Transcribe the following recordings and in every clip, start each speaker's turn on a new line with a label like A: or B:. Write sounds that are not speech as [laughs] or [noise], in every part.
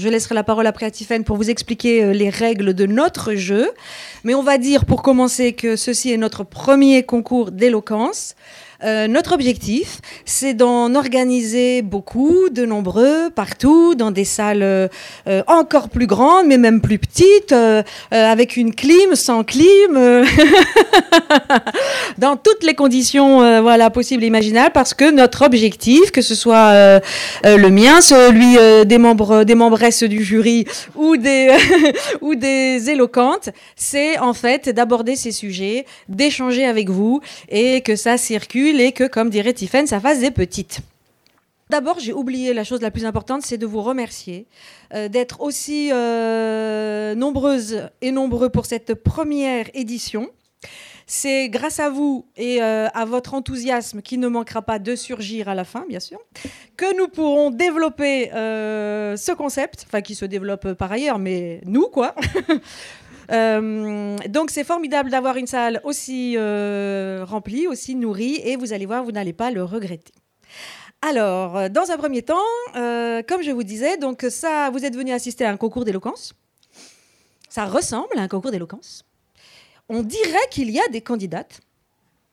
A: Je laisserai la parole après à Tiffaine pour vous expliquer euh, les règles de notre jeu. Mais on va dire pour commencer que ceci est notre premier concours d'éloquence. Euh, notre objectif, c'est d'en organiser beaucoup, de nombreux, partout, dans des salles euh, encore plus grandes, mais même plus petites, avec une clim, sans clim, [laughs] dans toutes les conditions voilà, possibles et imaginables, parce que notre objectif, que ce soit le mien, celui des membres, des membres du jury ou des, [laughs] ou des éloquentes, c'est en fait d'aborder ces sujets, d'échanger avec vous et que ça circule et que, comme dirait Tiffen, ça fasse des petites. D'abord, j'ai oublié la chose la plus importante, c'est de vous remercier euh, d'être aussi euh, nombreuses et nombreux pour cette première édition. C'est grâce à vous et euh, à votre enthousiasme qui ne manquera pas de surgir à la fin, bien sûr, que nous pourrons développer ce concept, enfin qui se développe par ailleurs, mais nous, quoi. [laughs] Euh, donc c'est formidable d'avoir une salle aussi remplie, aussi nourrie, et vous allez voir, vous n'allez pas le regretter. Alors, dans un premier temps, comme je vous disais, donc ça, vous êtes venu assister à un concours d'éloquence. Ça ressemble à un concours d'éloquence on dirait qu'il y a des candidates,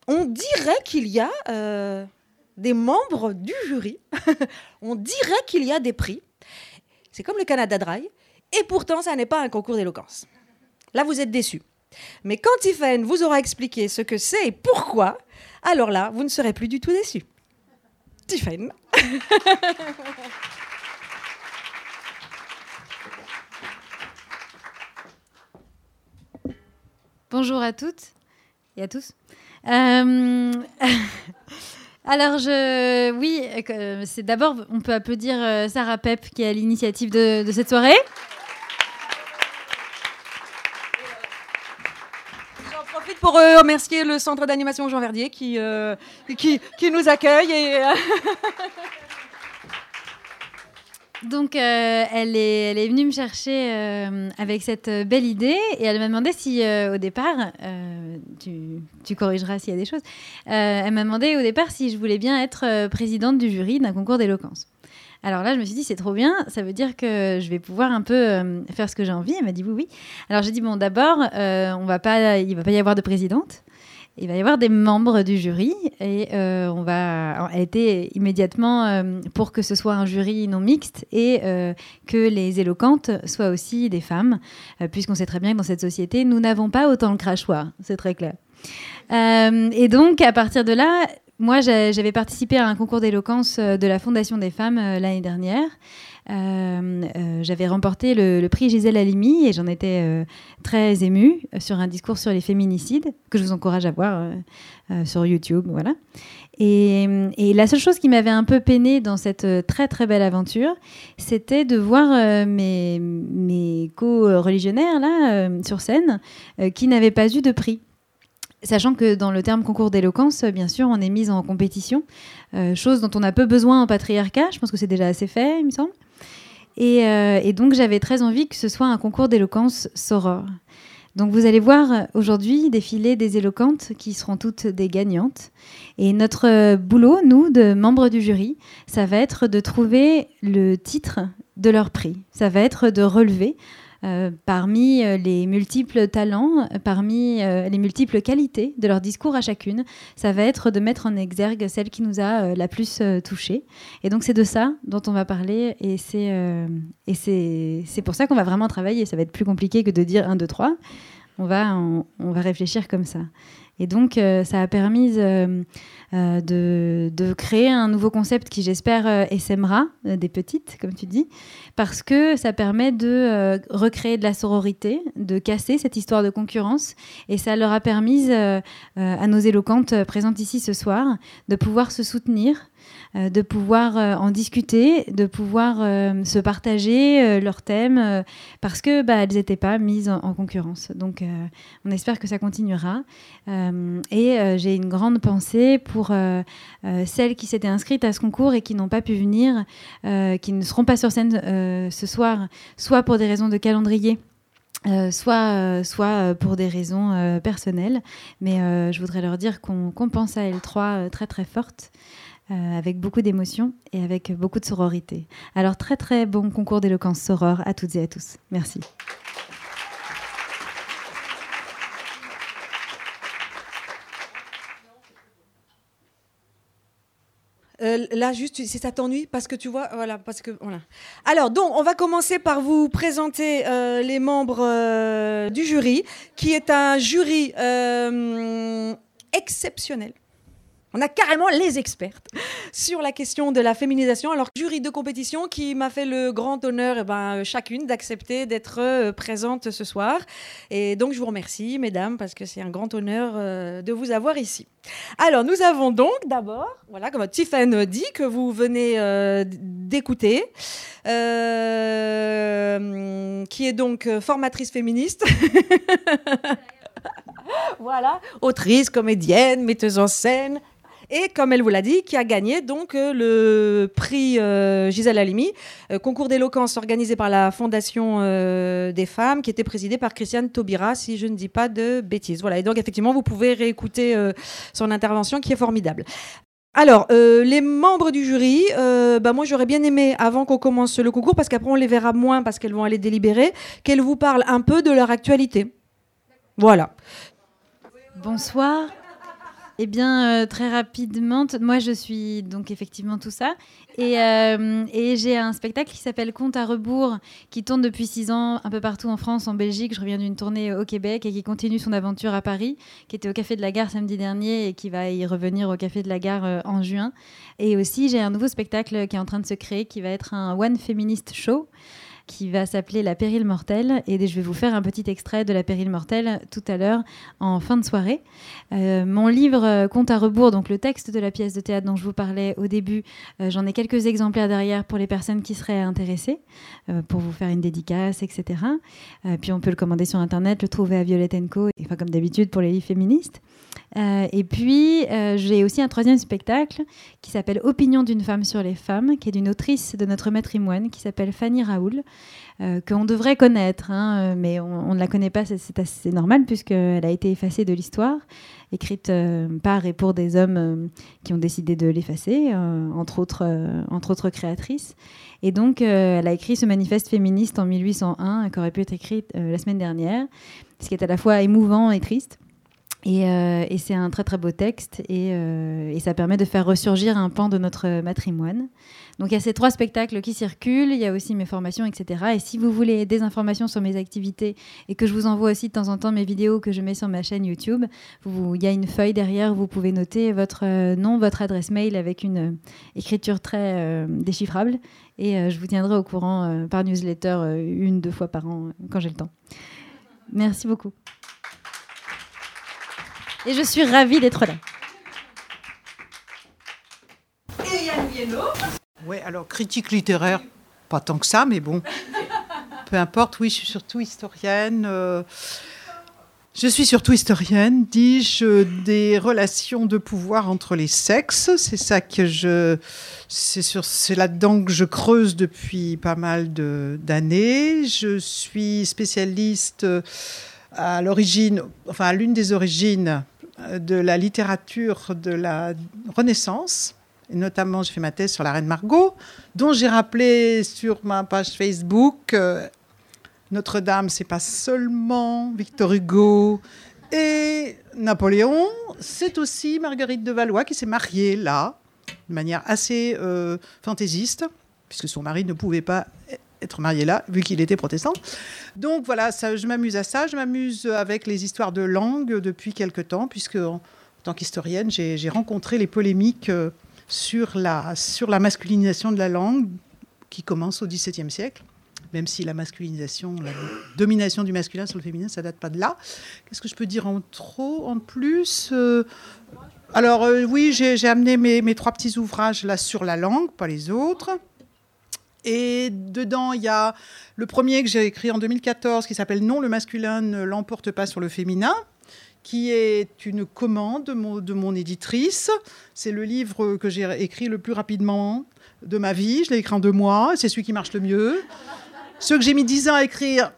A: on dirait qu'il y a euh, des membres du jury, [laughs] on dirait qu'il y a des prix. C'est comme le Canada Dry, et pourtant, ça n'est pas un concours d'éloquence. Là, vous êtes déçus. Mais quand Tiffany vous aura expliqué ce que c'est et pourquoi, alors là, vous ne serez plus du tout déçus. Tiffany. [laughs]
B: Bonjour à toutes et à tous. Euh, [laughs] alors, oui, euh, c'est d'abord, on peut applaudir euh, Sarah Pep qui est l'initiative de, cette soirée.
A: Pour remercier le centre d'animation Jean Verdier qui, qui, qui, nous accueille. Et, [laughs]
B: Donc, euh, elle, est, elle est venue me chercher euh, avec cette belle idée et elle m'a demandé si, euh, au départ, tu, tu, corrigeras s'il y a des choses, elle m'a demandé au départ si je voulais bien être présidente du jury d'un concours d'éloquence. Alors là, je me suis dit, c'est trop bien, ça veut dire que je vais pouvoir un peu faire ce que j'ai envie. Elle m'a dit oui, oui. Alors j'ai dit, bon, d'abord, on va pas, il ne va pas y avoir de présidente. Il va y avoir des membres du jury et euh, on va. Elle était immédiatement euh, pour que ce soit un jury non mixte et euh, que les éloquentes soient aussi des femmes, puisqu'on sait très bien que dans cette société, nous n'avons pas autant le crachoir, c'est très clair. et donc, à partir de là, moi, j'avais participé à un concours d'éloquence de la Fondation des femmes l'année dernière. Euh, euh, j'avais remporté le, prix Gisèle Halimi et j'en étais euh, très émue sur un discours sur les féminicides que je vous encourage à voir sur YouTube. Voilà. Et, la seule chose qui m'avait un peu peiné dans cette très très belle aventure, c'était de voir mes, mes co-religionnaires là sur scène qui n'avaient pas eu de prix. Sachant que dans le terme concours d'éloquence, bien sûr, on est mise en compétition, chose dont on a peu besoin en patriarcat. Je pense que c'est déjà assez fait, il me semble. Euh, et, donc j'avais très envie que ce soit un concours d'éloquence soror. Donc vous allez voir aujourd'hui défiler des éloquentes qui seront toutes des gagnantes. Et notre boulot, nous, de membres du jury, ça va être de trouver le titre de leur prix. Ça va être de relever euh, parmi euh, les multiples talents, parmi euh, les multiples qualités de leur discours à chacune, ça va être de mettre en exergue celle qui nous a la plus touchée. Et donc c'est de ça dont on va parler et c'est et c'est pour ça qu'on va vraiment travailler. Ça va être plus compliqué que de dire 1, 2, 3. On va, on va réfléchir comme ça. Et donc, ça a permis euh, de, créer un nouveau concept qui, j'espère, euh, essaimera euh, des petites, comme tu dis, parce que ça permet de recréer de la sororité, de casser cette histoire de concurrence, et ça leur a permis à nos éloquentes présentes ici ce soir de pouvoir se soutenir euh, de pouvoir euh, en discuter, de pouvoir euh, se partager leurs thèmes, parce que bah, elles n'étaient pas mises en, concurrence. Donc, on espère que ça continuera. et j'ai une grande pensée pour celles qui s'étaient inscrites à ce concours et qui n'ont pas pu venir, qui ne seront pas sur scène ce soir, soit pour des raisons de calendrier. soit, soit pour des raisons personnelles. Mais je voudrais leur dire qu'on pense à L3 très très forte avec beaucoup d'émotion et avec beaucoup de sororité. Alors très très bon concours d'éloquence soror à toutes et à tous. Merci.
A: Euh, là, juste, si ça t'ennuie, parce que tu vois, voilà, parce que voilà. Alors, donc, on va commencer par vous présenter euh, les membres euh, du jury, qui est un jury exceptionnel. On a carrément les expertes sur la question de la féminisation. Alors, jury de compétition qui m'a fait le grand honneur, eh ben, chacune, d'accepter d'être euh, présente ce soir. Et donc, je vous remercie, mesdames, parce que c'est un grand honneur euh, de vous avoir ici. Alors, nous avons donc d'abord, voilà, comme Tiffany dit, que vous venez euh, d'écouter, qui est donc formatrice féministe. [laughs] voilà, autrice, comédienne, metteuse en scène, et comme elle vous l'a dit, qui a gagné donc euh, le prix euh, Gisèle Halimi, euh, concours d'éloquence organisé par la Fondation des femmes, qui était présidée par Christiane Taubira, si je ne dis pas de bêtises. Voilà, et donc effectivement, vous pouvez réécouter son intervention qui est formidable. Alors, les membres du jury, bah moi j'aurais bien aimé, avant qu'on commence le concours, parce qu'après on les verra moins parce qu'elles vont aller délibérer, qu'elles vous parlent un peu de leur actualité. Voilà.
B: Bonsoir. Eh bien, euh, très rapidement, moi je suis donc effectivement tout ça. Euh, et, j'ai un spectacle qui s'appelle Compte à rebours, qui tourne depuis six ans un peu partout en France, en Belgique. Je reviens d'une tournée au Québec et qui continue son aventure à Paris, qui était au Café de la Gare samedi dernier et qui va y revenir au Café de la Gare euh, en juin. Et aussi, j'ai un nouveau spectacle qui est en train de se créer, qui va être un One Feminist Show qui va s'appeler La Pérille Mortelle. Et je vais vous faire un petit extrait de La Pérille Mortelle tout à l'heure en fin de soirée. Euh, mon livre euh, Compte à rebours, donc le texte de la pièce de théâtre dont je vous parlais au début, euh, j'en ai quelques exemplaires derrière pour les personnes qui seraient intéressées, pour vous faire une dédicace, etc. puis on peut le commander sur Internet, le trouver à Violette Co, enfin, comme d'habitude pour les livres féministes. Et puis, j'ai aussi un troisième spectacle qui s'appelle Opinion d'une femme sur les femmes, qui est d'une autrice de notre matrimoine qui s'appelle Fanny Raoul, euh, qu'on devrait connaître, hein, euh, mais on, ne la connaît pas, c'est assez normal puisqu'elle a été effacée de l'histoire, écrite euh, par et pour des hommes qui ont décidé de l'effacer, entre, autres, entre autres créatrices. Et donc, elle a écrit ce manifeste féministe en 1801, qui aurait pu être écrit la semaine dernière, ce qui est à la fois émouvant et triste. Euh, et, c'est un très très beau texte euh, et, ça permet de faire ressurgir un pan de notre matrimoine. Donc il y a ces trois spectacles qui circulent, il y a aussi mes formations, etc. Et si vous voulez des informations sur mes activités et que je vous envoie aussi de temps en temps mes vidéos que je mets sur ma chaîne YouTube, il y a une feuille derrière où vous pouvez noter votre euh, nom, votre adresse mail avec une écriture très déchiffrable. Et je vous tiendrai au courant par newsletter une, deux fois par an quand j'ai le temps. Merci beaucoup. Et je suis ravie d'être là.
C: Oui, alors critique littéraire, pas tant que ça, mais bon. Peu importe, oui, je suis surtout historienne. Euh, je suis surtout historienne, dis-je, des relations de pouvoir entre les sexes. C'est ça que je. C'est là-dedans que je creuse depuis pas mal d'années. Je suis spécialiste à l'origine, enfin à l'une des origines de la littérature de la Renaissance. Et notamment, j'ai fait ma thèse sur la reine Margot, dont j'ai rappelé sur ma page Facebook Notre-Dame, c'est pas seulement Victor Hugo et Napoléon, c'est aussi Marguerite de Valois qui s'est mariée là, de manière assez euh, fantaisiste, puisque son mari ne pouvait pas être marié là, vu qu'il était protestant. Donc voilà, ça, je m'amuse à ça. Je m'amuse avec les histoires de langue depuis quelque temps, puisque en, tant qu'historienne, j'ai rencontré les polémiques euh, sur la, sur la masculinisation de la langue qui commence au XVIIe siècle. Même si la masculinisation, la domination du masculin sur le féminin, ça date pas de là. Qu'est-ce que je peux dire en trop, en plus euh, Alors euh, oui, j'ai amené mes, mes trois petits ouvrages là sur la langue, pas les autres. Et dedans, il y a le premier que j'ai écrit en 2014 qui s'appelle Non, le masculin ne l'emporte pas sur le féminin qui est une commande de mon, éditrice. C'est le livre que j'ai écrit le plus rapidement de ma vie. Je l'ai écrit en deux mois. C'est celui qui marche le mieux. Ceux que j'ai mis dix ans à écrire,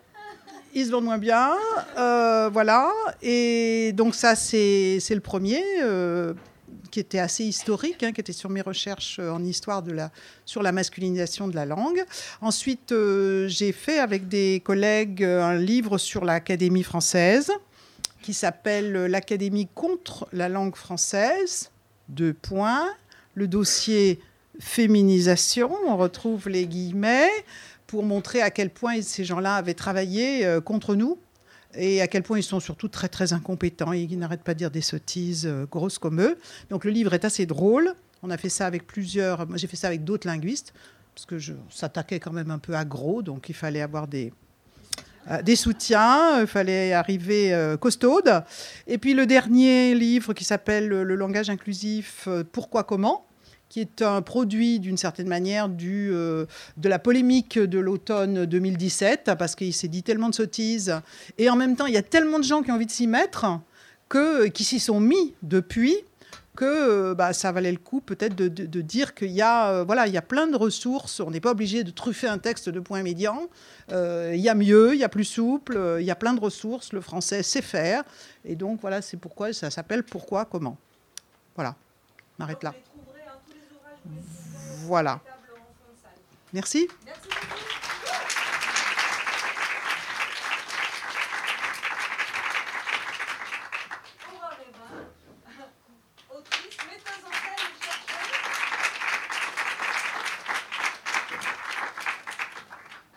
C: ils se vendent moins bien. Euh, voilà. Et donc ça, c'est le premier. Euh, qui était assez historique, hein, qui était sur mes recherches en histoire de la, sur la masculinisation de la langue. Ensuite, j'ai fait avec des collègues un livre sur l'Académie française qui s'appelle l'Académie contre la langue française. Deux points. Le dossier féminisation, on retrouve les guillemets pour montrer à quel point ces gens-là avaient travaillé euh, contre nous et à quel point ils sont surtout très très incompétents et ils n'arrêtent pas de dire des sottises euh, grosses comme eux. Donc le livre est assez drôle. On a fait ça avec plusieurs, moi j'ai fait ça avec d'autres linguistes parce que je s'attaquait quand même un peu à gros, donc il fallait avoir des euh, des soutiens, il fallait arriver costaude. Et puis le dernier livre qui s'appelle Le langage inclusif, pourquoi comment qui est un produit d'une certaine manière euh, de la polémique de l'automne 2017, parce qu'il s'est dit tellement de sottises, et en même temps, il y a tellement de gens qui ont envie de s'y mettre, que, qui s'y sont mis depuis, que euh, bah, ça valait le coup peut-être de, dire qu'il y, a, euh, voilà, il y a plein de ressources, on n'est pas obligé de truffer un texte de point médian, il y a mieux, il y a plus souple, il y a plein de ressources, le français sait faire, et donc voilà, c'est pourquoi ça s'appelle Pourquoi, comment. Voilà, on arrête là. Voilà. Merci.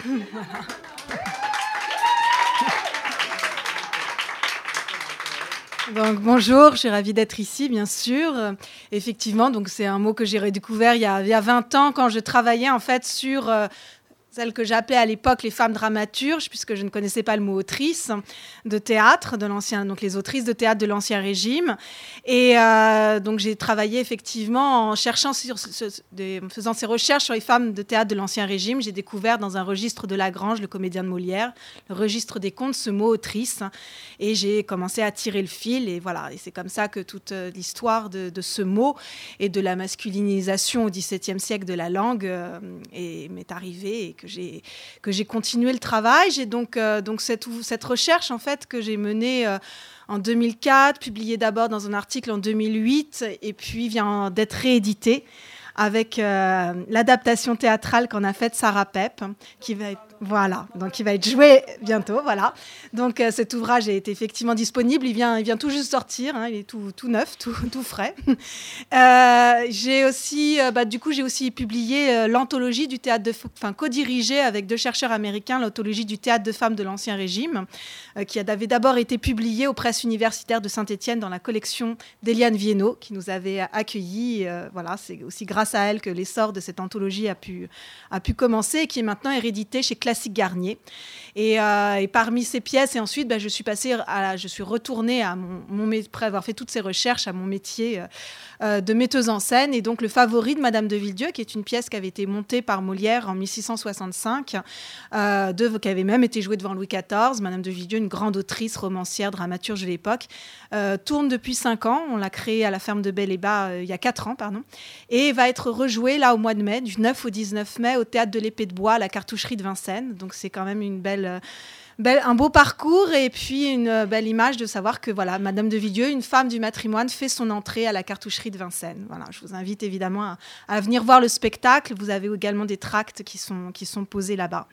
C: [laughs]
D: Donc, bonjour, je suis ravie d'être ici, bien sûr. Effectivement, c'est un mot que j'ai redécouvert il y, a, il y, a, 20 ans quand je travaillais en fait sur euh, celles que j'appelais à l'époque les femmes dramaturges, puisque je ne connaissais pas le mot autrice de théâtre, de l'ancien, donc les autrices de théâtre de l'ancien régime. Et euh, donc j'ai travaillé effectivement en cherchant en faisant ces recherches sur les femmes de théâtre de l'ancien régime, j'ai découvert dans un registre de Lagrange, le comédien de Molière, le registre des contes, ce mot autrice. Et j'ai commencé à tirer le fil, et voilà. C'est comme ça que toute euh, l'histoire de, ce mot et de la masculinisation au XVIIe siècle de la langue euh, m'est arrivée. J'ai que j'ai continué le travail. J'ai donc euh, cette recherche en fait que j'ai menée euh, en 2004, publiée d'abord dans un article en 2008 et puis vient d'être rééditée avec euh, l'adaptation théâtrale qu'on a faite Sarah Pep, qui va voilà, donc il va être joué bientôt, voilà. Donc euh, cet ouvrage est effectivement disponible, il vient, il vient tout juste sortir, hein, il est tout, tout neuf, tout, [laughs] tout frais. Euh, j'ai aussi, euh, bah, du coup, j'ai aussi publié l'anthologie du théâtre de, enfin, co-dirigé avec deux chercheurs américains, l'anthologie du théâtre de femmes de l'Ancien Régime, qui avait d'abord été publiée aux presses universitaires de Saint-Étienne dans la collection d'Eliane Viennot, qui nous avait accueillis. voilà, c'est aussi grâce à elle que l'essor de cette anthologie a pu, a pu commencer et qui est maintenant hérédité chez Claire classique Garnier. Euh, et, parmi ces pièces, et ensuite, bah, je suis retournée après avoir fait toutes ces recherches, à mon métier euh, euh, de metteuse en scène. Et donc, le favori de Madame de Villedieu, qui est une pièce qui avait été montée par Molière en 1665, de, qui avait même été jouée devant Louis XIV. Madame de Villedieu, une grande autrice, romancière, dramaturge de l'époque, tourne depuis cinq ans. On l'a créée à la ferme de Belle et Bas il y a quatre ans, pardon, et va être rejouée là au mois de mai, du 9 au 19 mai, au théâtre de l'Épée de Bois, à la cartoucherie de Vincennes. Donc, c'est quand même une belle belle, un beau parcours et puis une euh, belle image de savoir que voilà, Madame de Vidieu, une femme du matrimoine, fait son entrée à la cartoucherie de Vincennes. Voilà, je vous invite évidemment à, venir voir le spectacle. Vous avez également des tracts qui sont, qui sont posés là-bas.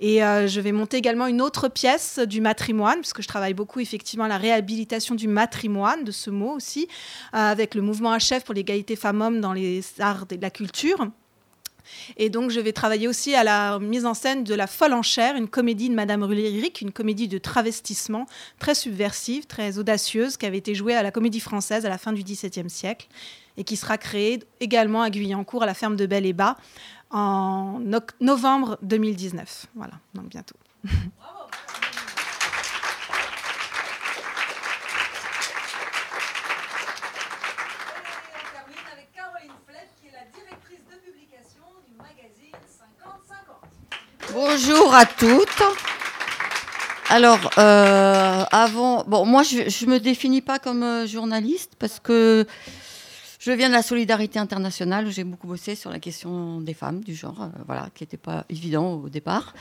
D: Et euh, je vais monter également une autre pièce du matrimoine, puisque je travaille beaucoup effectivement à la réhabilitation du matrimoine, de ce mot aussi, euh, avec le mouvement HF pour l'égalité femmes-hommes dans les arts de la culture. Et donc, je vais travailler aussi à la mise en scène de La Folle en chair, une comédie de Madame Ruléric, une comédie de travestissement très subversive, très audacieuse, qui avait été jouée à la Comédie Française à la fin du XVIIe siècle et qui sera créée également à Guyancourt, à la ferme de Belle et Bas, en novembre 2019. Voilà, donc bientôt. [laughs]
E: Bonjour à toutes. Alors, euh, avant, bon, moi, je ne me définis pas comme euh, journaliste parce que Je viens de la solidarité internationale où j'ai beaucoup bossé sur la question des femmes, du genre, euh, voilà, qui n'était pas évident au départ.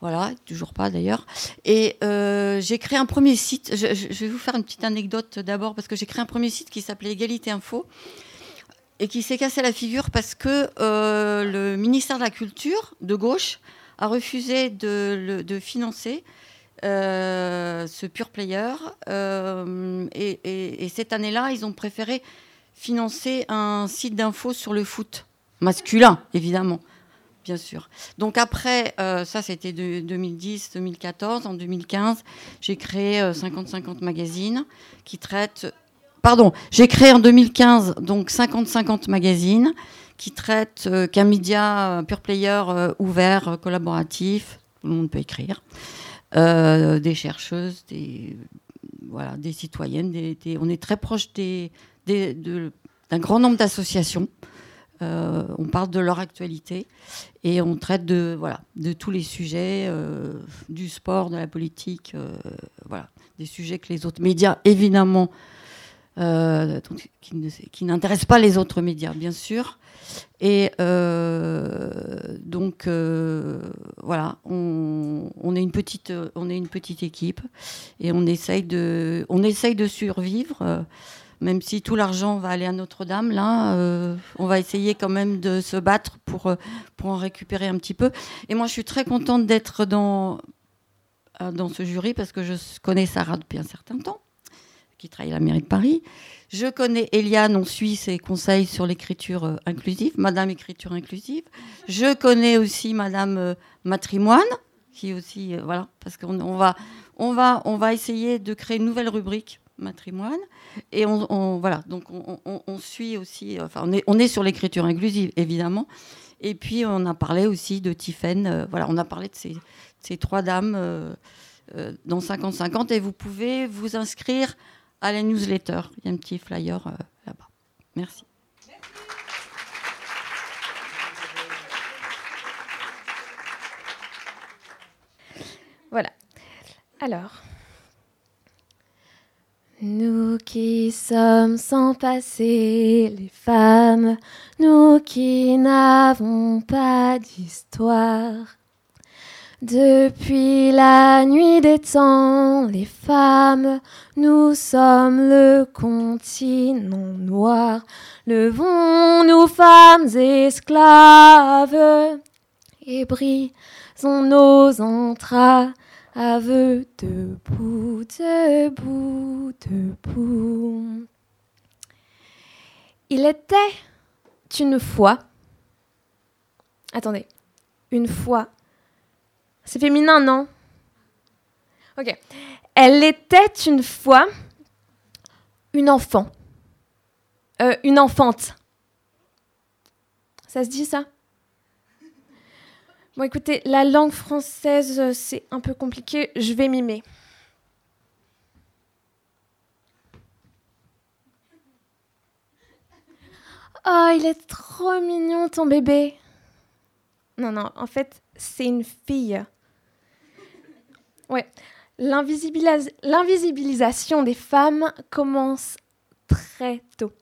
E: Voilà, toujours pas d'ailleurs. Et j'ai créé un premier site. Je, je- vais vous faire une petite anecdote d'abord parce que j'ai créé un premier site qui s'appelait Égalité Info et qui s'est cassé la figure parce que le ministère de la Culture de gauche a refusé de, financer euh, ce pure player. euh, et, et- et cette année-là, ils ont préféré financer un site d'info sur le foot masculin, évidemment, bien sûr. Donc après, euh, ça c'était de 2010-2014. En 2015, j'ai créé euh, 50-50 magazine qui traite. Pardon, j'ai créé en 2015 donc 50-50 magazine qui traite euh, qu'un média euh, pure player euh, ouvert, collaboratif, tout le monde peut écrire, des chercheuses, des voilà, des citoyennes, on est très proche d'un grand nombre d'associations. On parle de leur actualité et on traite de, voilà, de tous les sujets, du sport, de la politique, voilà, des sujets que les autres médias, évidemment, qui n'intéressent pas les autres médias, bien sûr. Et euh, donc, euh, voilà, on, est une petite, on est une petite équipe et on essaye de, on essaye de survivre. euh, même si tout l'argent va aller à Notre-Dame, là, euh, on va essayer quand même de se battre pour, euh, pour en récupérer un petit peu. Et moi, je suis très contente d'être dans, euh, dans ce jury parce que je connais Sarah depuis un certain temps, qui travaille à la mairie de Paris. Je connais Eliane, on suit ses conseils sur l'écriture euh, inclusive, Madame Écriture inclusive. Je connais aussi Madame euh, Matrimoine, qui aussi, euh, voilà, parce qu'on on va, on va, on va essayer de créer une nouvelle rubrique matrimoine. Et on, voilà, donc on, suit aussi, enfin, on est, on est sur l'écriture inclusive, évidemment. Et puis, on a parlé aussi de euh, voilà, on a parlé de ces, ces trois dames dans 50-50. Et vous pouvez vous inscrire à la newsletter. Il y a un petit flyer euh, là-bas. Merci.
F: Voilà. Alors. Nous qui sommes sans passé, les femmes, nous qui n'avons pas d'histoire. Depuis la nuit des temps, les femmes, nous sommes le continent noir. Levons-nous, femmes esclaves, et brisons nos entrailles. Aveu debout, debout, debout. Il était une fois. Attendez. Une fois. C'est féminin, non? Ok. Elle était une fois une enfant. Euh, une enfante. Ça se dit ça? Bon, écoutez, la langue française, euh, c'est un peu compliqué. Je vais mimer. Oh, il est trop mignon, ton bébé. Non, non, en fait, c'est une fille. Ouais. L'invisibilis- L'invisibilisation des femmes commence très tôt.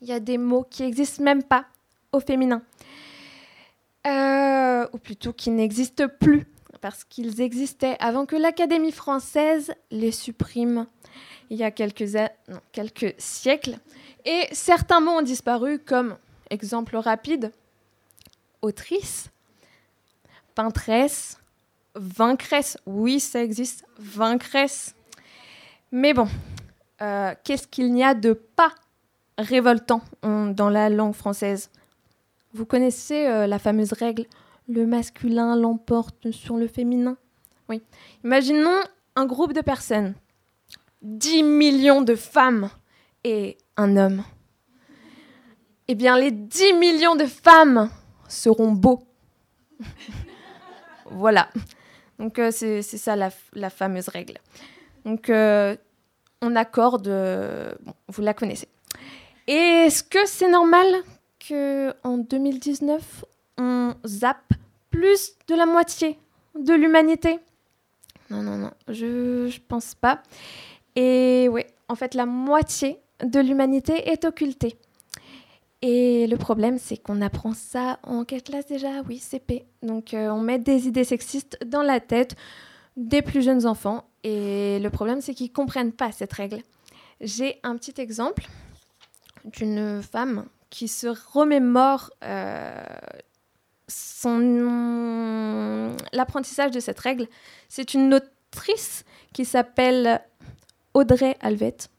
F: Il y a des mots qui n'existent même pas au féminin. Euh, ou plutôt qui n'existent plus, parce qu'ils existaient avant que l'Académie française les supprime il y a quelques siècles. Et certains mots ont disparu, comme, exemple rapide, autrice, peintresse, vaincresse. Oui, ça existe, vaincresse. Mais bon, euh, qu'est-ce qu'il n'y a de pas révoltant hum, dans la langue française? Vous connaissez euh, la fameuse règle le masculin l'emporte sur le féminin? Oui. Imaginons un groupe de personnes, 10 millions de femmes et un homme. Eh bien, les 10 millions de femmes seront beaux. [laughs] voilà. Donc, euh, c'est ça la, fameuse règle. Donc, euh, on accorde. euh, vous la connaissez. Est-ce que c'est normal que en 2019, on zappe plus de la moitié de l'humanité? Non, non, non, je pense pas. Et oui, en fait, la moitié de l'humanité est occultée. Et le problème, c'est qu'on apprend ça en quelle classe déjà Oui, CP. Donc euh, on met des idées sexistes dans la tête des plus jeunes enfants. Et le problème, c'est qu'ils ne comprennent pas cette règle. J'ai un petit exemple d'une femme qui se remémore euh, son l'apprentissage de cette règle. C'est une autrice qui s'appelle Audrey Alvette.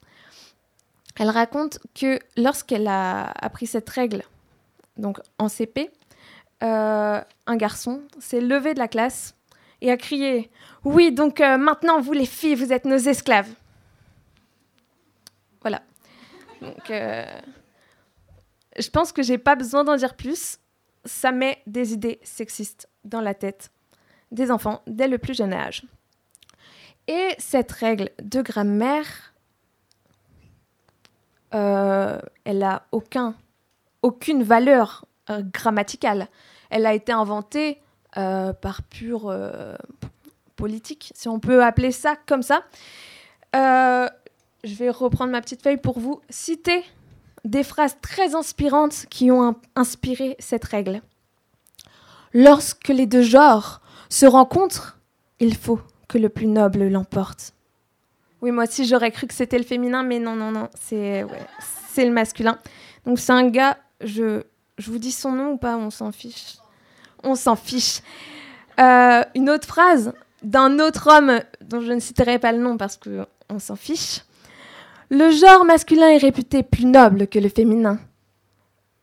F: Elle raconte que lorsqu'elle a appris cette règle, donc en CP, euh, un garçon s'est levé de la classe et a crié Oui, donc euh, maintenant, vous les filles, vous êtes nos esclaves. Voilà. Donc, euh, je pense que j'ai pas besoin d'en dire plus. Ça met des idées sexistes dans la tête des enfants dès le plus jeune âge. Et cette règle de grammaire, euh, elle n'a aucun, aucune valeur euh, grammaticale. Elle a été inventée euh, par pure politique, si on peut appeler ça comme ça. je vais reprendre ma petite feuille pour vous citer des phrases très inspirantes qui ont inspiré cette règle. Lorsque les deux genres se rencontrent, il faut que le plus noble l'emporte. Oui, moi aussi j'aurais cru que c'était le féminin, mais non, non, non, c'est le masculin. Donc c'est un gars, je, je vous dis son nom ou pas On s'en fiche. On s'en fiche. Euh, une autre phrase d'un autre homme dont je ne citerai pas le nom parce qu'on s'en fiche. Le genre masculin est réputé plus noble que le féminin.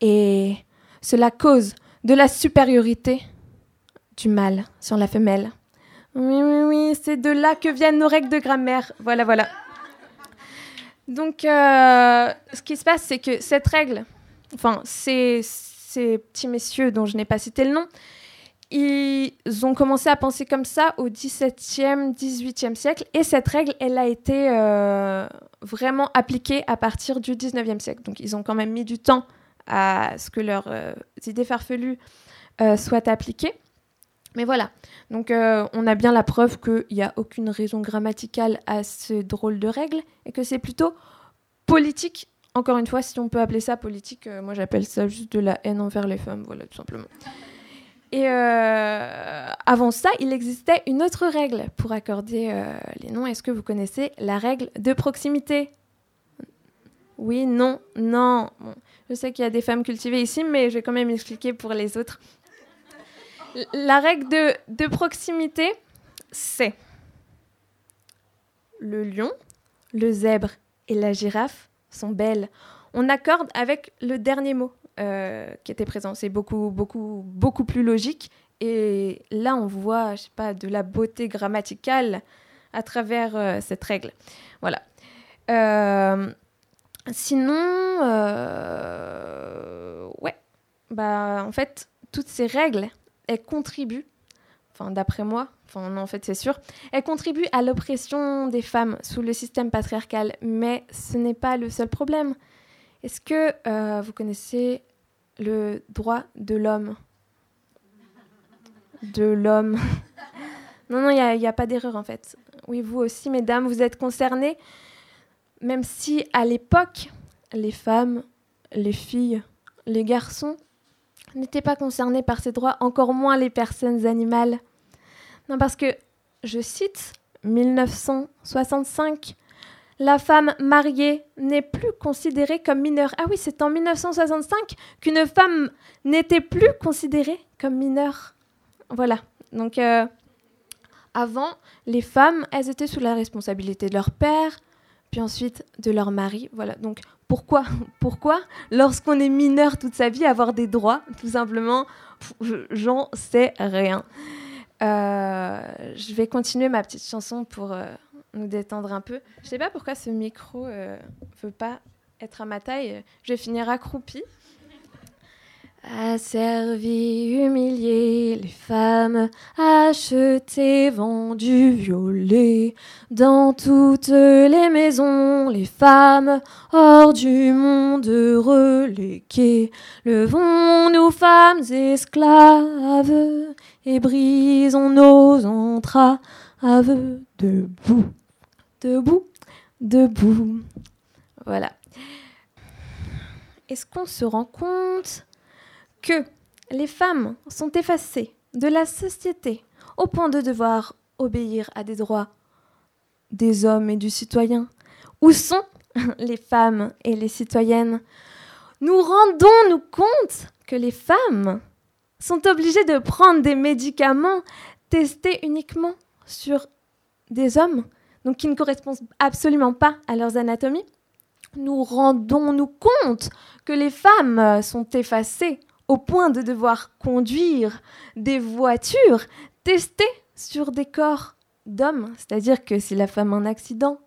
F: Et cela cause de la supériorité du mâle sur la femelle. Oui, oui, oui, c'est de là que viennent nos règles de grammaire. Voilà, voilà. Donc, euh, ce qui se passe, c'est que cette règle, enfin, ces, ces petits messieurs dont je n'ai pas cité le nom, ils ont commencé à penser comme ça au XVIIe, XVIIIe siècle. Et cette règle, elle a été euh, vraiment appliquée à partir du XIXe siècle. Donc, ils ont quand même mis du temps à ce que leurs euh, idées farfelues soient appliquées. Mais voilà, donc euh, on a bien la preuve qu'il n'y a aucune raison grammaticale à ce drôle de règle et que c'est plutôt politique. Encore une fois, si on peut appeler ça politique, euh, moi j'appelle ça juste de la haine envers les femmes, voilà, tout simplement. Et euh, avant ça, il existait une autre règle pour accorder les noms. Est-ce que vous connaissez la règle de proximité? Oui, non, non. je sais qu'il y a des femmes cultivées ici, mais je vais quand même expliquer pour les autres. La règle de, proximité, c'est le lion, le zèbre et la girafe sont belles. On accorde avec le dernier mot euh, qui était présent. C'est beaucoup, beaucoup, beaucoup plus logique. Et là, on voit, je sais pas, de la beauté grammaticale à travers euh, cette règle. Voilà. Euh, sinon, ouais, bah en fait, toutes ces règles, elle contribue, enfin d'après moi, en fait c'est sûr, elle contribue à l'oppression des femmes sous le système patriarcal, mais ce n'est pas le seul problème. Est-ce que euh, vous connaissez le droit de l'homme? De l'homme [laughs] Non, non, il n'y a, pas d'erreur en fait. Oui, vous aussi, mesdames, vous êtes concernées, même si à l'époque, les femmes, les filles, les garçons n'étaient pas concernés par ces droits, encore moins les personnes animales. Non, parce que, je cite 1965, la femme mariée n'est plus considérée comme mineure. Ah oui, c'est en 1965 qu'une femme n'était plus considérée comme mineure. Voilà. Donc, euh, avant, les femmes, elles étaient sous la responsabilité de leur père, puis ensuite de leur mari. Voilà. Donc, pourquoi [laughs] Pourquoi Lorsqu'on est mineur toute sa vie, avoir des droits, tout simplement, j'en sais rien. Euh, je vais continuer ma petite chanson pour euh, nous détendre un peu. Je sais pas pourquoi ce micro ne euh, veut pas être à ma taille. Je vais finir accroupie servi, humilié les femmes, acheté, vendu, violé. Dans toutes les maisons, les femmes, hors du monde reléguées. Levons-nous, femmes esclaves, et brisons nos entraves. Debout, debout, debout. Voilà.
G: est-ce qu'on se rend compte que les femmes sont effacées de la société au point de devoir obéir à des droits des hommes et du citoyen. Où sont [laughs] les femmes et les citoyennes? Nous rendons-nous compte que les femmes sont obligées de prendre des médicaments testés uniquement sur des hommes, donc qui ne correspondent absolument pas à leurs anatomies. Nous rendons-nous compte que les femmes sont effacées au point de devoir conduire des voitures testées sur des corps d'hommes, c'est-à-dire que si la femme a un accident,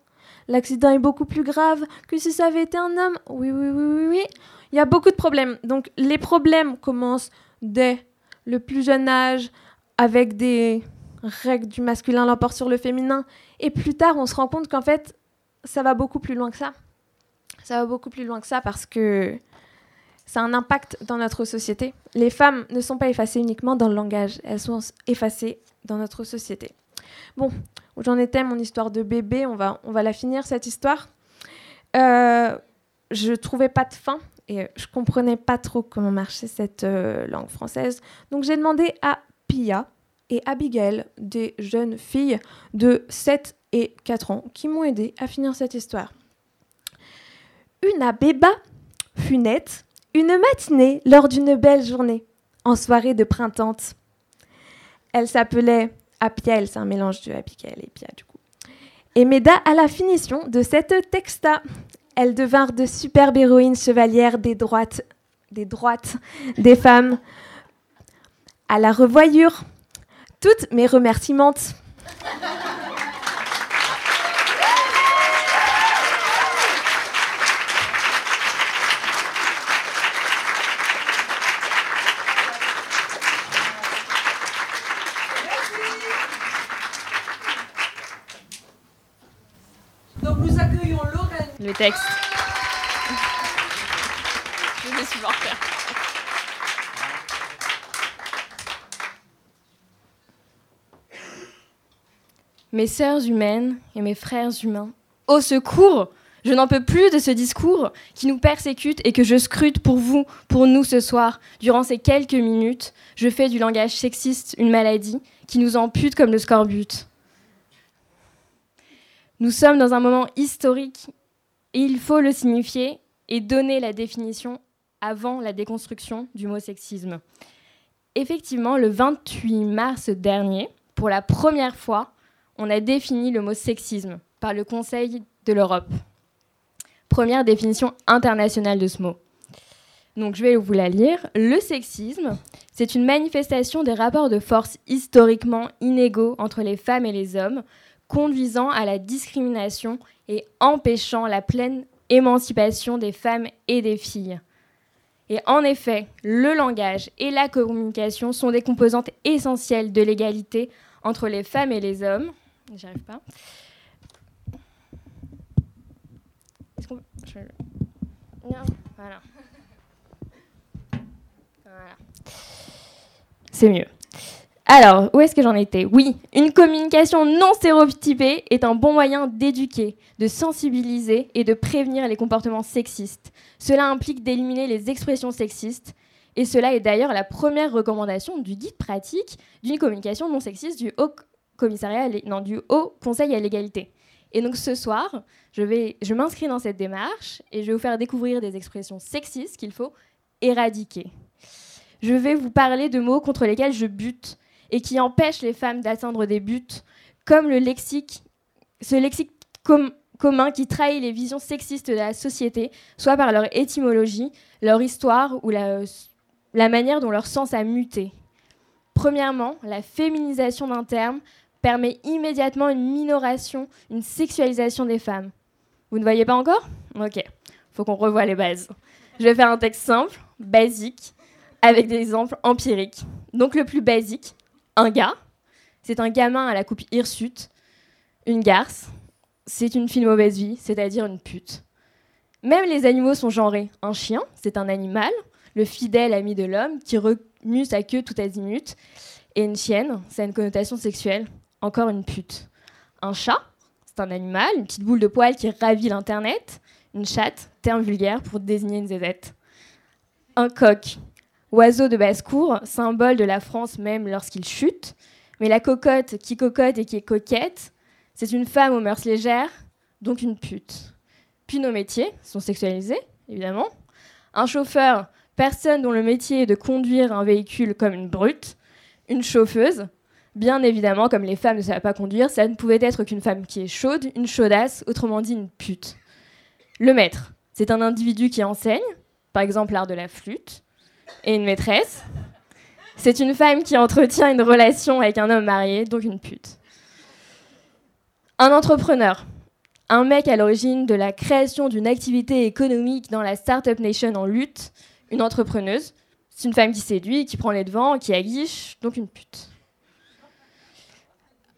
G: l'accident est beaucoup plus grave que si ça avait été un homme. Oui, oui, oui, oui, oui. Il y a beaucoup de problèmes. Donc les problèmes commencent dès le plus jeune âge avec des règles du masculin l'emportent sur le féminin. Et plus tard, on se rend compte qu'en fait, ça va beaucoup plus loin que ça. Ça va beaucoup plus loin que ça parce que ça a un impact dans notre société. Les femmes ne sont pas effacées uniquement dans le langage, elles sont effacées dans notre société. Bon, j'en étais, mon histoire de bébé, on va, on va la finir cette histoire. Euh, je trouvais pas de fin et je comprenais pas trop comment marchait cette euh, langue française. Donc j'ai demandé à Pia et Abigail, des jeunes filles de 7 et 4 ans, qui m'ont aidé à finir cette histoire. Une abéba fut nette une matinée lors d'une belle journée, en soirée de printemps. Elle s'appelait Apiel, c'est un mélange de Abigail et Pia du coup. Et m'aida à la finition de cette texta. Elles devinrent de superbes héroïnes chevalières des droites, des droites des femmes. À la revoyure, toutes mes remerciements.
A: Donc nous accueillons Lorraine.
G: Le texte. Je. Mes sœurs humaines et mes frères humains, au secours Je n'en peux plus de ce discours qui nous persécute et que je scrute pour vous, pour nous ce soir. Durant ces quelques minutes, je fais du langage sexiste une maladie qui nous ampute comme le scorbut. Nous sommes dans un moment historique il faut le signifier et donner la définition avant la déconstruction du mot sexisme. Effectivement, le 28 mars dernier, pour la première fois, on a défini le mot sexisme par le Conseil de l'Europe. Première définition internationale de ce mot. Donc je vais vous la lire. Le sexisme, c'est une manifestation des rapports de force historiquement inégaux entre les femmes et les hommes, conduisant à la discrimination et empêchant la pleine émancipation des femmes et des filles. Et en effet, le langage et la communication sont des composantes essentielles de l'égalité entre les femmes et les hommes. J'y arrive pas. Est-ce qu'on- je- Non, Voilà. [laughs] Voilà. C'est mieux. Alors, où est-ce que j'en étais? Oui, une communication non stéréotypée est un bon moyen d'éduquer, de sensibiliser et de prévenir les comportements sexistes. Cela implique d'éliminer les expressions sexistes, et cela est d'ailleurs la première recommandation du guide pratique d'une communication non sexiste du Haut Commissariat, du Haut Conseil à l'égalité. Et donc ce soir, je je m'inscris dans cette démarche et je vais vous faire découvrir des expressions sexistes qu'il faut éradiquer. Je vais vous parler de mots contre lesquels je bute et qui empêchent les femmes d'atteindre des buts, comme le lexique, ce lexique com- commun qui trahit les visions sexistes de la société, soit par leur étymologie, leur histoire ou la, la manière dont leur sens a muté. Premièrement, la féminisation d'un terme permet immédiatement une minoration, une sexualisation des femmes. Vous ne voyez pas encore? Ok, faut qu'on revoie les bases. Je vais faire un texte simple, basique, avec des exemples empiriques. Donc le plus basique, un gars, c'est un gamin à la coupe hirsute. Une garce, c'est une fille de mauvaise vie, c'est-à-dire une pute. Même les animaux sont genrés. Un chien, c'est un animal, le fidèle ami de l'homme qui remue sa queue tout azimut. Et une chienne, ça a une connotation sexuelle, encore une pute. Un chat, c'est un animal, une petite boule de poil qui ravit l'internet. Une chatte, terme vulgaire pour désigner une zézette. un coq, oiseau de basse-cour, symbole de la France même lorsqu'il chute. Mais la cocotte qui cocotte et qui est coquette, c'est une femme aux mœurs légères, donc une pute. Puis nos métiers sont sexualisés, évidemment. Un chauffeur, personne dont le métier est de conduire un véhicule comme une brute. Une chauffeuse, bien évidemment, comme les femmes ne savent pas conduire, ça ne pouvait être qu'une femme qui est chaude, une chaudasse, autrement dit une pute. Le maître, c'est un individu qui enseigne, par exemple l'art de la flûte, et une maîtresse, c'est une femme qui entretient une relation avec un homme marié, donc une pute. Un entrepreneur, un mec à l'origine de la création d'une activité économique dans la Startup Nation en lutte, une entrepreneuse, c'est une femme qui séduit, qui prend les devants, qui aguiche, donc une pute.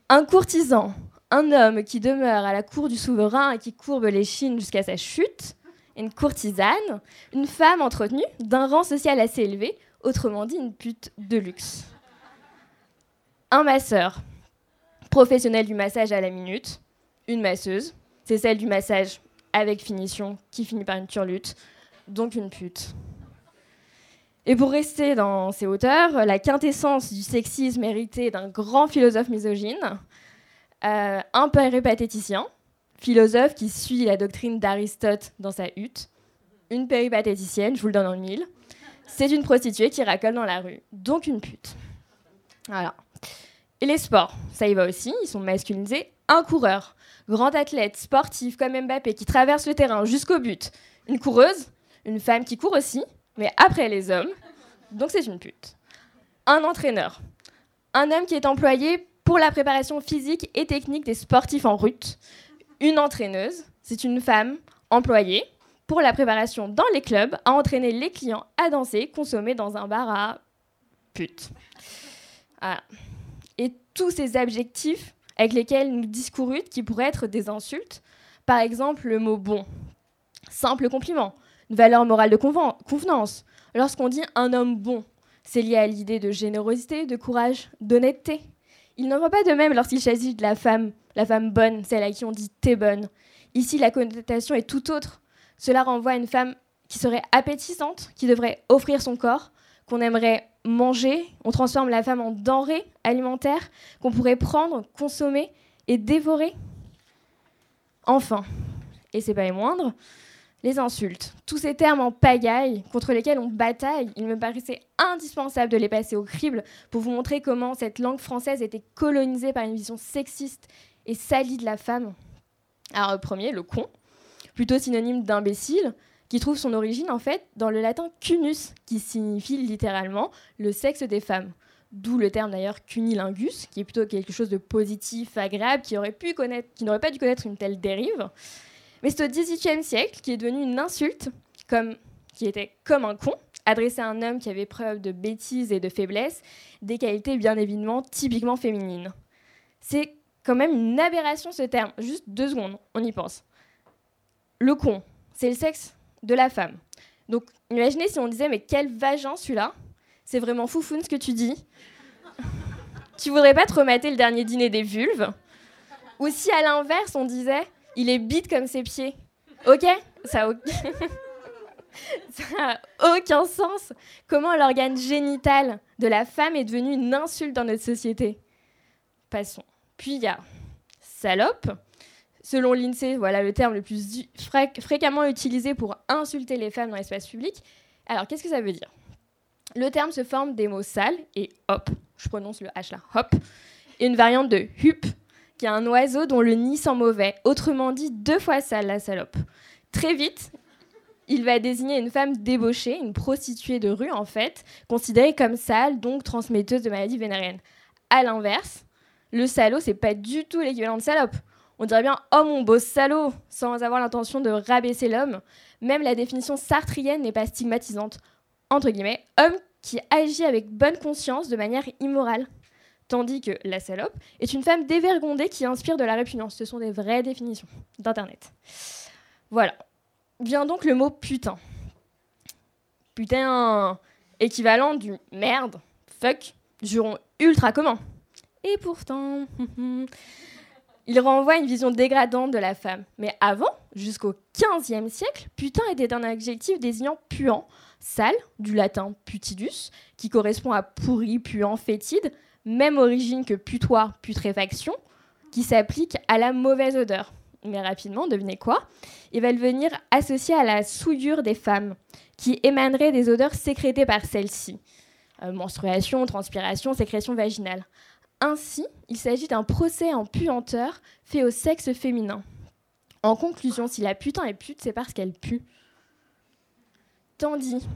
G: Un courtisan, un homme qui demeure à la cour du souverain et qui courbe les chines jusqu'à sa chute, une courtisane, une femme entretenue d'un rang social assez élevé, autrement dit une pute de luxe. Un masseur, professionnel du massage à la minute, une masseuse, c'est celle du massage avec finition qui finit par une turlute, donc une pute. Et pour rester dans ces hauteurs, la quintessence du sexisme héritée d'un grand philosophe misogyne, euh, un péripatéticien, philosophe qui suit la doctrine d'Aristote dans sa hutte, une péripatéticienne, je vous le donne en mille, c'est une prostituée qui racole dans la rue, donc une pute. Voilà. Et les sports, ça y va aussi, ils sont masculinisés. Un coureur, grand athlète, sportif comme Mbappé, qui traverse le terrain jusqu'au but. Une coureuse, une femme qui court aussi, mais après les hommes, donc c'est une pute. Un entraîneur, un homme qui est employé pour la préparation physique et technique des sportifs en route. Une entraîneuse, c'est une femme employée pour la préparation dans les clubs, à entraîner les clients à danser, consommer dans un bar à pute. Et tous ces adjectifs avec lesquels nous discourut, qui pourraient être des insultes, par exemple le mot bon, simple compliment, une valeur morale de convenance. Lorsqu'on dit un homme bon, c'est lié à l'idée de générosité, de courage, d'honnêteté. Il n'en va pas de même lorsqu'il s'agit de la femme, la femme bonne, celle à qui on dit t'es bonne. Ici, la connotation est tout autre. Cela renvoie à une femme qui serait appétissante, qui devrait offrir son corps, qu'on aimerait manger. On transforme la femme en denrée alimentaire qu'on pourrait prendre, consommer et dévorer. Enfin, et c'est pas les moindres, les insultes. Tous ces termes en pagaille contre lesquels on bataille, il me paraissait indispensable de les passer au crible pour vous montrer comment cette langue française était colonisée par une vision sexiste et salie de la femme. Alors, premier, le con plutôt synonyme d'imbécile, qui trouve son origine en fait dans le latin cunus, qui signifie littéralement le sexe des femmes. D'où le terme d'ailleurs cunilingus, qui est plutôt quelque chose de positif, agréable, qui aurait pu qui n'aurait pas dû connaître une telle dérive. Mais c'est au XVIIIe siècle qui est devenu une insulte, comme, qui était comme un con, adressé à un homme qui avait preuve de bêtise et de faiblesse, des qualités bien évidemment typiquement féminines. C'est quand même une aberration ce terme. Juste deux secondes, on y pense le con, c'est le sexe de la femme. Donc, imaginez si on disait, mais quel vagin celui-là C'est vraiment foufoune ce que tu dis. [laughs] tu voudrais pas te remater le dernier dîner des vulves Ou si à l'inverse, on disait, il est bite comme ses pieds. Ok Ça n'a [laughs] aucun sens. Comment l'organe génital de la femme est devenu une insulte dans notre société? Passons. Puis il y a salope Selon l'INSEE, voilà le terme le plus fréquemment utilisé pour insulter les femmes dans l'espace public. Alors, qu'est-ce que ça veut dire? Le terme se forme des mots sales et hop, je prononce le H là, hop, une variante de hup, qui est un oiseau dont le nid sent mauvais, autrement dit deux fois sale la salope. Très vite, il va désigner une femme débauchée, une prostituée de rue en fait, considérée comme sale, donc transmetteuse de maladies vénériennes. À l'inverse, le salaud, c'est pas du tout l'équivalent de salope on dirait bien oh mon beau salaud, sans avoir l'intention de rabaisser l'homme. Même la définition sartrienne n'est pas stigmatisante. Entre guillemets, homme qui agit avec bonne conscience de manière immorale. Tandis que la salope est une femme dévergondée qui inspire de la répugnance. Ce sont des vraies définitions d'Internet. Voilà. Vient donc le mot putain. Putain, équivalent du merde, fuck, juron ultra commun. Et pourtant, [laughs] il renvoie à une vision dégradante de la femme. Mais avant, Jusqu'au XVe siècle, putain était un adjectif désignant puant, sale, du latin putidus, qui correspond à pourri, puant, fétide, même origine que putoir, putréfaction, qui s'applique à la mauvaise odeur. Mais rapidement, devinez quoi? Il va devenir associé à la souillure des femmes, qui émanerait des odeurs sécrétées par celles-ci. Euh, menstruation, transpiration, sécrétion vaginale. Ainsi, il s'agit d'un procès en puanteur fait au sexe féminin. En conclusion, si la putain est pute, c'est parce qu'elle pue. Tandis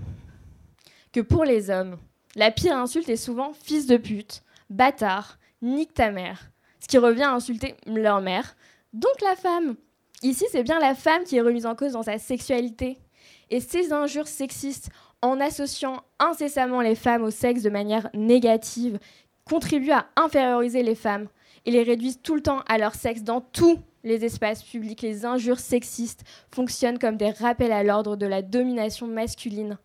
G: que pour les hommes, la pire insulte est souvent fils de pute, bâtard, nique ta mère, ce qui revient à insulter leur mère, donc la femme. Ici, c'est bien la femme qui est remise en cause dans sa sexualité. Et ces injures sexistes, en associant incessamment les femmes au sexe de manière négative, contribuent à inférioriser les femmes et les réduisent tout le temps à leur sexe dans tous les espaces publics. Les injures sexistes fonctionnent comme des rappels à l'ordre de la domination masculine.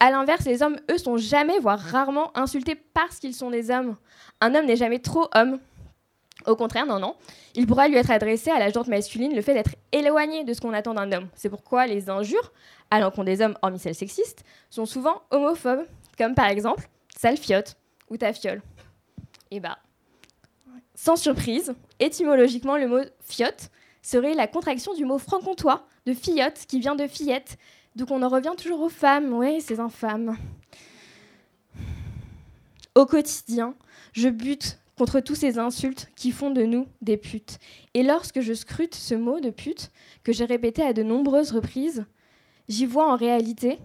G: A l'inverse, les hommes, eux, sont jamais, voire rarement insultés parce qu'ils sont des hommes. Un homme n'est jamais trop homme. Au contraire, non, non. Il pourra lui être adressé à la jante masculine le fait d'être éloigné de ce qu'on attend d'un homme. C'est pourquoi les injures, à l'encontre des hommes, hormis celles sexistes, sont souvent homophobes, comme par exemple sale fiotte ou ta fiole. Et bah, sans surprise, étymologiquement, le mot fiotte serait la contraction du mot franc-comtois de fillotte, qui vient de fillette. Donc on en revient toujours aux femmes, oui, ces infâmes. Au quotidien, je bute contre tous ces insultes qui font de nous des putes. Et lorsque je scrute ce mot de pute, que j'ai répété à de nombreuses reprises, j'y vois en réalité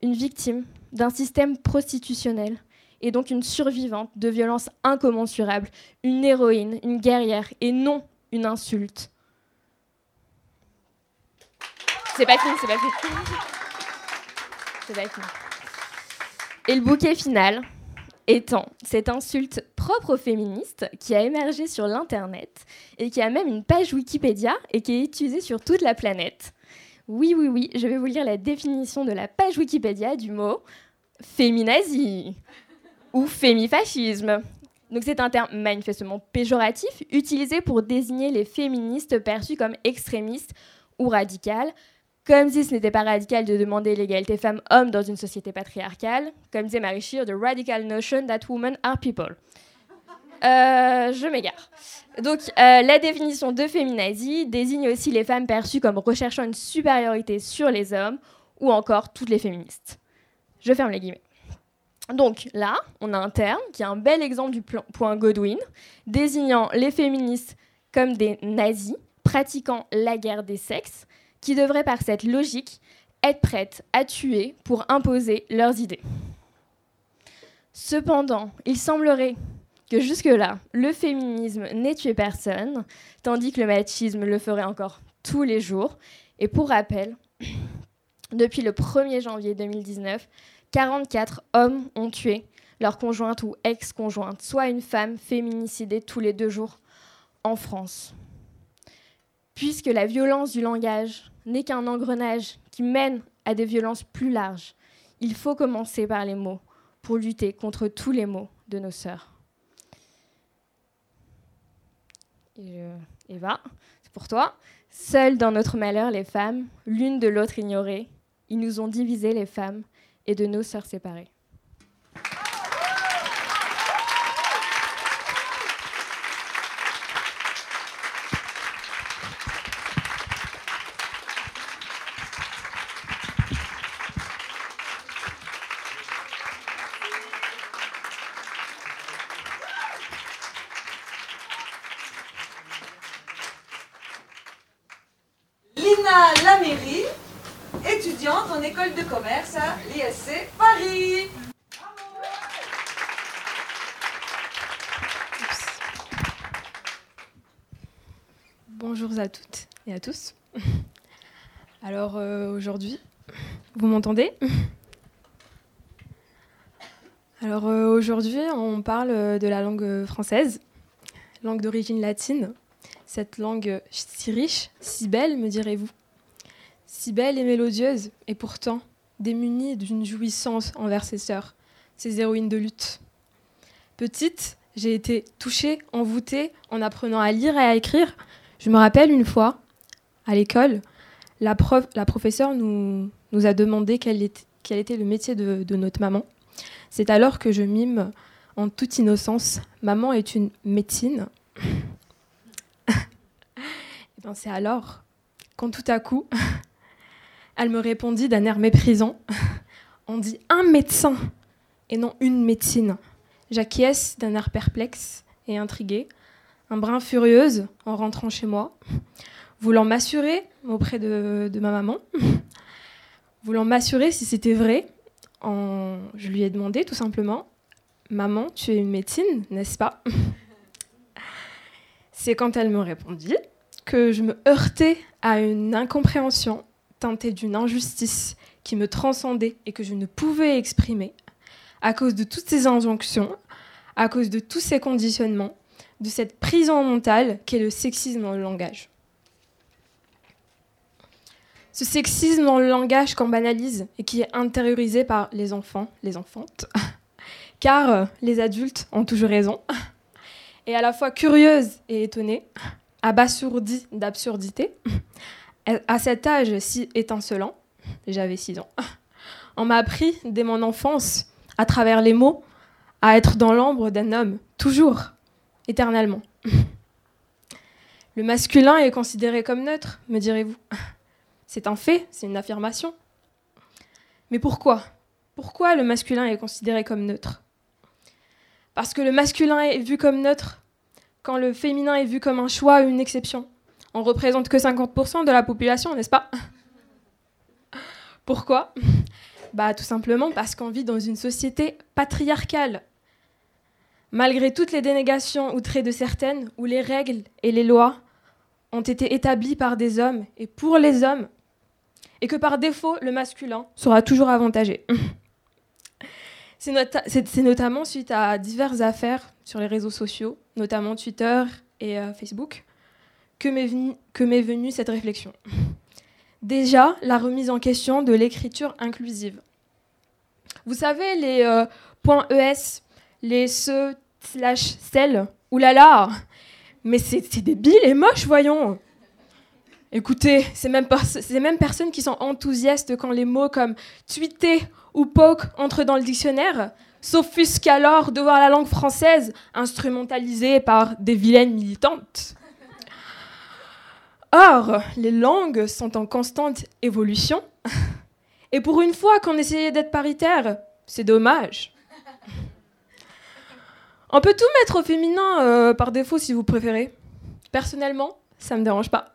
G: une victime d'un système prostitutionnel et donc une survivante de violences incommensurables, une héroïne, une guerrière et non une insulte. C'est pas fini, c'est pas fini. [laughs] C'est pas fini. Et le bouquet final, étant cette insulte propre aux féministes qui a émergé sur l'Internet et qui a même une page Wikipédia et qui est utilisée sur toute la planète. Oui, oui, oui, je vais vous lire la définition de la page Wikipédia du mot féminazie ou fémifascisme. Donc c'est un terme manifestement péjoratif utilisé pour désigner les féministes perçus comme extrémistes ou radicales, comme si ce n'était pas radical de demander l'égalité femmes-hommes dans une société patriarcale, comme disait Marie Scheer, the radical notion that women are people. Euh, je m'égare. Donc, euh, la définition de féminazie désigne aussi les femmes perçues comme recherchant une supériorité sur les hommes, ou encore toutes les féministes. Je ferme les guillemets. Donc là, on a un terme qui est un bel exemple du point Godwin, désignant les féministes comme des nazis pratiquant la guerre des sexes, qui devraient par cette logique être prêtes à tuer pour imposer leurs idées. Cependant, il semblerait que jusque-là, le féminisme n'ait tué personne, tandis que le machisme le ferait encore tous les jours. Et pour rappel, [clears throat] depuis le 1er janvier 2019, 44 hommes ont tué leur conjointe ou ex-conjointe, soit une femme féminicidée tous les deux jours en France. Puisque la violence du langage n'est qu'un engrenage qui mène à des violences plus larges. Il faut commencer par les mots pour lutter contre tous les maux de nos sœurs. Eva, c'est pour toi. Seules dans notre malheur, les femmes, l'une de l'autre ignorées, ils nous ont divisé les femmes et de nos sœurs séparées.
A: école de commerce à l'ISC Paris.
H: Bonjour à toutes et à [laughs] Alors euh, aujourd'hui, vous m'entendez? [laughs] Alors euh, aujourd'hui, on parle de la langue française, langue d'origine latine. Cette langue si riche, si belle, me direz-vous si belle et mélodieuse, et pourtant démunie d'une jouissance envers ses sœurs, ses héroïnes de lutte. Petite, j'ai été touchée, envoûtée en apprenant à lire et à écrire. Je me rappelle une fois, à l'école, la, prof, la professeure nous, a demandé quel était, le métier de, notre maman. C'est alors que je mime en toute innocence. Maman est une médecine. [laughs] Et ben, c'est alors, quand tout à coup, [laughs] elle me répondit d'un air méprisant [laughs] On dit un médecin et non une médecine. J'acquiesce d'un air perplexe et intrigué, un brin furieuse en rentrant chez moi, voulant m'assurer auprès de, ma maman, [laughs] voulant m'assurer si c'était vrai. Je lui ai demandé tout simplement Maman, tu es une médecine, n'est-ce pas? [laughs] C'est quand elle me répondit que je me heurtais à une incompréhension teintée d'une injustice qui me transcendait et que je ne pouvais exprimer à cause de toutes ces injonctions, à cause de tous ces conditionnements, de cette prison mentale qu'est le sexisme dans le langage. Ce sexisme dans le langage qu'on banalise et qui est intériorisé par les enfants, les enfantes, [laughs] car euh, les adultes ont toujours raison, [laughs] et à la fois curieuse et étonnée, [laughs] abasourdie d'absurdité, à cet âge si étincelant, j'avais 6 ans, on m'a appris dès mon enfance, à travers les mots, à être dans l'ombre d'un homme, toujours, éternellement. Le masculin est considéré comme neutre, me direz-vous. C'est un fait, c'est une affirmation. Mais pourquoi? Pourquoi le masculin est considéré comme neutre? Parce que le masculin est vu comme neutre quand le féminin est vu comme un choix ou une exception. On représente que 50% de la population, n'est-ce pas? Pourquoi? Bah tout simplement parce qu'on vit dans une société patriarcale. Malgré toutes les dénégations ou traits de certaines, où les règles et les lois ont été établies par des hommes et pour les hommes, et que par défaut, le masculin sera toujours avantagé. [laughs] C'est notamment suite à diverses affaires sur les réseaux sociaux, notamment Twitter et euh, Facebook, que m'est venue cette réflexion. [laughs] Déjà, la remise en question de l'écriture inclusive. Vous savez, les euh, points ES, les ce slash cell, oulala, mais c'est débile et moche, voyons. Écoutez, c'est même, ces mêmes personnes qui sont enthousiastes quand les mots comme tweeter ou poke entrent dans le dictionnaire s'offusquent alors de voir la langue française instrumentalisée par des vilaines militantes. Or, les langues sont en constante évolution. Et pour une fois qu'on essayait d'être paritaire, c'est dommage. On peut tout mettre au féminin euh, par défaut si vous préférez. Personnellement, ça ne me dérange pas.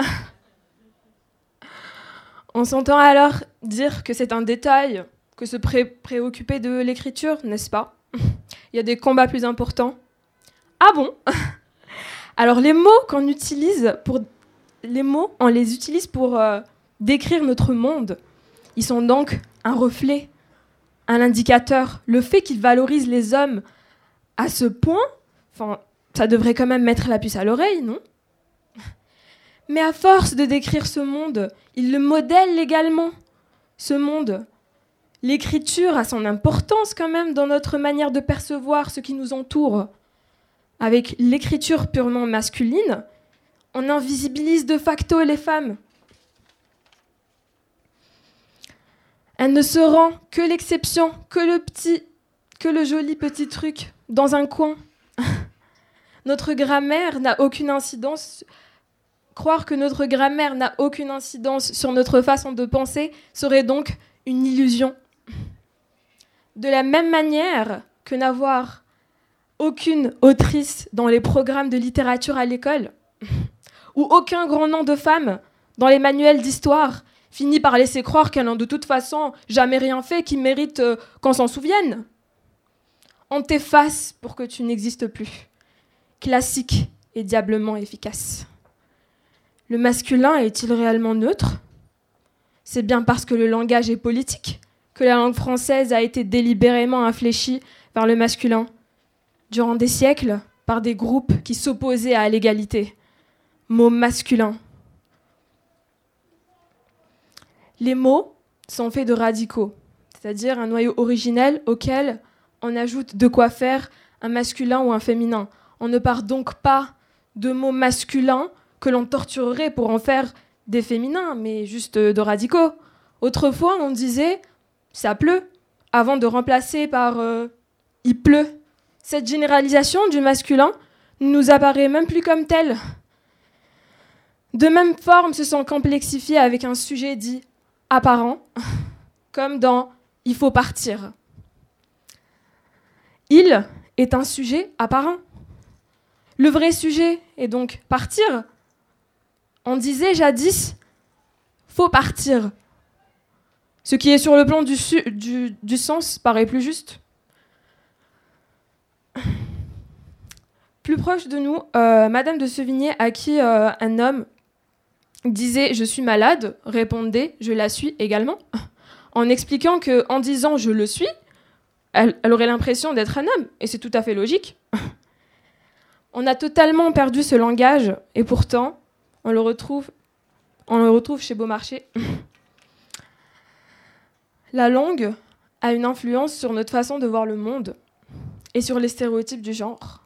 H: On s'entend alors dire que c'est un détail, que se préoccuper de l'écriture, n'est-ce pas? Il y a des combats plus importants. Ah bon? [laughs] Alors les mots qu'on utilise pour les mots, on les utilise pour euh, décrire notre monde. Ils sont donc un reflet, un indicateur. Le fait qu'ils valorisent les hommes à ce point, ça devrait quand même mettre la puce à l'oreille, non? Mais à force de décrire ce monde, ils le modèlent également. Ce monde, l'écriture a son importance quand même dans notre manière de percevoir ce qui nous entoure. Avec l'écriture purement masculine, on invisibilise de facto les femmes. Elle ne se rend que l'exception, que le petit, que le joli petit truc dans un coin. [laughs] notre grammaire n'a aucune incidence. Croire que notre grammaire n'a aucune incidence sur notre façon de penser serait donc une illusion. De la même manière que n'avoir aucune autrice dans les programmes de littérature à l'école, [laughs] où aucun grand nom de femme dans les manuels d'histoire finit par laisser croire qu'elle n'a de toute façon jamais rien fait qui mérite euh, qu'on s'en souvienne. On t'efface pour que tu n'existes plus. Classique et diablement efficace. Le masculin est-il réellement neutre? C'est bien parce que le langage est politique que la langue française a été délibérément infléchie vers le masculin, durant des siècles, par des groupes qui s'opposaient à l'égalité mots masculins. Les mots sont faits de radicaux, c'est-à-dire un noyau originel auquel on ajoute de quoi faire un masculin ou un féminin. On ne part donc pas de mots masculins que l'on torturerait pour en faire des féminins, mais juste de radicaux. Autrefois, on disait ça pleut, avant de remplacer par euh, il pleut. Cette généralisation du masculin ne nous apparaît même plus comme telle. De même forme se sont complexifiés avec un sujet dit apparent, [laughs] comme dans il faut partir. Il est un sujet apparent. Le vrai sujet est donc partir. On disait jadis faut partir. Ce qui est sur le plan du, sens paraît plus juste. Plus proche de nous, euh, Madame de Sevigné, à qui euh, un homme disait je suis malade, répondait je la suis également, [laughs] en expliquant que en disant je le suis, elle, aurait l'impression d'être un homme, et c'est tout à fait logique. [laughs] on a totalement perdu ce langage, et pourtant on le retrouve, chez Beaumarchais. La langue a une influence sur notre façon de voir le monde et sur les stéréotypes du genre.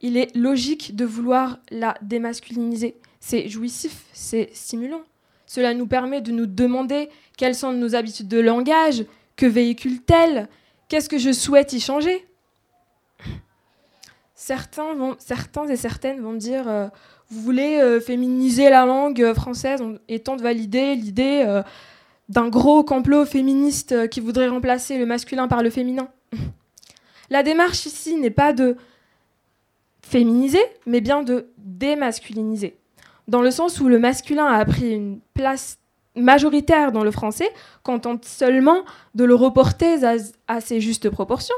H: Il est logique de vouloir la démasculiniser. C'est jouissif, c'est stimulant. Cela nous permet de nous demander quelles sont nos habitudes de langage, que véhicule-t-elle, qu'est-ce que je souhaite y changer? Certains, vont, certains et certaines vont dire euh, Vous voulez euh, féminiser la langue française et de valider l'idée euh, d'un gros complot féministe qui voudrait remplacer le masculin par le féminin. [laughs] La démarche ici n'est pas de féminiser, mais bien de démasculiniser. Dans le sens où le masculin a pris une place majoritaire dans le français, qu'on tente seulement de le reporter à, ses justes proportions.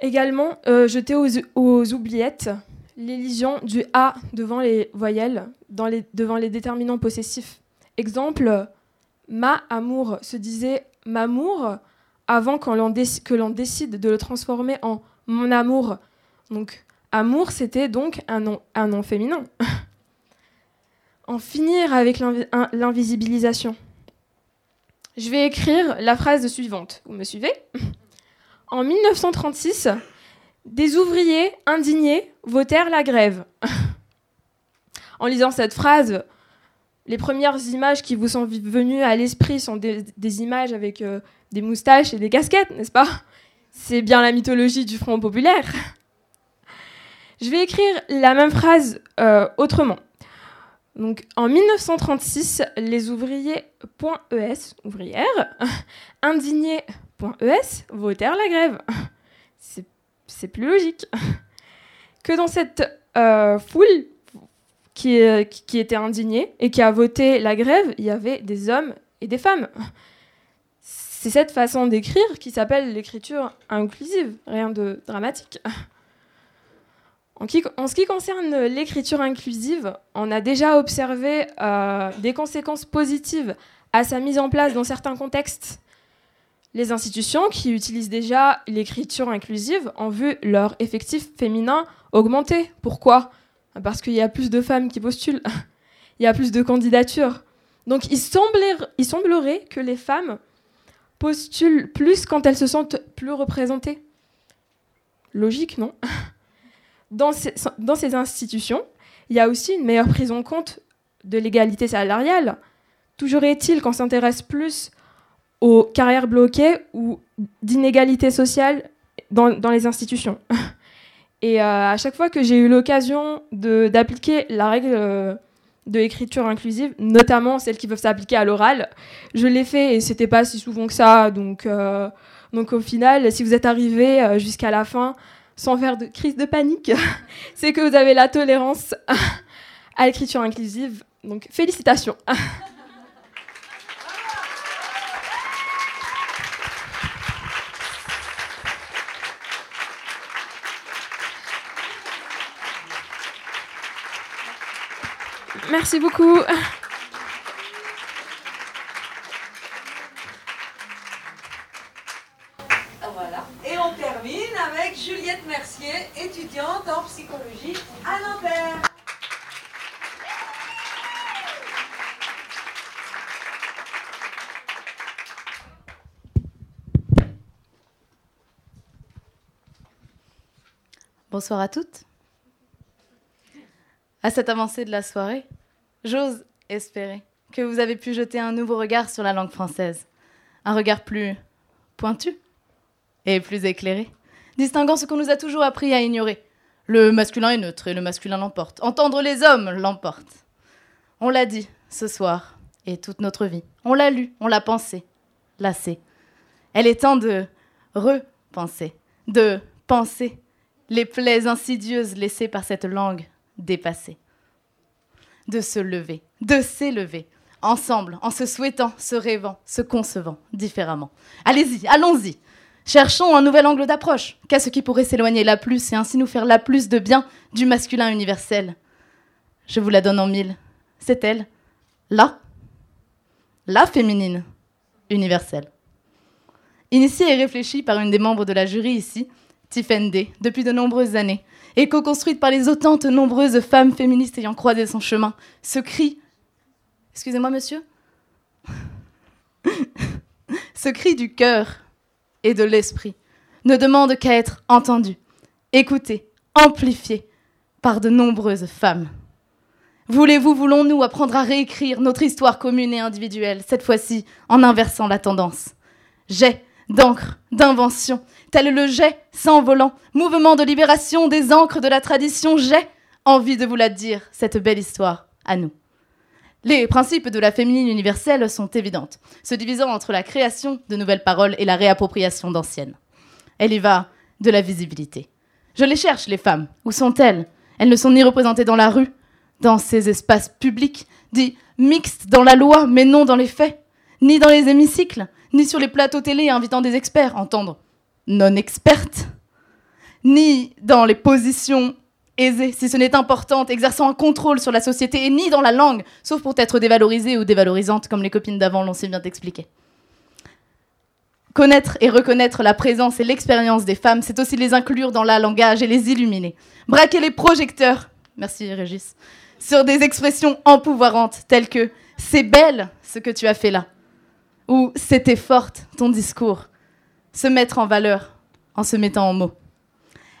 H: Également, euh, jeter aux, oubliettes l'élision du A devant les voyelles, devant les déterminants possessifs. Exemple, ma amour se disait m'amour avant que l'on décide de le transformer en mon amour. Donc, amour, c'était donc un nom, un nom féminin. [laughs] en finir avec l'invisibilisation. Je vais écrire la phrase suivante. Vous me suivez? [laughs] En 1936, des ouvriers indignés votèrent la grève. [laughs] en lisant cette phrase, les premières images qui vous sont venues à l'esprit sont des, images avec euh, des moustaches et des casquettes, n'est-ce pas? C'est bien la mythologie du Front populaire. [laughs] Je vais écrire la même phrase euh, autrement. Donc, en 1936, les ouvriers.es, ouvrières, [laughs] indignés.es, votèrent la grève? C'est plus logique. Que dans cette euh, foule qui, qui était indignée et qui a voté la grève, il y avait des hommes et des femmes. C'est cette façon d'écrire qui s'appelle l'écriture inclusive, rien de dramatique. En, ce qui concerne l'écriture inclusive, on a déjà observé euh, des conséquences positives à sa mise en place dans certains contextes. Les institutions qui utilisent déjà l'écriture inclusive ont vu leur effectif féminin augmenter. Pourquoi? Parce qu'il y a plus de femmes qui postulent, [laughs] il y a plus de candidatures. Donc il semblerait que les femmes postulent plus quand elles se sentent plus représentées. Logique, non? [laughs] Dans ces, institutions, il y a aussi une meilleure prise en compte de l'égalité salariale. Toujours est-il qu'on s'intéresse plus aux carrières bloquées ou d'inégalité sociale dans, dans, les institutions. [laughs] Et euh, à chaque fois que j'ai eu l'occasion d'appliquer la règle euh, de l'écriture inclusive, notamment celles qui peuvent s'appliquer à l'oral. Je l'ai fait et c'était pas si souvent que ça. Donc, euh, donc au final, si vous êtes arrivé jusqu'à la fin sans faire de crise de panique, [laughs] c'est que vous avez la tolérance [laughs] à l'écriture inclusive. Donc félicitations. Merci beaucoup.
A: Voilà. Et on termine avec Juliette Mercier, étudiante en psychologie à Nanterre.
I: Bonsoir à toutes. À cette avancée de la soirée, j'ose espérer que vous avez pu jeter un nouveau regard sur la langue française. Un regard plus pointu et plus éclairé, distinguant ce qu'on nous a toujours appris à ignorer. Le masculin est neutre et le masculin l'emporte. Entendre les hommes l'emporte. On l'a dit ce soir et toute notre vie. On l'a lu, on l'a pensé, lassé. Elle est temps de repenser, de penser les plaies insidieuses laissées par cette langue dépassée. De se lever, de s'élever, ensemble, en se souhaitant, se rêvant, se concevant différemment. Allez-y, allons-y. Cherchons un nouvel angle d'approche. Qu'est-ce qui pourrait s'éloigner la plus et ainsi nous faire la plus de bien du masculin universel? Je vous la donne en mille. C'est elle, la, la féminine universelle. Initiée et réfléchie par une des membres de la jury ici, Tiffen Day, depuis de nombreuses années, et co-construite par les autantes nombreuses femmes féministes ayant croisé son chemin, ce cri. Excusez-moi, monsieur [laughs] Ce cri du cœur et de l'esprit ne demande qu'à être entendu, écouté, amplifié par de nombreuses femmes. Voulez-vous, voulons-nous apprendre à réécrire notre histoire commune et individuelle, cette fois-ci en inversant la tendance? Jet d'encre, d'invention, tel le jet s'envolant, mouvement de libération des encres de la tradition, j'ai envie de vous la dire, cette belle histoire, à nous. Les principes de la féminine universelle sont évidentes, se divisant entre la création de nouvelles paroles et la réappropriation d'anciennes. Elle y va de la visibilité. Je les cherche, les femmes. Où sont-elles? Elles ne sont ni représentées dans la rue, dans ces espaces publics, dits mixtes dans la loi, mais non dans les faits, ni dans les hémicycles, ni sur les plateaux télé invitant des experts, entendre non expertes, ni dans les positions aisées, si ce n'est importante, exerçant un contrôle sur la société, ni dans la langue, sauf pour être dévalorisée ou dévalorisante, comme les copines d'avant l'ont si bien expliqué. Connaître et reconnaître la présence et l'expérience des femmes, c'est aussi les inclure dans la langage et les illuminer. Braquer les projecteurs, merci Régis, sur des expressions empouvoirantes telles que c'est belle ce que tu as fait là, ou c'était forte ton discours, se mettre en valeur en se mettant en mots.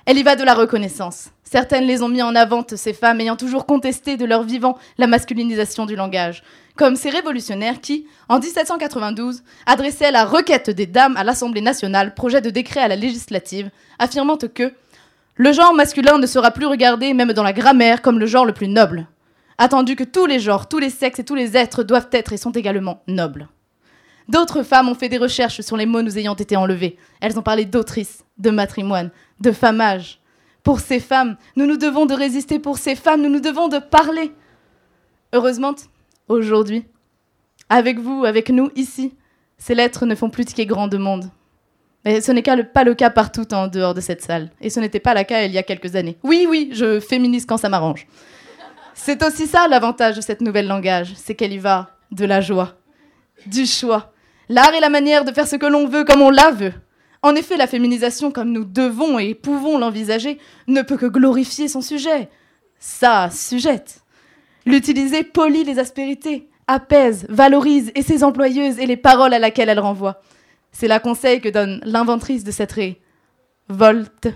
I: Elle y va de la reconnaissance. Certaines les ont mis en avant, ces femmes ayant toujours contesté de leur vivant la masculinisation du langage, comme ces révolutionnaires qui, en 1792, adressaient la requête des dames à l'Assemblée nationale, projet de décret à la législative, affirmant que le genre masculin ne sera plus regardé, même dans la grammaire, comme le genre le plus noble, attendu que tous les genres, tous les sexes et tous les êtres doivent être et sont également nobles. D'autres femmes ont fait des recherches sur les mots nous ayant été enlevés. Elles ont parlé d'autrice, de matrimoine, de famage. Pour ces femmes, nous nous devons de résister. Pour ces femmes, nous nous devons de parler. Heureusement, aujourd'hui, avec vous, avec nous, ici, ces lettres ne font plus tiquer grand de monde. Mais ce n'est pas le cas partout en dehors de cette salle. Et ce n'était pas le cas il y a quelques années. Oui, oui, je féminise quand ça m'arrange. C'est aussi ça l'avantage de cette nouvelle langage, c'est qu'elle y va de la joie, du choix, L'art est la manière de faire ce que l'on veut comme on la veut. En effet, la féminisation, comme nous devons et pouvons l'envisager, ne peut que glorifier son sujet. Sa sujette. L'utiliser polie les aspérités, apaise, valorise et ses employeuses et les paroles à laquelle elle renvoie. C'est la conseil que donne l'inventrice de cette ré. Volt,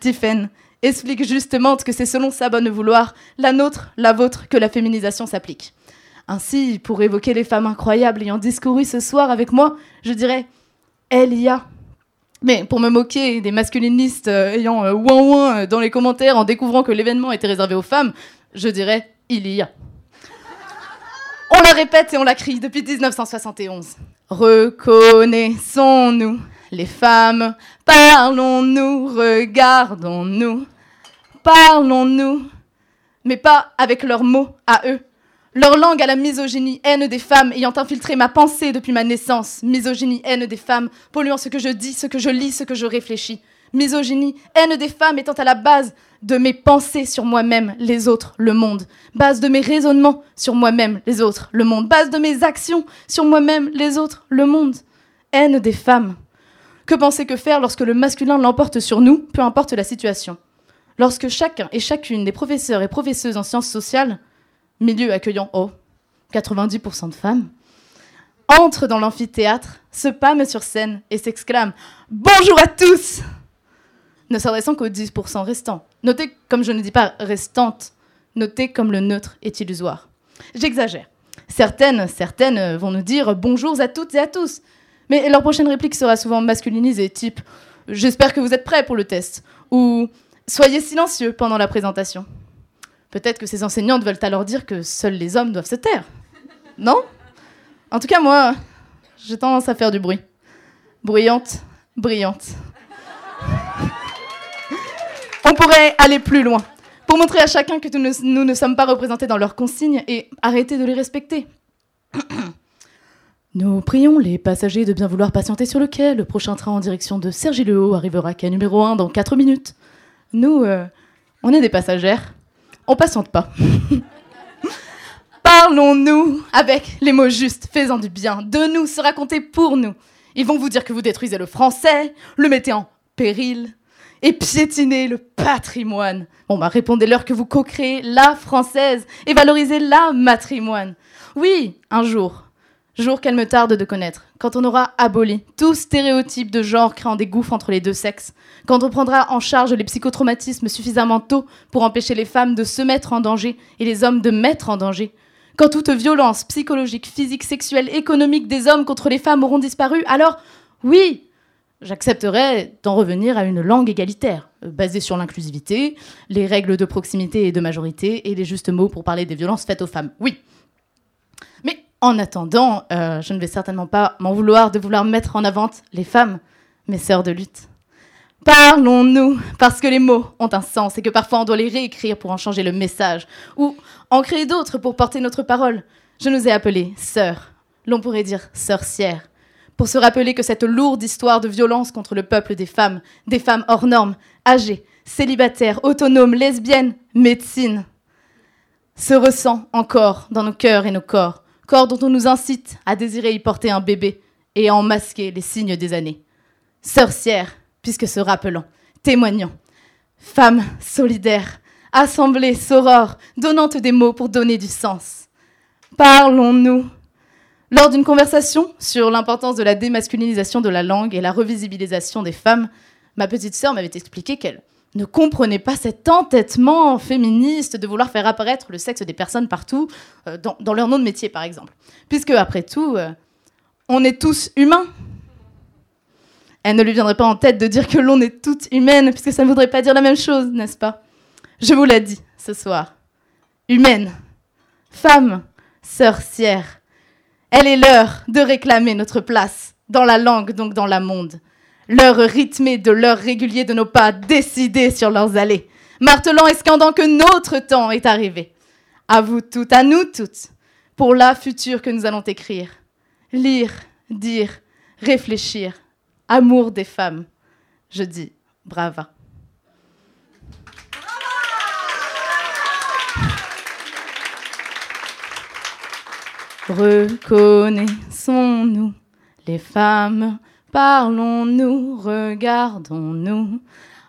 I: Tiffen, explique justement que c'est selon sa bonne vouloir, la nôtre, la vôtre, que la féminisation s'applique. Ainsi, pour évoquer les femmes incroyables ayant discouru ce soir avec moi, je dirais elle y a. Mais pour me moquer des masculinistes euh, ayant euh, ouin ouin euh, dans les commentaires en découvrant que l'événement était réservé aux femmes, je dirais il y a. On la répète et on la crie depuis 1971. Reconnaissons-nous, les femmes, parlons-nous, regardons-nous, parlons-nous, mais pas avec leurs mots à eux, leur langue à la misogynie, haine des femmes ayant infiltré ma pensée depuis ma naissance. Misogynie, haine des femmes, polluant ce que je dis, ce que je lis, ce que je réfléchis. Misogynie, haine des femmes étant à la base de mes pensées sur moi-même, les autres, le monde. Base de mes raisonnements sur moi-même, les autres, le monde. Base de mes actions sur moi-même, les autres, le monde. Haine des femmes. Que penser que faire lorsque le masculin l'emporte sur nous, peu importe la situation? Lorsque chacun et chacune des professeurs et professeuses en sciences sociales milieu accueillant oh, 90% de femmes, entre dans l'amphithéâtre, se pâme sur scène et s'exclame Bonjour à tous ne s'adressant qu'aux 10% restants. Notez, comme je ne dis pas restantes, noté comme le neutre est illusoire. J'exagère. Certaines, certaines vont nous dire bonjours à toutes et à tous. Mais leur prochaine réplique sera souvent masculinisée, type J'espère que vous êtes prêts pour le test ou Soyez silencieux pendant la présentation. Peut-être que ces enseignantes veulent alors dire que seuls les hommes doivent se taire. Non? En tout cas, moi, j'ai tendance à faire du bruit. Bruyante, brillante. On pourrait aller plus loin pour montrer à chacun que nous ne, sommes pas représentés dans leurs consignes et arrêter de les respecter. [clears throat] Nous prions les passagers de bien vouloir patienter sur le quai. Le prochain train en direction de Cergy-le-Haut arrivera quai numéro 1 dans 4 minutes. Nous, euh, on est des passagères. On patiente pas. Parlons-nous avec les mots justes, faisant du bien, de nous, se raconter pour nous. Ils vont vous dire que vous détruisez le français, le mettez en péril et piétinez le patrimoine. Bon, bah répondez-leur que vous co-créez la française et valorisez la matrimoine. Oui, un jour, jour qu'elle me tarde de connaître, quand on aura aboli tout stéréotype de genre créant des gouffres entre les deux sexes, quand on prendra en charge les psychotraumatismes suffisamment tôt pour empêcher les femmes de se mettre en danger et les hommes de mettre en danger, quand toute violence psychologique, physique, sexuelle, économique des hommes contre les femmes auront disparu, alors oui, j'accepterai d'en revenir à une langue égalitaire, euh, basée sur l'inclusivité, les règles de proximité et de majorité et les justes mots pour parler des violences faites aux femmes. Oui. En attendant, euh, je ne vais certainement pas m'en vouloir de vouloir mettre en avant les femmes, mes sœurs de lutte. Parlons-nous, parce que les mots ont un sens et que parfois on doit les réécrire pour en changer le message, ou en créer d'autres pour porter notre parole. Je nous ai appelées sœurs, l'on pourrait dire sorcières, pour se rappeler que cette lourde histoire de violence contre le peuple des femmes, des femmes hors normes, âgées, célibataires, autonomes, lesbiennes, médecine, se ressent encore dans nos cœurs et nos corps, corps dont on nous incite à désirer y porter un bébé et à en masquer les signes des années. Sorcières, puisque se rappelant, témoignant, femmes solidaires, assemblées, sorores, donnantes des mots pour donner du sens. Parlons-nous lors d'une conversation sur l'importance de la démasculinisation de la langue et la revisibilisation des femmes, ma petite sœur m'avait expliqué qu'elle ne comprenait pas cet entêtement féministe de vouloir faire apparaître le sexe des personnes partout, euh, dans, leur nom de métier par exemple. Puisque, après tout, euh, on est tous humains. Elle ne lui viendrait pas en tête de dire que l'on est toutes humaines, puisque ça ne voudrait pas dire la même chose, n'est-ce pas? Je vous l'ai dit ce soir. Humaine, femme, sorcière, elle est l'heure de réclamer notre place dans la langue, donc dans la monde. L'heure rythmée de l'heure régulier de nos pas décidés sur leurs allées, martelant et scandant que notre temps est arrivé. À vous toutes, à nous toutes, pour la future que nous allons écrire. Lire, dire, réfléchir. Amour des femmes. Je dis brava. Reconnaissons-nous, les femmes, parlons-nous, regardons-nous.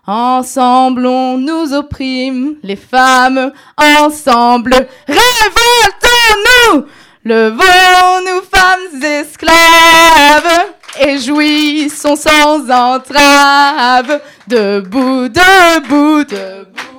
I: Ensemble nous opprime, les femmes, ensemble, révoltons-nous Levons-nous, femmes esclaves, et jouissons sans entrave, debout, debout, debout.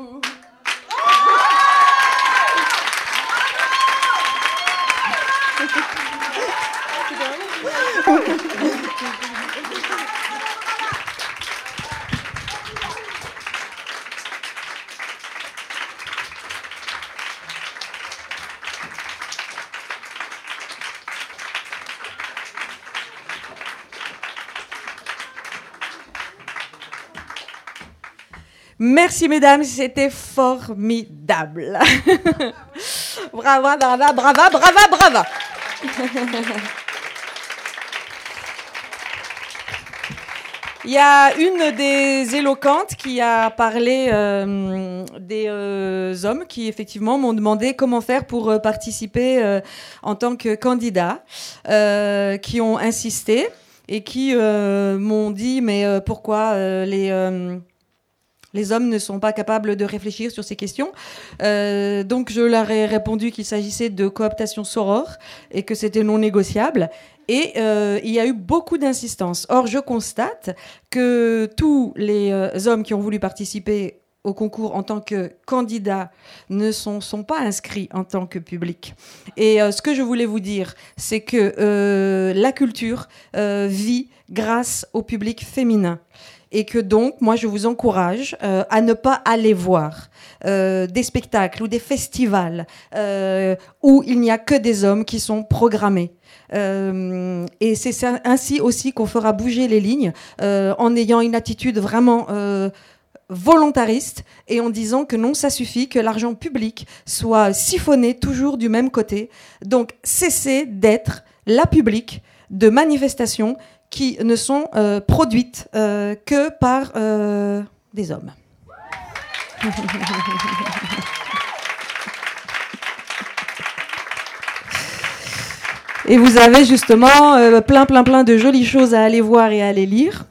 A: Merci mesdames, c'était formidable. [laughs] brava, brava, brava, brava, brava. [laughs] Il y a une des éloquentes qui a parlé euh, des euh, hommes qui effectivement m'ont demandé comment faire pour euh, participer en tant que candidat, qui ont insisté et qui m'ont dit mais pourquoi les les hommes ne sont pas capables de réfléchir sur ces questions. Euh, donc je leur ai répondu qu'il s'agissait de cooptation soror et que c'était non négociable. Et euh, il y a eu beaucoup d'insistance. Or, je constate que tous les euh, hommes qui ont voulu participer au concours en tant que candidats ne sont, pas inscrits en tant que public. Et ce que je voulais vous dire, c'est que la culture vit grâce au public féminin. Et que donc, moi, je vous encourage euh, à ne pas aller voir euh, des spectacles ou des festivals euh, où il n'y a que des hommes qui sont programmés. Euh, et c'est ainsi aussi qu'on fera bouger les lignes en ayant une attitude vraiment volontariste et en disant que non, ça suffit, que l'argent public soit siphonné toujours du même côté. Donc, cessez d'être la public de manifestations qui ne sont euh, produites euh, que par euh, des hommes. Et vous avez justement plein, plein, plein de jolies choses à aller voir et à aller lire.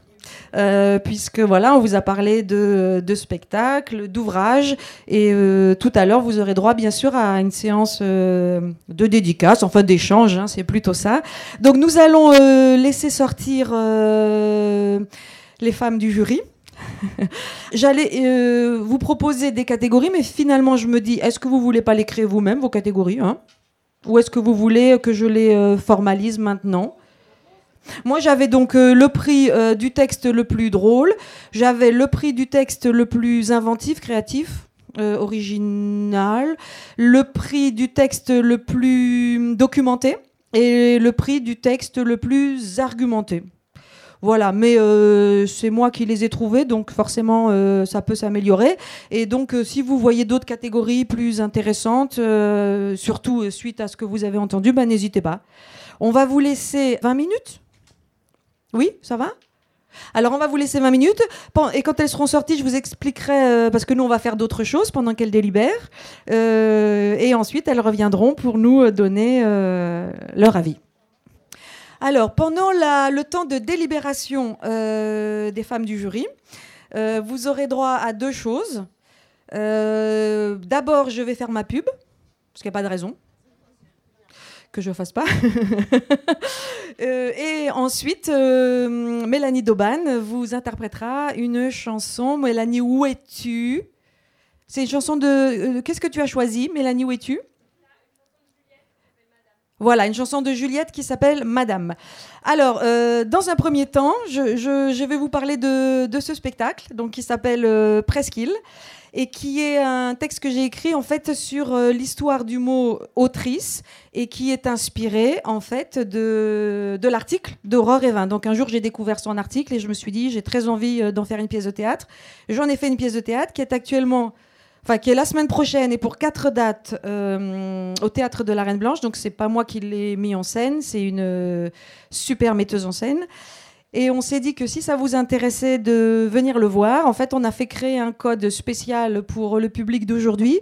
A: Euh, puisque voilà, on vous a parlé de, de spectacles, d'ouvrages, et euh, tout à l'heure vous aurez droit bien sûr à une séance euh, de dédicace, enfin d'échange, hein, c'est plutôt ça. Donc nous allons euh, laisser sortir euh, les femmes du jury. [laughs] J'allais euh, vous proposer des catégories, mais finalement je me dis, est-ce que vous voulez pas les créer vous-même vos catégories, hein? Ou est-ce que vous voulez que je les euh, formalise maintenant? Moi, j'avais donc euh, le prix euh, du texte le plus drôle, j'avais le prix du texte le plus inventif, créatif, euh, original, le prix du texte le plus documenté et le prix du texte le plus argumenté. Voilà, mais euh, c'est moi qui les ai trouvés, donc forcément euh, ça peut s'améliorer. Et donc euh, si vous voyez d'autres catégories plus intéressantes, surtout suite à ce que vous avez entendu, bah, n'hésitez pas. On va vous laisser 20 minutes oui, ça va? Alors on va vous laisser 20 minutes et quand elles seront sorties, je vous expliquerai euh, parce que nous on va faire d'autres choses pendant qu'elles délibèrent Euh, et ensuite elles reviendront pour nous euh, donner leur avis. Alors pendant le temps de délibération des femmes du jury, vous aurez droit à deux choses. D'abord, je vais faire ma pub parce qu'il n'y a pas de raison que je fasse pas. [laughs] Euh, et ensuite, euh, Mélanie Doban vous interprétera une chanson. Mélanie, où es-tu? C'est une chanson de. euh, Qu'est-ce que tu as choisi, Mélanie, où es-tu? Voilà, une chanson de Juliette qui s'appelle Madame. Alors, dans un premier temps, je, vais vous parler de, de ce spectacle, donc qui s'appelle euh, Presqu'île, et qui est un texte que j'ai écrit en fait sur euh, l'histoire du mot autrice et qui est inspiré en fait de, de l'article d'Aurore Evin. Donc un jour j'ai découvert son article et je me suis dit j'ai très envie euh, d'en faire une pièce de théâtre. J'en ai fait une pièce de théâtre qui est actuellement, enfin qui est la semaine prochaine et pour quatre dates euh, au théâtre de la Reine Blanche. Donc c'est pas moi qui l'ai mis en scène, c'est une super metteuse en scène. Et on s'est dit que si ça vous intéressait de venir le voir, en fait, on a fait créer un code spécial pour le public d'aujourd'hui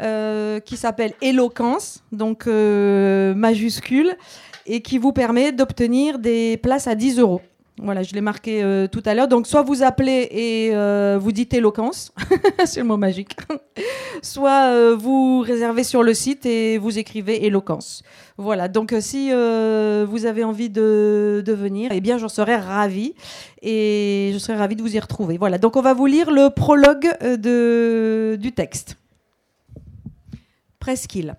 A: euh, qui s'appelle Éloquence, donc euh, majuscule, et qui vous permet d'obtenir des places à 10 euros. Voilà, je l'ai marqué euh, tout à l'heure. Donc, soit vous appelez et euh, vous dites éloquence, [laughs] c'est le mot magique, [laughs] soit euh, vous réservez sur le site et vous écrivez éloquence. Voilà, donc si vous avez envie de, venir, eh bien, j'en serais ravie et je serais ravie de vous y retrouver. Voilà, donc on va vous lire le prologue de, du texte. Presqu'île.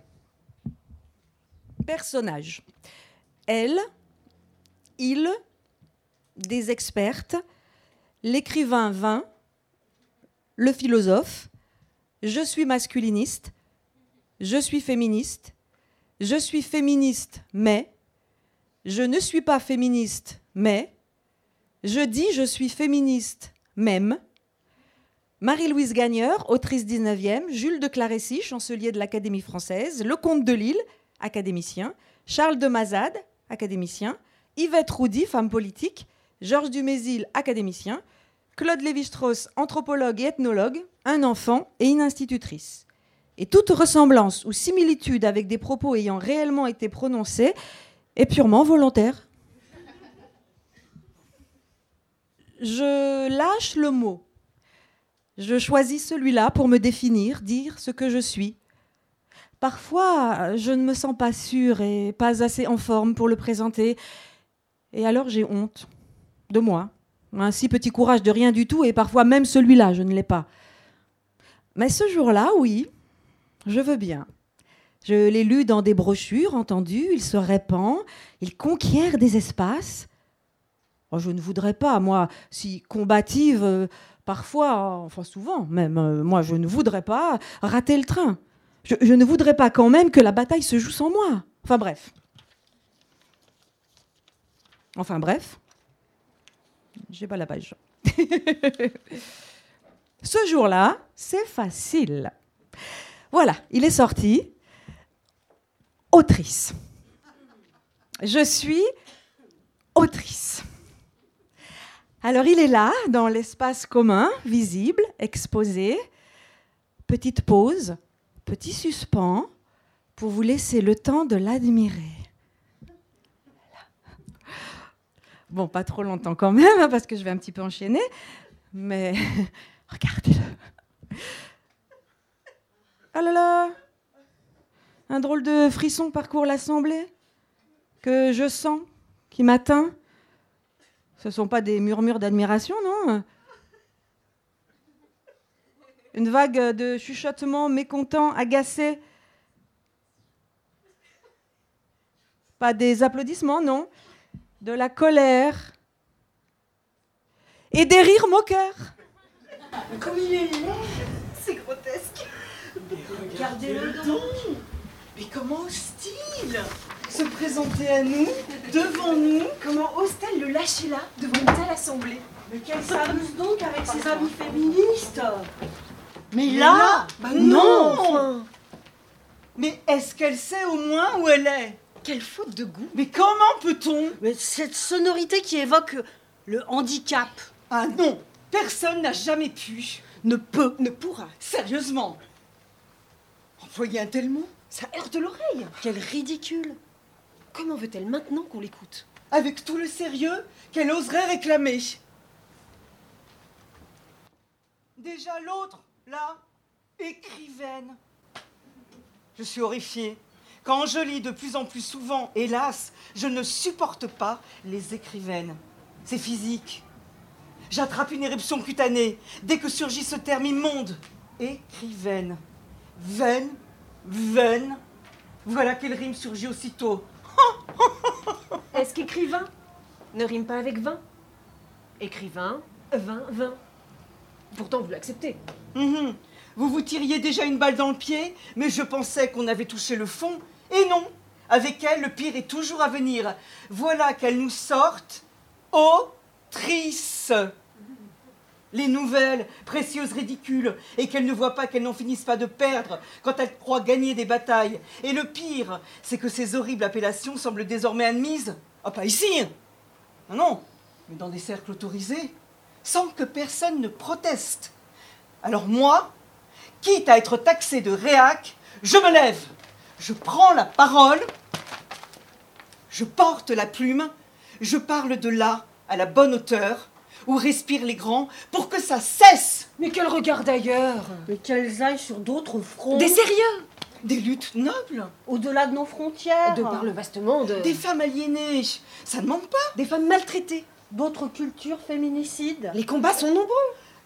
A: Personnage. Elle, il, des expertes, l'écrivain vin, le philosophe, je suis masculiniste, je suis féministe, je suis féministe, mais, je ne suis pas féministe, mais, je dis je suis féministe, même, Marie-Louise Gagneur, autrice 19e, Jules de Clarecy, chancelier de l'Académie française, Lecomte de Lille, académicien, Charles de Mazade, académicien, Yvette Roudy, femme politique, Georges Dumézil, académicien, Claude Lévi-Strauss, anthropologue et ethnologue, un enfant et une institutrice. Et toute ressemblance ou similitude avec des propos ayant réellement été prononcés est purement volontaire. Je lâche le mot. Je choisis celui-là pour me définir, dire ce que je suis. Parfois, je ne me sens pas sûre et pas assez en forme pour le présenter. Et alors j'ai honte de moi. Un si petit courage de rien du tout, et parfois même celui-là, je ne l'ai pas. Mais ce jour-là, oui, je veux bien. Je l'ai lu dans des brochures, entendu, il se répand, il conquiert des espaces. Oh, je ne voudrais pas, moi, si combative, euh, parfois, enfin souvent même, euh, moi, je ne voudrais pas rater le train. Je, je ne voudrais pas quand même que la bataille se joue sans moi. Enfin bref. Enfin bref. J'ai pas la page. [laughs] Ce jour-là, c'est facile. Voilà, il est sorti. Autrice. Je suis autrice. Alors il est là, dans l'espace commun, visible, exposé. Petite pause, petit suspens, pour vous laisser le temps de l'admirer. Bon, pas trop longtemps quand même, hein, parce que je vais un petit peu enchaîner, mais [laughs] regardez-le. Ah là là Un drôle de frisson parcourt l'assemblée que je sens, qui m'atteint. Ce ne sont pas des murmures d'admiration, non? Une vague de chuchotements mécontents, agacés. Pas des applaudissements, non? De la colère. Et des rires moqueurs.
J: Comme il est laid C'est grotesque. Regardez-le donc. Mais comment ose-t-il se présenter à nous, devant nous. Comment ose-t-elle le lâcher là, devant une telle assemblée. Mais qu'elle s'amuse donc avec ses amis féministes.
K: Mais là,
J: bah
K: non. Mais est-ce qu'elle sait au moins où elle est?
J: Quelle faute de goût
K: Mais comment peut-on?
J: Mais cette sonorité qui évoque le handicap
K: Ah non Personne n'a jamais pu, ne peut, ne pourra, sérieusement. Employer un tel mot
J: Ça heurte l'oreille Quel ridicule Comment veut-elle maintenant qu'on l'écoute?
K: Avec tout le sérieux qu'elle oserait réclamer. Déjà l'autre, là, écrivaine. Je suis horrifiée. Quand je lis de plus en plus souvent, hélas, je ne supporte pas les écrivaines. C'est physique. J'attrape une éruption cutanée dès que surgit ce terme immonde. Écrivaine. Veine, veine. Voilà quelle rime surgit aussitôt. [laughs]
J: Est-ce qu'écrivain ne rime pas avec vin Écrivain, vin, vin. Pourtant, vous l'acceptez.
K: Mhm. Vous vous tiriez déjà une balle dans le pied, mais je pensais qu'on avait touché le fond. Et non, avec elle, le pire est toujours à venir. Voilà qu'elle nous sorte autrice. Les nouvelles, précieuses, ridicules, et qu'elle ne voit pas qu'elles n'en finissent pas de perdre quand elle croit gagner des batailles. Et le pire, c'est que ces horribles appellations semblent désormais admises. Ah, pas ici Non, non, mais dans des cercles autorisés, sans que personne ne proteste. Alors moi, quitte à être taxé de réac, je me lève, je prends la parole, je porte la plume, je parle de là à la bonne hauteur, où respirent les grands, pour que ça cesse.
J: Mais qu'elle regarde ailleurs
L: Mais qu'elles aillent sur d'autres fronts.
J: Des sérieux
K: Des luttes nobles,
L: Au-delà de nos frontières.
J: De par le vaste monde.
K: des femmes aliénées, ça ne manque pas.
J: Des femmes maltraitées.
L: D'autres cultures féminicides.
J: Les combats sont nombreux.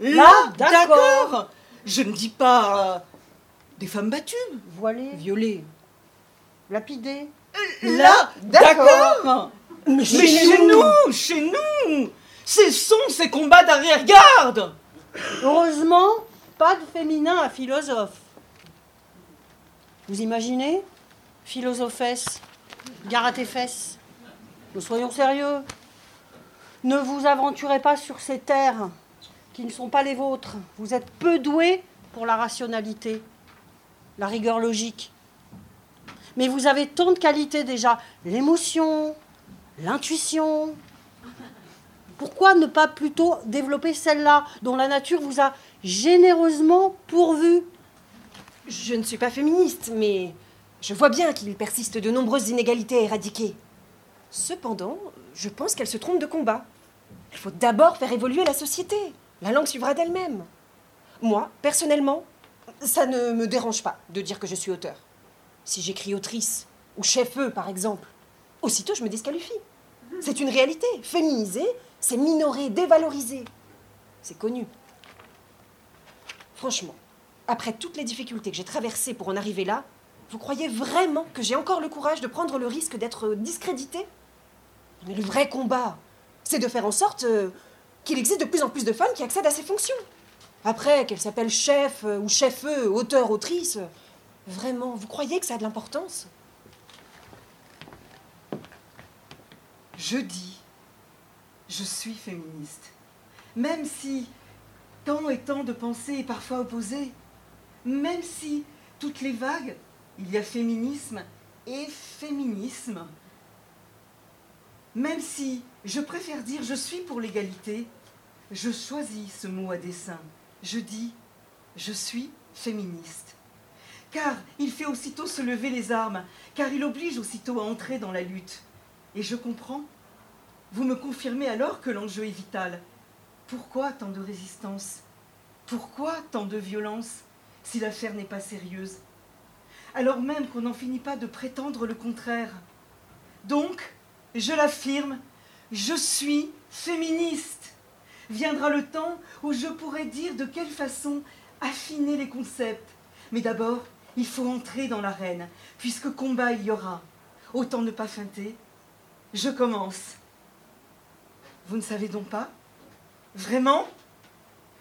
K: Là,
L: d'accord.
K: d'accord. Je ne dis pas euh, des femmes battues,
L: Voilées,
K: violées.
L: Lapidées.
K: Là, d'accord.
J: Mais
K: Mais chez nous, chez nous, cessons ces combats d'arrière-garde.
L: Heureusement, pas de féminin à philosophe. Vous imaginez? Philosophesse, gare à tes fesses. Nous soyons sérieux. Ne vous aventurez pas sur ces terres qui ne sont pas les vôtres. Vous êtes peu doués pour la rationalité, la rigueur logique. Mais vous avez tant de qualités déjà. L'émotion, l'intuition. Pourquoi ne pas plutôt développer celle-là dont la nature vous a généreusement pourvu?
J: Je ne suis pas féministe, mais je vois bien qu'il persiste de nombreuses inégalités à éradiquer. Cependant, je pense qu'elle se trompe de combat. Il faut d'abord faire évoluer la société. La langue suivra d'elle-même. Moi, personnellement, ça ne me dérange pas de dire que je suis auteur. Si j'écris autrice ou chef-eux, par exemple, aussitôt je me disqualifie. C'est une réalité. Féminiser, c'est minorer, dévaloriser. C'est connu. Franchement, Après toutes les difficultés que j'ai traversées pour en arriver là, vous croyez vraiment que j'ai encore le courage de prendre le risque d'être discréditée? Mais le vrai combat, c'est de faire en sorte euh, qu'il existe de plus en plus de femmes qui accèdent à ces fonctions. Après, qu'elles s'appellent chef euh, ou chefeux, auteur, autrice, vraiment, vous croyez que ça a de l'importance?
K: Je dis, je suis féministe. Même si tant et tant de pensées est parfois opposées, même si toutes les vagues, il y a féminisme et féminisme, même si je préfère dire je suis pour l'égalité, je choisis ce mot à dessein. Je dis je suis féministe. Car il fait aussitôt se lever les armes, car il oblige aussitôt à entrer dans la lutte. Et je comprends. Vous me confirmez alors que l'enjeu est vital. Pourquoi tant de résistance? Pourquoi tant de violence si l'affaire n'est pas sérieuse? Alors même qu'on n'en finit pas de prétendre le contraire. Donc, je l'affirme, je suis féministe. Viendra le temps où je pourrai dire de quelle façon affiner les concepts. Mais d'abord, il faut entrer dans l'arène, puisque combat il y aura. Autant ne pas feinter. Je commence. Vous ne savez donc pas Vraiment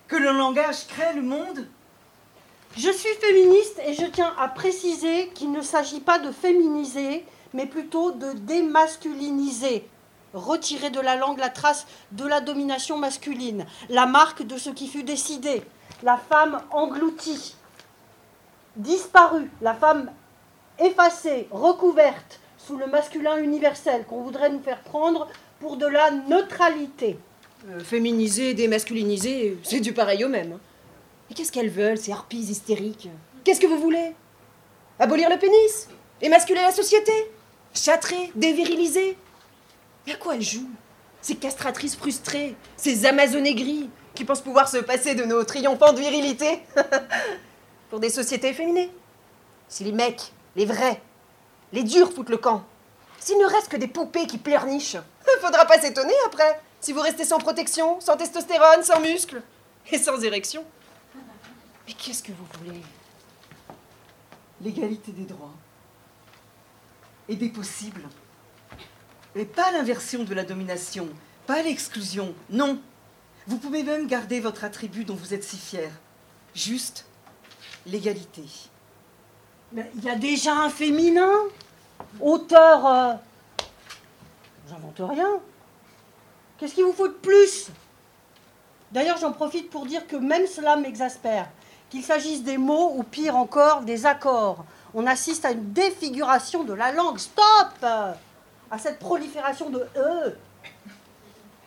K: Que le langage crée le monde?
L: Je suis féministe et je tiens à préciser qu'il ne s'agit pas de féminiser, mais plutôt de démasculiniser. Retirer de la langue la trace de la domination masculine, la marque de ce qui fut décidé, la femme engloutie, disparue, la femme effacée, recouverte sous le masculin universel qu'on voudrait nous faire prendre pour de la neutralité.
J: Euh, Féminiser, démasculiniser, c'est du pareil au même. hein. Mais qu'est-ce qu'elles veulent, ces harpies hystériques? Qu'est-ce que vous voulez? Abolir le pénis? Émasculer la société? Châtrer Déviriliser? Mais à quoi elles jouent? Ces castratrices frustrées, ces amazones aigries, qui pensent pouvoir se passer de nos triomphantes virilités [laughs] pour des sociétés efféminées. Si les mecs, les vrais, les durs foutent le camp, s'il ne reste que des poupées qui pleurnichent, [laughs] faudra pas s'étonner après, si vous restez sans protection, sans testostérone, sans muscles et sans érection. Mais qu'est-ce que vous voulez?
K: L'égalité des droits et des possibles. Et pas l'inversion de la domination, pas l'exclusion, non. Vous pouvez même garder votre attribut dont vous êtes si fier. Juste l'égalité.
L: Il y a déjà un féminin, auteur. euh, J'invente rien. Qu'est-ce qu'il vous faut de plus? D'ailleurs, j'en profite pour dire que même cela m'exaspère. Qu'il s'agisse des mots ou pire encore des accords. On assiste à une défiguration de la langue. Stop À cette prolifération de E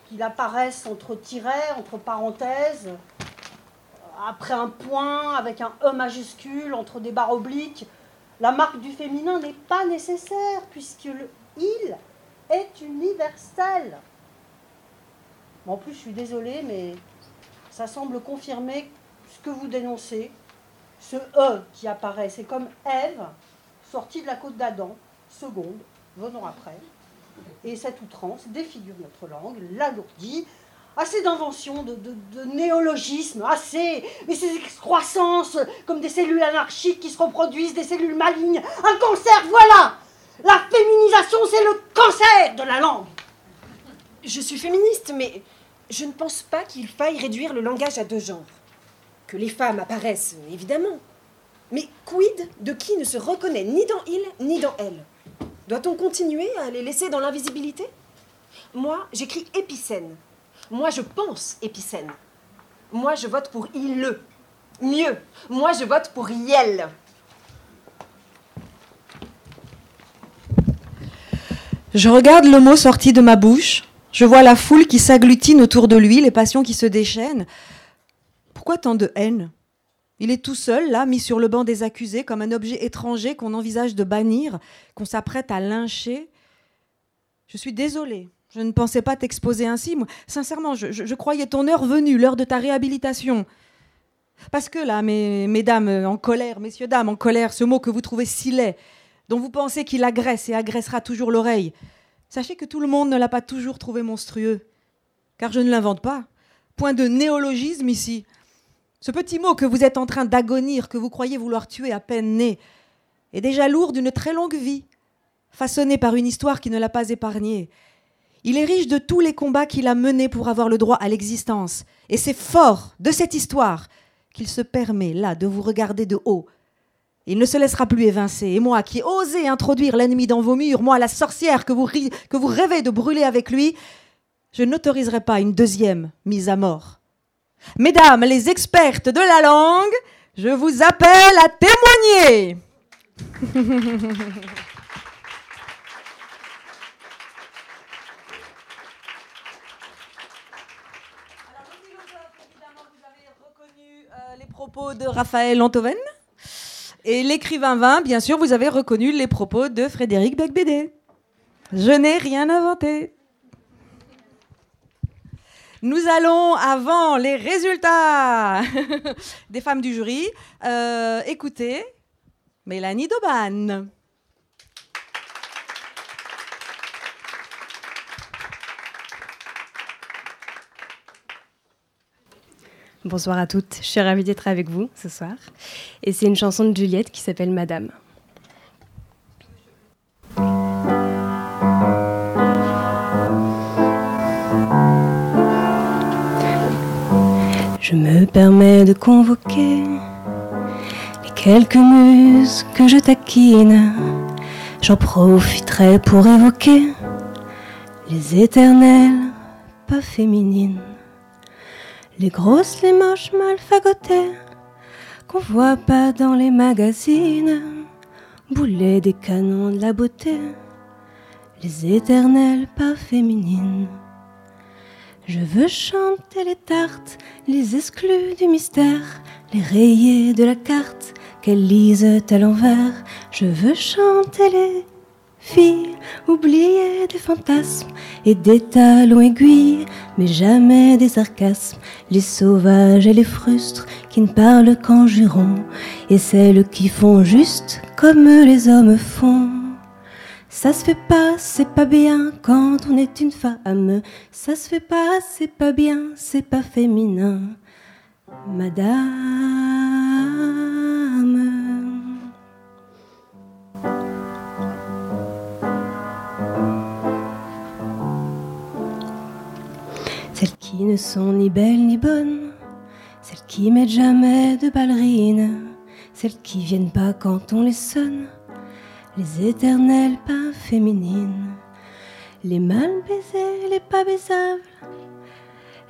L: qu'il apparaissent entre tirets, entre parenthèses, après un point, avec un E majuscule, entre des barres obliques. La marque du féminin n'est pas nécessaire puisque le il est universel. En plus, je suis désolée, mais ça semble confirmer ce que vous dénoncez. Ce E qui apparaît, c'est comme Ève, sortie de la côte d'Adam, seconde, venons après. Et cette outrance défigure notre langue, l'alourdit. Assez d'inventions, de, de, néologismes, assez. Mais ces excroissances, comme des cellules anarchiques qui se reproduisent, des cellules malignes. Un cancer, voilà La féminisation, c'est le cancer de la langue
J: Je suis féministe, mais je ne pense pas qu'il faille réduire le langage à deux genres. Que les femmes apparaissent, évidemment. Mais quid de qui ne se reconnaît ni dans il ni dans elle? Doit-on continuer à les laisser dans l'invisibilité? Moi, j'écris épicène. Moi, je pense épicène. Moi, je vote pour il. Mieux, moi, je vote pour Yel.
A: Je regarde le mot sorti de ma bouche. Je vois la foule qui s'agglutine autour de lui, les passions qui se déchaînent. Pourquoi tant de haine? Il est tout seul, là, mis sur le banc des accusés, comme un objet étranger qu'on envisage de bannir, qu'on s'apprête à lyncher. Je suis désolée. Je ne pensais pas t'exposer ainsi. Moi, sincèrement, je, croyais ton heure venue, l'heure de ta réhabilitation. Parce que là, mes, mesdames euh, en colère, messieurs, dames en colère, ce mot que vous trouvez si laid, dont vous pensez qu'il agresse et agressera toujours l'oreille, sachez que tout le monde ne l'a pas toujours trouvé monstrueux. Car je ne l'invente pas. Point de néologisme ici. Ce petit mot que vous êtes en train d'agonir, que vous croyez vouloir tuer à peine né, est déjà lourd d'une très longue vie, façonné par une histoire qui ne l'a pas épargné. Il est riche de tous les combats qu'il a menés pour avoir le droit à l'existence. Et c'est fort de cette histoire qu'il se permet là de vous regarder de haut. Il ne se laissera plus évincer. Et moi qui ai osé introduire l'ennemi dans vos murs, moi la sorcière que vous, que vous rêvez de brûler avec lui, je n'autoriserai pas une deuxième mise à mort. Mesdames les expertes de la langue, je vous appelle à témoigner. [laughs] les de Raphaël Antoven. Et l'écrivain 20, bien sûr, vous avez reconnu les propos de Frédéric Becbédé. Je n'ai rien inventé. Nous allons, avant les résultats [laughs] des femmes du jury, euh, écouter Mélanie Doban.
M: Bonsoir à toutes, je suis ravie d'être avec vous ce soir. Et c'est une chanson de Juliette qui s'appelle Madame. Je me permets de convoquer les quelques muses que je taquine. J'en profiterai pour évoquer les éternelles pas féminines. Les grosses, les moches mal fagotées, qu'on voit pas dans les magazines, boulet des canons de la beauté, les éternelles pas féminines. Je veux chanter les tartes, les exclus du mystère, les rayés de la carte qu'elles lisent à l'envers. Je veux chanter les filles des fantasmes et des talons aiguilles, mais jamais des sarcasmes, les sauvages et les frustres qui ne parlent qu'en jurant, et celles qui font juste comme les hommes font. Ça se fait pas, c'est pas bien quand on est une femme. Ça se fait pas, c'est pas bien, c'est pas féminin. Madame. Celles qui ne sont ni belles ni bonnes, celles qui mettent jamais de ballerines, celles qui viennent pas quand on les sonne, les éternelles pas féminines, les mal baisées, les pas baisables,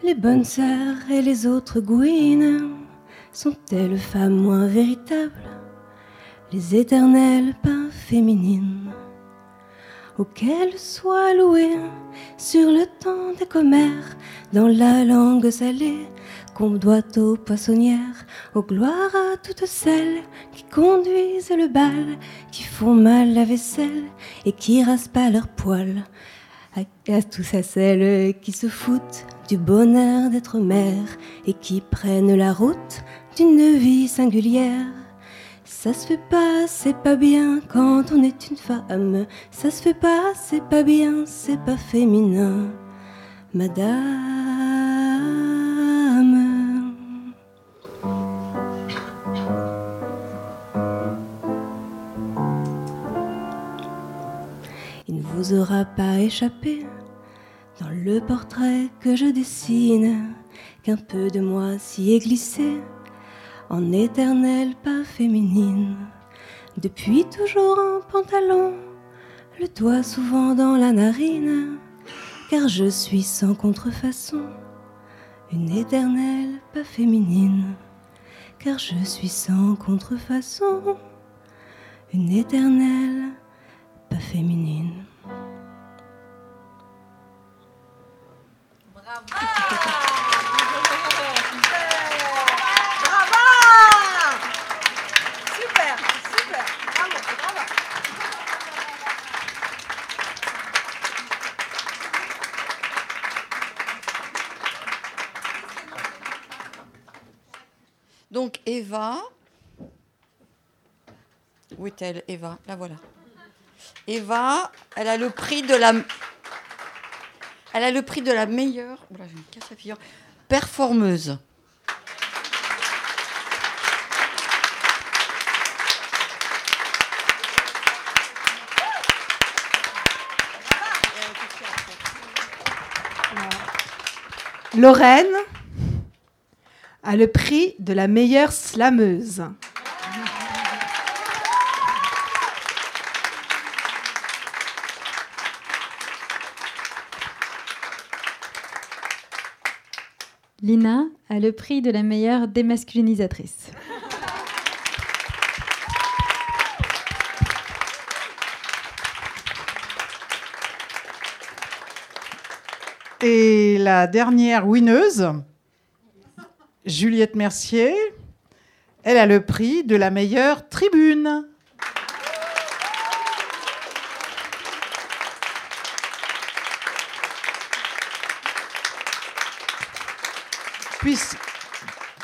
M: les bonnes sœurs et les autres gouines, sont-elles femmes moins véritables, les éternelles pas féminines? Auquel soit loué sur le temps des commères, dans la langue salée qu'on doit aux poissonnières, aux gloires à toutes celles qui conduisent le bal, qui font mal la vaisselle et qui raspent pas leurs poils, à, à tous à celles qui se foutent du bonheur d'être mère et qui prennent la route d'une vie singulière. Ça se fait pas, c'est pas bien quand on est une femme. Ça se fait pas, c'est pas bien, c'est pas féminin. Madame. Il ne vous aura pas échappé dans le portrait que je dessine qu'un peu de moi s'y est glissé en éternelle pas féminine. Depuis toujours en pantalon, le doigt souvent dans la narine, car je suis sans contrefaçon, une éternelle pas féminine, car je suis sans contrefaçon, une éternelle pas féminine.
A: Super,
E: Eva. Où est-elle, Eva? La voilà. Eva, elle a le prix de la. Elle a le prix de la meilleure. Je me casse la figure. Performeuse.
A: Lorraine a le prix de la meilleure slameuse.
B: Lina a le prix de la meilleure démasculinisatrice.
C: Et la dernière winneuse, Juliette Mercier, elle a le prix de la meilleure tribune. Puis-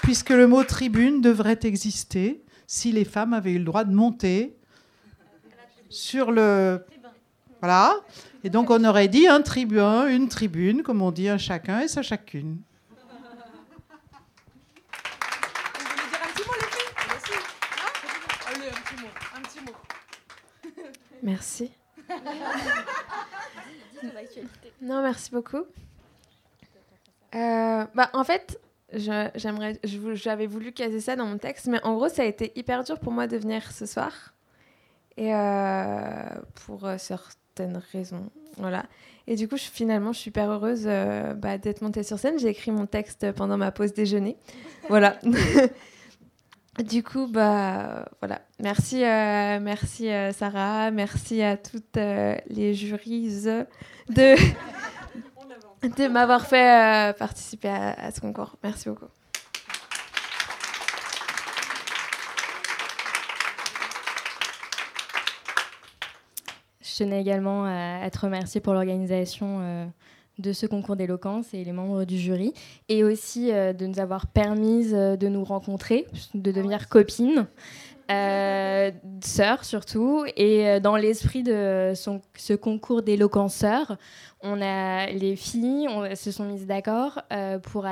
C: puisque le mot tribune devrait exister si les femmes avaient eu le droit de monter sur le... Voilà. Et donc on aurait dit un tribun, une tribune, comme on dit un chacun et sa chacune.
N: Allez, un petit mot, un petit mot.
F: Merci. Non, merci beaucoup. Euh, bah, en fait, j'aimerais, j'avais voulu caser ça dans mon texte, mais en gros, ça a été hyper dur pour moi de venir ce soir. Et euh, pour euh, certaines raisons. Voilà. Et du coup, je, finalement, je suis super heureuse euh, bah, d'être montée sur scène. J'ai écrit mon texte pendant ma pause déjeuner. Voilà. [laughs] Du coup, bah voilà. Merci, euh, merci euh, Sarah, merci à toutes euh, les jurys de, [laughs] m'avoir fait participer à, ce concours. Merci beaucoup.
G: Je tenais également à, à te remercier pour l'organisation de ce concours d'éloquence et les membres du jury, et aussi euh, de nous avoir permis euh, de nous rencontrer, de devenir copines, euh, sœurs surtout. Et dans l'esprit de son- ce concours d'éloquenceurs, on a les filles on, se sont mises d'accord pour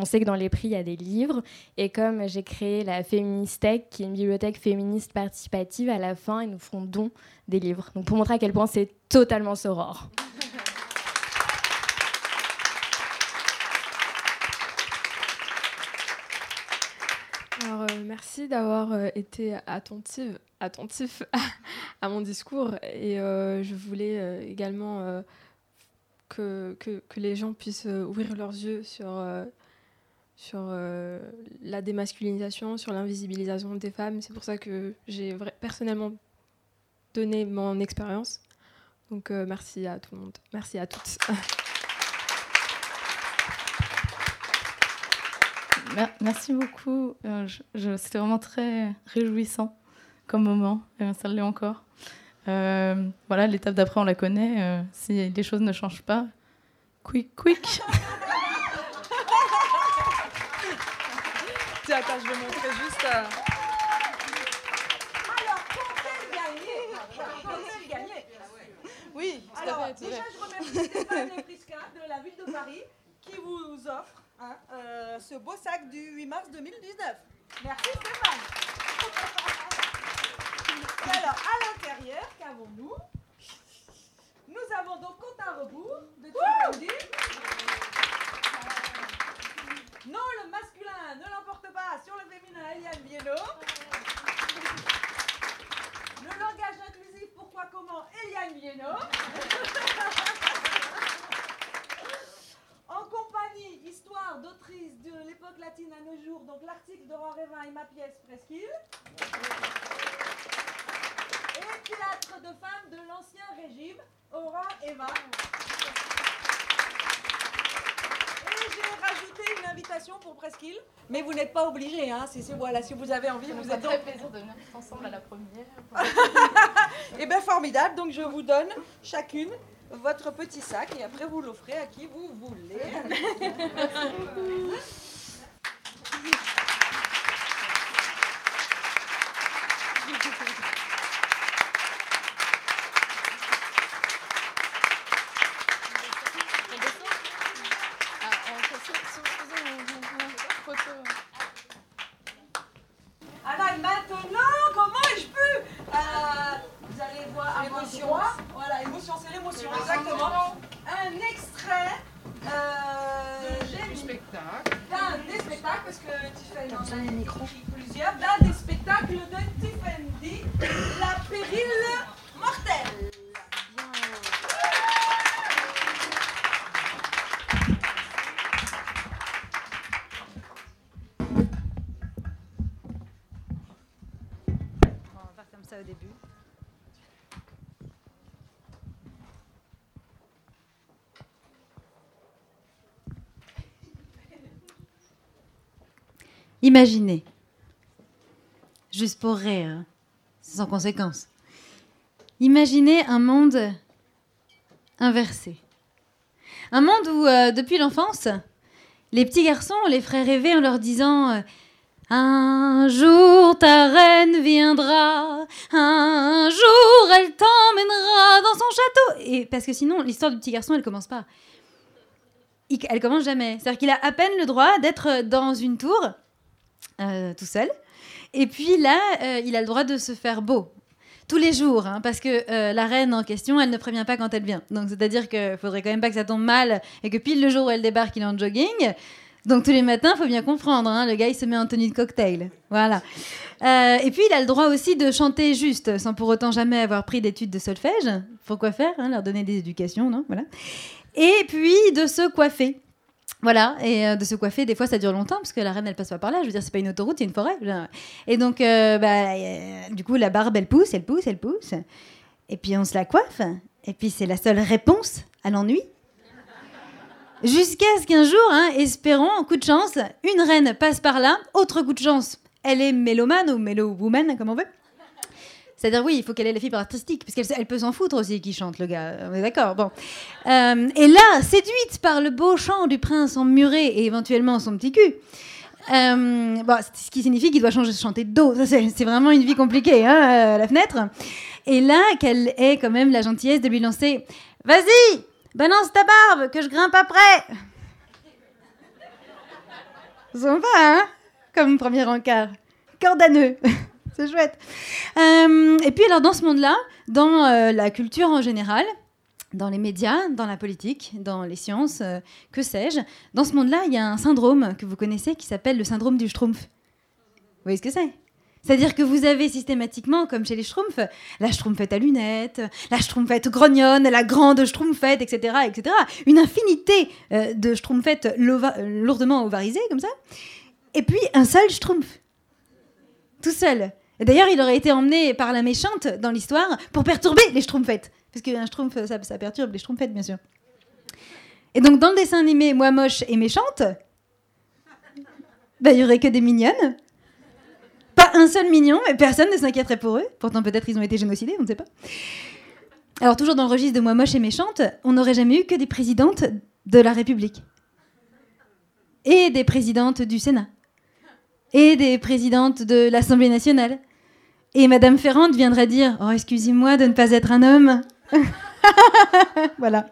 G: on sait que dans les prix, il y a des livres. Et comme j'ai créé la Féministech, qui est une bibliothèque féministe participative, à la fin, ils nous feront don des livres. Donc pour montrer à quel point c'est totalement soror.
F: Alors, euh, merci d'avoir euh, été attentive, attentif [laughs] à mon discours. Et euh, je voulais euh, également que, que, que les gens puissent ouvrir leurs yeux sur, sur la démasculinisation, sur l'invisibilisation des femmes. C'est pour ça que j'ai personnellement donné mon expérience. Donc, merci à tout le monde. Merci à toutes. [laughs]
I: Merci beaucoup. Euh, je- je- C'était vraiment très réjouissant comme moment. Et ça l'est encore. Euh, voilà, l'étape d'après, on la connaît. Euh, si les choses ne changent pas, quick, quick. [laughs]
N: Tiens, attends, je vais montrer juste. euh,
O: Oui,
N: tout à
O: alors
N: fait, tout à
O: déjà je remercie Stéphane Leprisca de la ville de Paris qui vous offre hein, euh, ce beau sac du 8 mars 2019. Merci Stéphane. Et [laughs] alors à l'intérieur, qu'avons-nous? Nous avons donc compte à rebours de Tchaikovsky. Non, le masculin ne l'emporte pas sur le féminin, Eliane Bieno. Le langage inclusif, pourquoi, comment, Eliane Bieno. [laughs] En compagnie, histoire d'autrice de l'époque latine à nos jours, donc l'article de Révin et ma pièce Presqu'île. Et Pilâtre de femmes de l'ancien régime, Aura Eva. Et j'ai rajouté une invitation pour Presqu'île, mais vous n'êtes pas obligés, hein. Si, voilà, si vous avez envie, vous êtes
I: très plaisir de venir ensemble à la première. [laughs]
O: Eh bien, formidable. Donc, je vous donne chacune votre petit sac et après, vous l'offrez à qui vous voulez.
B: Imaginez, juste pour rire, hein, sans conséquence. Imaginez un monde inversé. Un monde où, euh, depuis l'enfance, les petits garçons, on les ferait rêver en leur disant euh, Un jour ta reine viendra, un jour elle t'emmènera dans son château. Et parce que sinon, l'histoire du petit garçon, elle commence pas. Il- elle commence jamais. C'est-à-dire qu'il a à peine le droit d'être dans une tour, euh, tout seul. Et puis là, euh, il a le droit de se faire beau. Tous les jours, hein, parce que euh, la reine en question, elle ne prévient pas quand elle vient. Donc c'est-à-dire qu'il faudrait quand même pas que ça tombe mal et que pile le jour où elle débarque, il est en jogging. Donc tous les matins, faut bien comprendre, hein, le gars il se met en tenue de cocktail. Voilà. Et puis il a le droit aussi de chanter juste, sans pour autant jamais avoir pris d'études de solfège. Pourquoi faire hein, Leur donner des éducations, non? Voilà. Et puis de se coiffer. Voilà, et euh, de se coiffer, des fois ça dure longtemps parce que la reine elle passe pas par là. Je veux dire, c'est pas une autoroute, c'est une forêt. Et donc, euh, bah, euh, du coup, la barbe elle pousse, elle pousse, elle pousse. Et puis on se la coiffe. Et puis c'est la seule réponse à l'ennui. Jusqu'à ce qu'un jour, hein, espérons, coup de chance, une reine passe par là. Autre coup de chance, elle est mélomane ou mélo-woman, comme on veut. C'est-à-dire, oui, il faut qu'elle ait la fibre artistique, parce qu'elle elle peut s'en foutre aussi qui chante, le gars. On est d'accord, bon. Euh, et là, séduite par le beau chant du prince emmuré et éventuellement son petit cul, euh, bon, ce qui signifie qu'il doit changer, chanter de dos. C'est vraiment une vie compliquée, hein, euh, la fenêtre. Et là, qu'elle ait quand même la gentillesse de lui lancer Vas-y, balance ta barbe, que je grimpe après. Sympa, hein Comme premier encart. Cordaneux. C'est chouette. Euh, et puis, alors, dans ce monde-là, dans euh, la culture en général, dans les médias, dans la politique, dans les sciences, euh, que sais-je, dans ce monde-là, il y a un syndrome que vous connaissez qui s'appelle le syndrome du Schtroumpf. Vous voyez ce que c'est? C'est-à-dire que vous avez systématiquement, comme chez les Schtroumpfs, la Schtroumpfette à lunettes, la Schtroumpfette grognonne, la grande Schtroumpfette, etc., etc. Une infinité de Schtroumpfettes lourdement ovarisées, comme ça. Et puis un seul Schtroumpf. Tout seul. Et d'ailleurs, il aurait été emmené par la méchante dans l'histoire pour perturber les Schtroumpfettes. Parce qu'un Schtroumpf, ça, perturbe les Schtroumpfettes, bien sûr. Et donc, dans le dessin animé Moi moche et méchante, bah, il y aurait que des mignonnes. Pas un seul mignon, et personne ne s'inquiéterait pour eux. Pourtant, peut-être ils ont été génocidés, on ne sait pas. Alors, toujours dans le registre de Moi moche et méchante, on n'aurait jamais eu que des présidentes de la République. Et des présidentes du Sénat. Et des présidentes de l'Assemblée nationale. Et Madame Ferrand viendrait dire Oh, excusez-moi de ne pas être un homme. [laughs] voilà.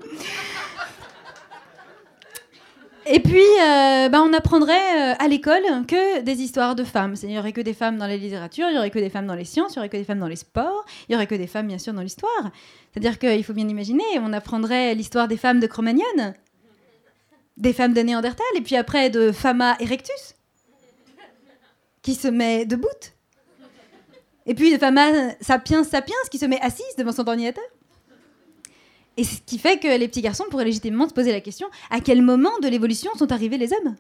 B: Et puis, euh, bah, on apprendrait euh, à l'école que des histoires de femmes. Il n'y aurait que des femmes dans la littérature, il n'y aurait que des femmes dans les sciences, il n'y aurait que des femmes dans les sports, il n'y aurait que des femmes, bien sûr, dans l'histoire. C'est-à-dire qu'il faut bien imaginer, on apprendrait l'histoire des femmes de Cro-Magnon, des femmes de Néandertal, et puis après de Fama erectus, qui se met debout. Et puis de Fama sapiens sapiens, qui se met assise devant son ordinateur. Et ce qui fait que les petits garçons pourraient légitimement se poser la question à quel moment de l'évolution sont arrivés les hommes?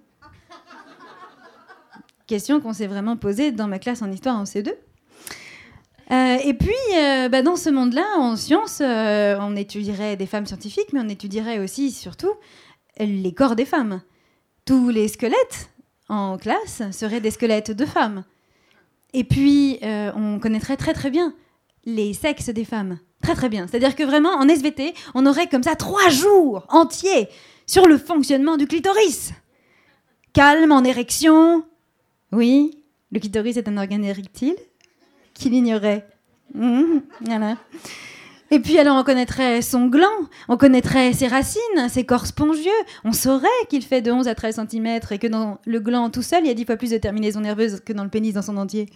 B: Question qu'on s'est vraiment posée dans ma classe en histoire en C2. Euh, et puis, euh, bah, dans ce monde-là, en sciences, euh, on étudierait des femmes scientifiques, mais on étudierait aussi, surtout, les corps des femmes. Tous les squelettes en classe seraient des squelettes de femmes. Et puis, euh, on connaîtrait très très bien les sexes des femmes. Très très bien. C'est-à-dire que vraiment, en SVT, on aurait comme ça trois jours entiers sur le fonctionnement du clitoris. Calme, en érection. Oui, le clitoris est un organe érectile. Qui l'ignorait Mhm, Voilà. Et puis alors on connaîtrait son gland, on connaîtrait ses racines, ses corps spongieux, on saurait qu'il fait de 11 à 13 cm et que dans le gland tout seul, il y a 10 fois plus de terminaisons nerveuses que dans le pénis dans son entier.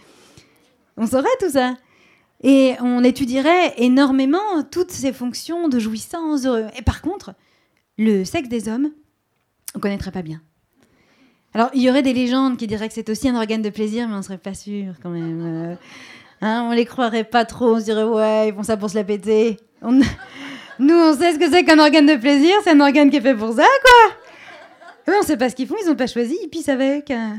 B: On saurait tout ça. Et on étudierait énormément toutes ces fonctions de jouissance. Et par contre, le sexe des hommes, on connaîtrait pas bien. Alors, il y aurait des légendes qui diraient que c'est aussi un organe de plaisir, mais on serait pas sûr quand même. Euh, hein, on les croirait pas trop, on se dirait ouais, ils font ça pour se la péter. [laughs] Nous, on sait ce que c'est qu'un organe de plaisir, c'est un organe qui est fait pour ça, quoi. Eux, on sait pas ce qu'ils font, ils ont pas choisi, ils pissent avec. hein.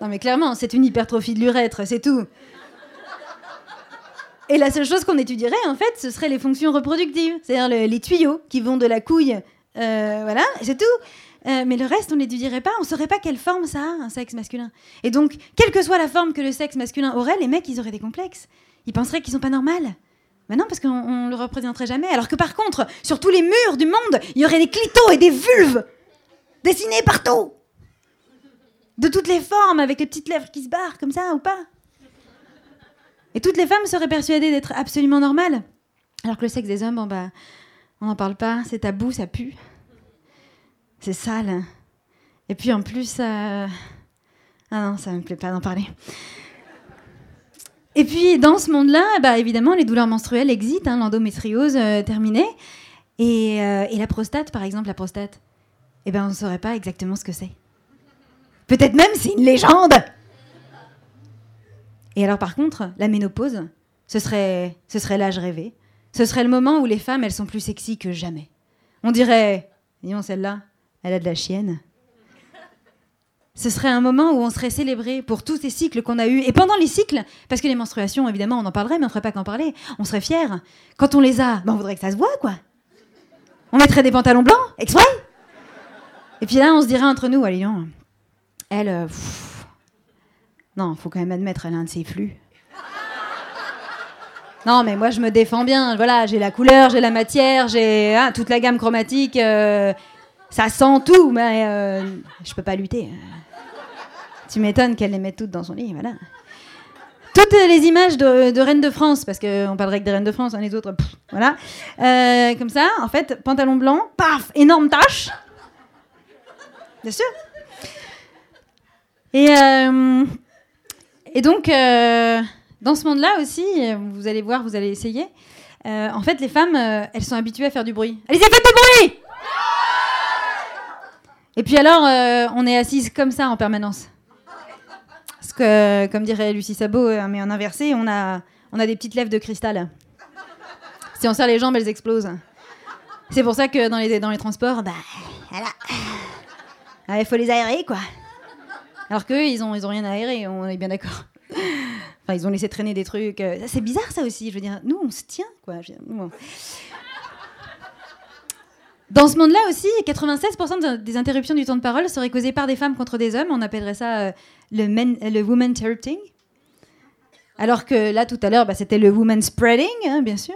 B: Non, mais clairement, c'est une hypertrophie de l'urètre, c'est tout. Et la seule chose qu'on étudierait, en fait, ce serait les fonctions reproductives, c'est-à-dire le- les tuyaux qui vont de la couille, euh, voilà, c'est tout. Euh, mais le reste, on l'étudierait pas, on saurait pas quelle forme ça a, un sexe masculin. Et donc, quelle que soit la forme que le sexe masculin aurait, les mecs, ils auraient des complexes. Ils penseraient qu'ils sont pas normaux. Mais non, parce qu'on on le représenterait jamais. Alors que par contre, sur tous les murs du monde, il y aurait des clitos et des vulves dessinés partout. De toutes les formes, avec les petites lèvres qui se barrent, comme ça, ou pas. Et toutes les femmes seraient persuadées d'être absolument normales. Alors que le sexe des hommes, bah, on n'en parle pas, c'est tabou, ça pue. C'est sale. Et puis en plus, ça... Ah non, ça me plaît pas d'en parler. Et puis dans ce monde-là, bah, évidemment, les douleurs menstruelles existent, hein, l'endométriose euh, terminée. Et, euh, et la prostate, par exemple, la prostate, eh ben, on ne saurait pas exactement ce que c'est. Peut-être même c'est une légende. Et alors par contre, la ménopause, ce serait, ce serait l'âge rêvé. Ce serait le moment où les femmes, elles sont plus sexy que jamais. On dirait, disons celle-là, elle a de la chienne. Ce serait un moment où on serait célébré pour tous ces cycles qu'on a eus. Et pendant les cycles, parce que les menstruations, évidemment, on en parlerait, mais on ne ferait pas qu'en parler. On serait fiers. Quand on les a, ben, on voudrait que ça se voit, quoi. On mettrait des pantalons blancs, exprès. Et puis là, on se dirait entre nous, allez, elle, euh, pff, non, faut quand même admettre, elle a un de ses flux. Non, mais moi, je me défends bien. Voilà, j'ai la couleur, j'ai la matière, j'ai hein, toute la gamme chromatique. euh, ça sent tout, mais euh, je peux pas lutter. Tu m'étonnes qu'elle les mette toutes dans son lit, voilà. Toutes les images de, de Reine de France, parce qu'on parlerait que des Reines de France, hein, les autres, voilà. Euh, comme ça, en fait, pantalon blanc, paf, énorme tache. Bien sûr. Et, euh, donc, euh, dans ce monde-là aussi, vous allez voir, vous allez essayer. en fait, les femmes, elles sont habituées à faire du bruit. Allez, faites du bruit Et puis alors, euh, on est assises comme ça en permanence. Parce que, comme dirait Lucie Sabot, euh, mais en inversé, on a, on a des petites lèvres de cristal. Si on serre les jambes, elles explosent. C'est pour ça que dans les, dans les transports, bah, voilà. Ah, Il faut les aérer, quoi. Alors qu'eux, ils ont, ils ont rien à aérer, on est bien d'accord. Enfin, ils ont laissé traîner des trucs. euh, C'est bizarre, ça aussi. Je veux dire, nous, on se tient, quoi. Je veux dire, nous, on- Dans ce monde-là aussi, 96% de- des interruptions du temps de parole seraient causées par des femmes contre des hommes. On appellerait ça euh, le, men, le woman interrupting. Alors que là, tout à l'heure, bah, c'était le woman spreading, hein, bien sûr.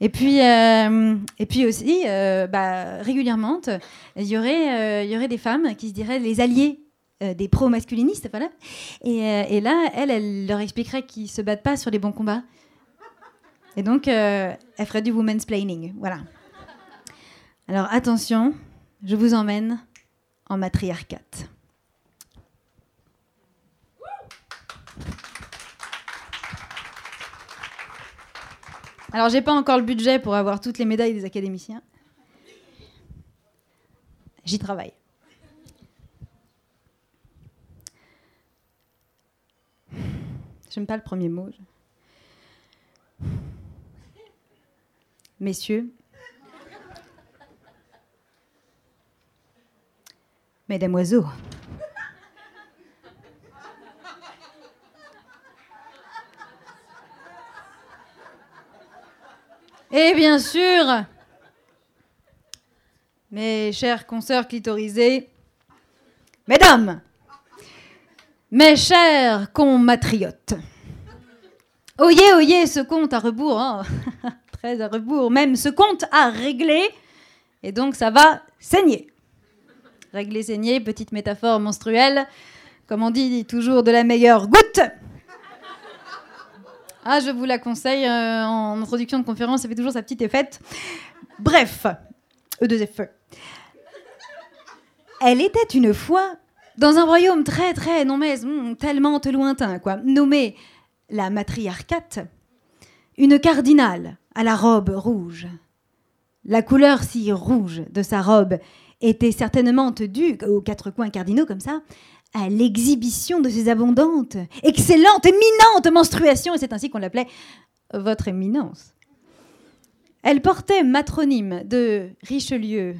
B: Et puis, euh, et puis aussi, euh, bah, régulièrement, il y, aurait, des femmes qui se diraient les alliés euh, des pro-masculinistes, voilà. Et, là, elle, elle leur expliquerait qu'ils se battent pas sur les bons combats. Et donc, euh, elle ferait du woman's planning, voilà. Alors attention, je vous emmène en matriarcat. Alors j'ai pas encore le budget pour avoir toutes les médailles des académiciens. J'y travaille. J'aime pas le premier mot. Messieurs, Mesdames oiseaux. Et bien sûr, mes chers consoeurs clitorisés, mesdames, mes chers compatriotes, oyez, oyez ce compte à rebours, hein, [laughs] très à rebours. Même, ce compte à régler, et donc ça va saigner. Régler, saigner, petite métaphore menstruelle, comme on dit toujours de la meilleure goutte. Ah, je vous la conseille euh, en introduction de conférence, ça fait toujours sa petite effette. Bref, E2FE. Elle était une fois dans un royaume très très, non mais hum, tellement lointain, quoi, nommé la matriarcate, une cardinale à la robe rouge, La couleur si rouge de sa robe était certainement due aux quatre coins cardinaux comme ça à l'exhibition de ses abondantes, excellentes, éminentes menstruations, et c'est ainsi qu'on l'appelait votre éminence. Elle portait matronyme de Richelieu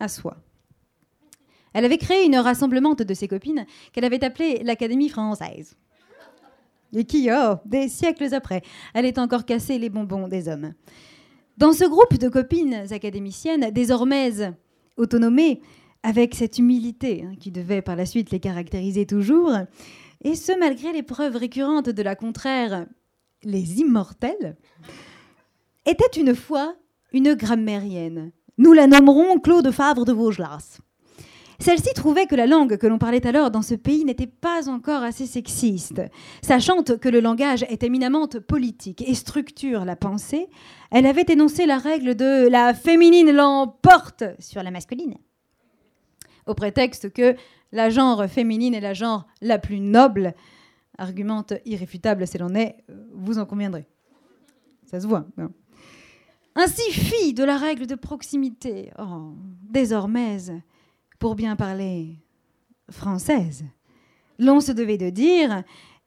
B: à soi. Elle avait créé une rassemblement de ses copines qu'elle avait appelée l'Académie française. Et qui, oh, des siècles après, allait encore casser les bonbons des hommes. Dans ce groupe de copines académiciennes, désormais autonomées, avec cette humilité hein, qui devait par la suite les caractériser toujours, et ce malgré les preuves récurrentes de la contraire, les immortels, était une fois une grammairienne. Nous la nommerons Claude Favre de Vaugelas. Celle-ci trouvait que la langue que l'on parlait alors dans ce pays n'était pas encore assez sexiste. Sachant que le langage est éminemment politique et structure la pensée, elle avait énoncé la règle de la féminine l'emporte sur la masculine. Au prétexte que la genre féminine est la genre la plus noble, argumente irréfutable si l'on est, vous en conviendrez. Ça se voit. hein. Ainsi, fille de la règle de proximité, oh, désormais, pour bien parler française, l'on se devait de dire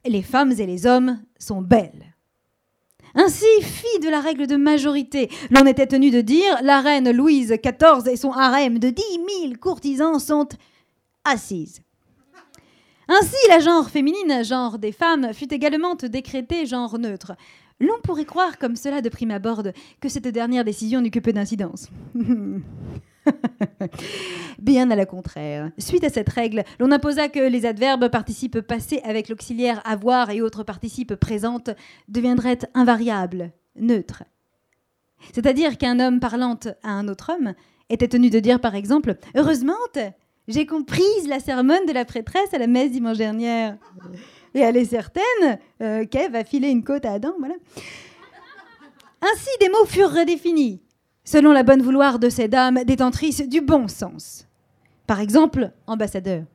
B: les femmes et les hommes sont belles. Ainsi, fille de la règle de majorité, l'on était tenu de dire la reine Louise XIV et son harem de dix mille courtisans sont assises. Ainsi, la genre féminine, genre des femmes, fut également décrété genre neutre. L'on pourrait croire, comme cela de prime abord, que cette dernière décision n'eut que peu d'incidence. [laughs] [laughs] Bien à la contraire. Suite à cette règle, l'on imposa que les adverbes participes passés avec l'auxiliaire avoir et autres participes présentes deviendraient invariables, neutres. C'est-à-dire qu'un homme parlant à un autre homme était tenu de dire par exemple Heureusement, j'ai comprise la sermonne de la prêtresse à la messe dimanche dernière. Et elle est certaine euh, qu'Ève a filé une côte à Adam, voilà. Ainsi, des mots furent redéfinis, selon la bonne vouloir de ces dames détentrices du bon sens. Par exemple, ambassadeur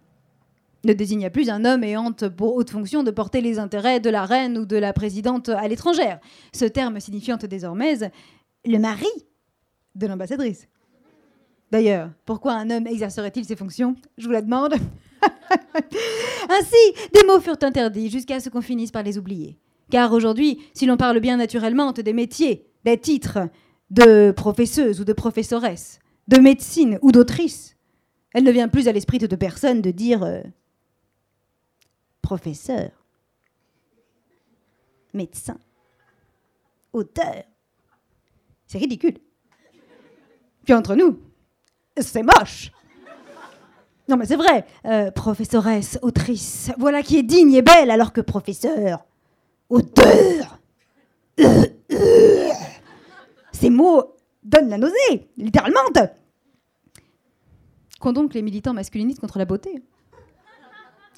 B: ne désigna plus un homme ayant pour haute fonction de porter les intérêts de la reine ou de la présidente à l'étrangère, ce terme signifiant désormais le mari de l'ambassadrice. D'ailleurs, pourquoi un homme exercerait-il ces fonctions? Je vous la demande. [laughs] Ainsi, des mots furent interdits jusqu'à ce qu'on finisse par les oublier. Car aujourd'hui, si l'on parle bien naturellement des métiers, des titres, de professeuse ou de professoresse, de médecine ou d'autrice, elle ne vient plus à l'esprit de personne de dire euh, professeur, médecin, auteur. C'est ridicule. Puis entre nous, c'est moche. Non, mais c'est vrai. Euh, professoresse, autrice, voilà qui est digne et belle, alors que professeur, auteur. Euh. Ces mots donnent la nausée, littéralement. Qu'ont donc les militants masculinistes contre la beauté?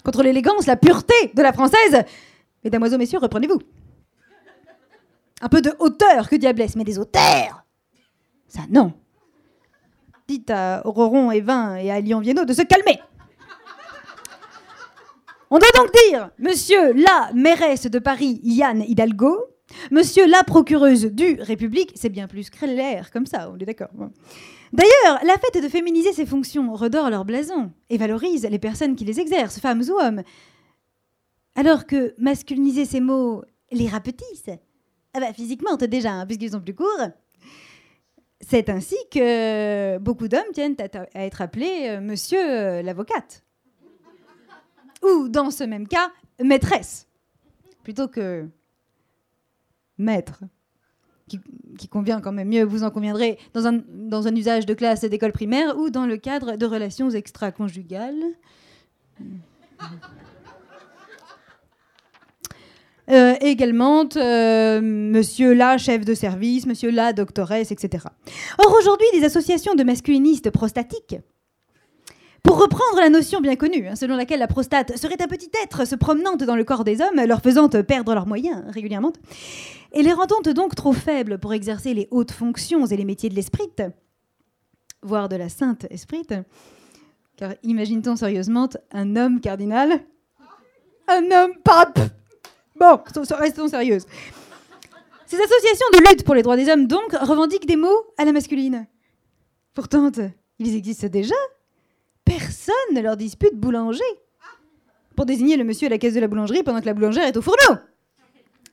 B: Contre l'élégance, la pureté de la française? Mesdamoiselles, messieurs, reprenez-vous. Un peu de hauteur, que diablesse, mais des auteurs Ça, non. Dites à Roron et Vin et à Lyon Viennot de se calmer. On doit donc dire, monsieur la mairesse de Paris, Yann Hidalgo, monsieur la procureuse du République, c'est bien plus clair comme ça, on est d'accord. D'ailleurs, la fête de féminiser ces fonctions redore leur blason et valorise les personnes qui les exercent, femmes ou hommes. Alors que masculiniser ces mots les rapetisse, ah bah, physiquement déjà, hein, puisqu'ils sont plus courts. C'est ainsi que beaucoup d'hommes tiennent à, à être appelés euh, monsieur euh, l'avocate. Ou, dans ce même cas, maîtresse. Plutôt que maître. Qui, convient quand même mieux, vous en conviendrez, dans un, usage de classe d'école primaire ou dans le cadre de relations extra-conjugales. Euh, également, euh, monsieur la chef de service, monsieur la doctoresse, etc. Or, aujourd'hui, des associations de masculinistes prostatiques, pour reprendre la notion bien connue, hein, selon laquelle la prostate serait un petit être se promenant dans le corps des hommes, leur faisant perdre leurs moyens régulièrement, et les rendant donc trop faibles pour exercer les hautes fonctions et les métiers de l'esprit, voire de la sainte esprit, car imagine-t-on sérieusement un homme cardinal, un homme pape Bon, restons sérieuses. Ces associations de lutte pour les droits des hommes, donc, revendiquent des mots à la masculine. Pourtant, ils existent déjà. Personne ne leur dispute boulanger. Pour désigner le monsieur à la caisse de la boulangerie pendant que la boulangère est au fourneau.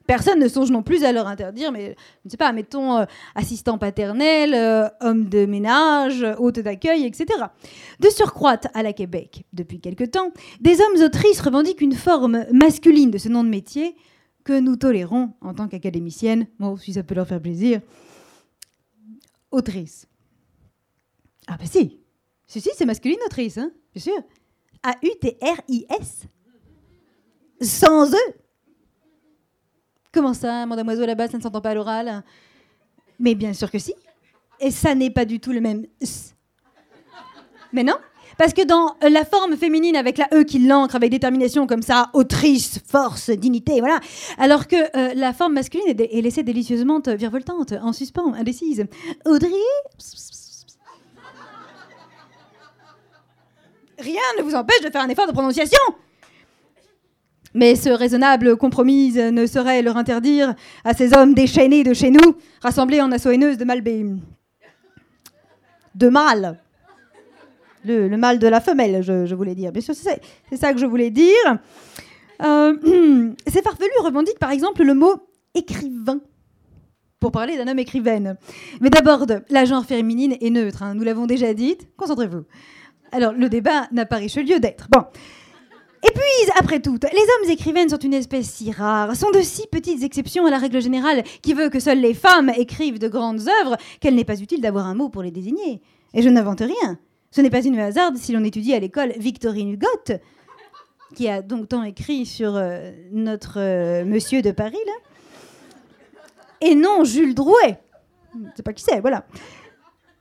B: Personne ne songe non plus à leur interdire, mais je ne sais pas, mettons euh, assistant paternel, euh, homme de ménage, hôte d'accueil, etc. De surcroît, à la Québec, depuis quelque temps, des hommes autrices revendiquent une forme masculine de ce nom de métier que nous tolérons en tant qu'académicienne, bon, si ça peut leur faire plaisir, autrice. Ah bah si, si, si, c'est masculine autrice, hein, bien sûr. A-U-T-R-I-S. Sans eux. Comment ça, mademoiselle là-bas, ça ne s'entend pas à l'oral? Mais bien sûr que si. Et ça n'est pas du tout le même s. Mais non parce que dans la forme féminine avec la E qui l'ancre avec détermination comme ça, autrice, force, dignité, voilà. Alors que euh, la forme masculine est, est laissée délicieusement virevoltante, en suspens, indécise. Audrey Rien ne vous empêche de faire un effort de prononciation. Mais ce raisonnable compromis ne saurait leur interdire à ces hommes déchaînés de chez nous, rassemblés en assaut de Malbé. De mal. Le, le mal de la femelle, je, voulais dire. Bien sûr, c'est c'est ça que je voulais dire. Euh, [clears throat] ces farfelus revendiquent par exemple le mot écrivain pour parler d'un homme écrivaine. Mais d'abord, la genre féminine est neutre, hein, nous l'avons déjà dit. Concentrez-vous. Alors, le débat n'a pas riche lieu d'être. Bon. Et puis, après tout, les hommes écrivaines sont une espèce si rare, sont de si petites exceptions à la règle générale qui veut que seules les femmes écrivent de grandes œuvres qu'elle n'est pas utile d'avoir un mot pour les désigner. Et je n'invente rien. Ce n'est pas une hasarde si l'on étudie à l'école Victorine Hugot, qui a donc tant écrit sur euh, notre euh, monsieur de Paris, là. Et non Jules Drouet. C'est pas qui c'est, voilà.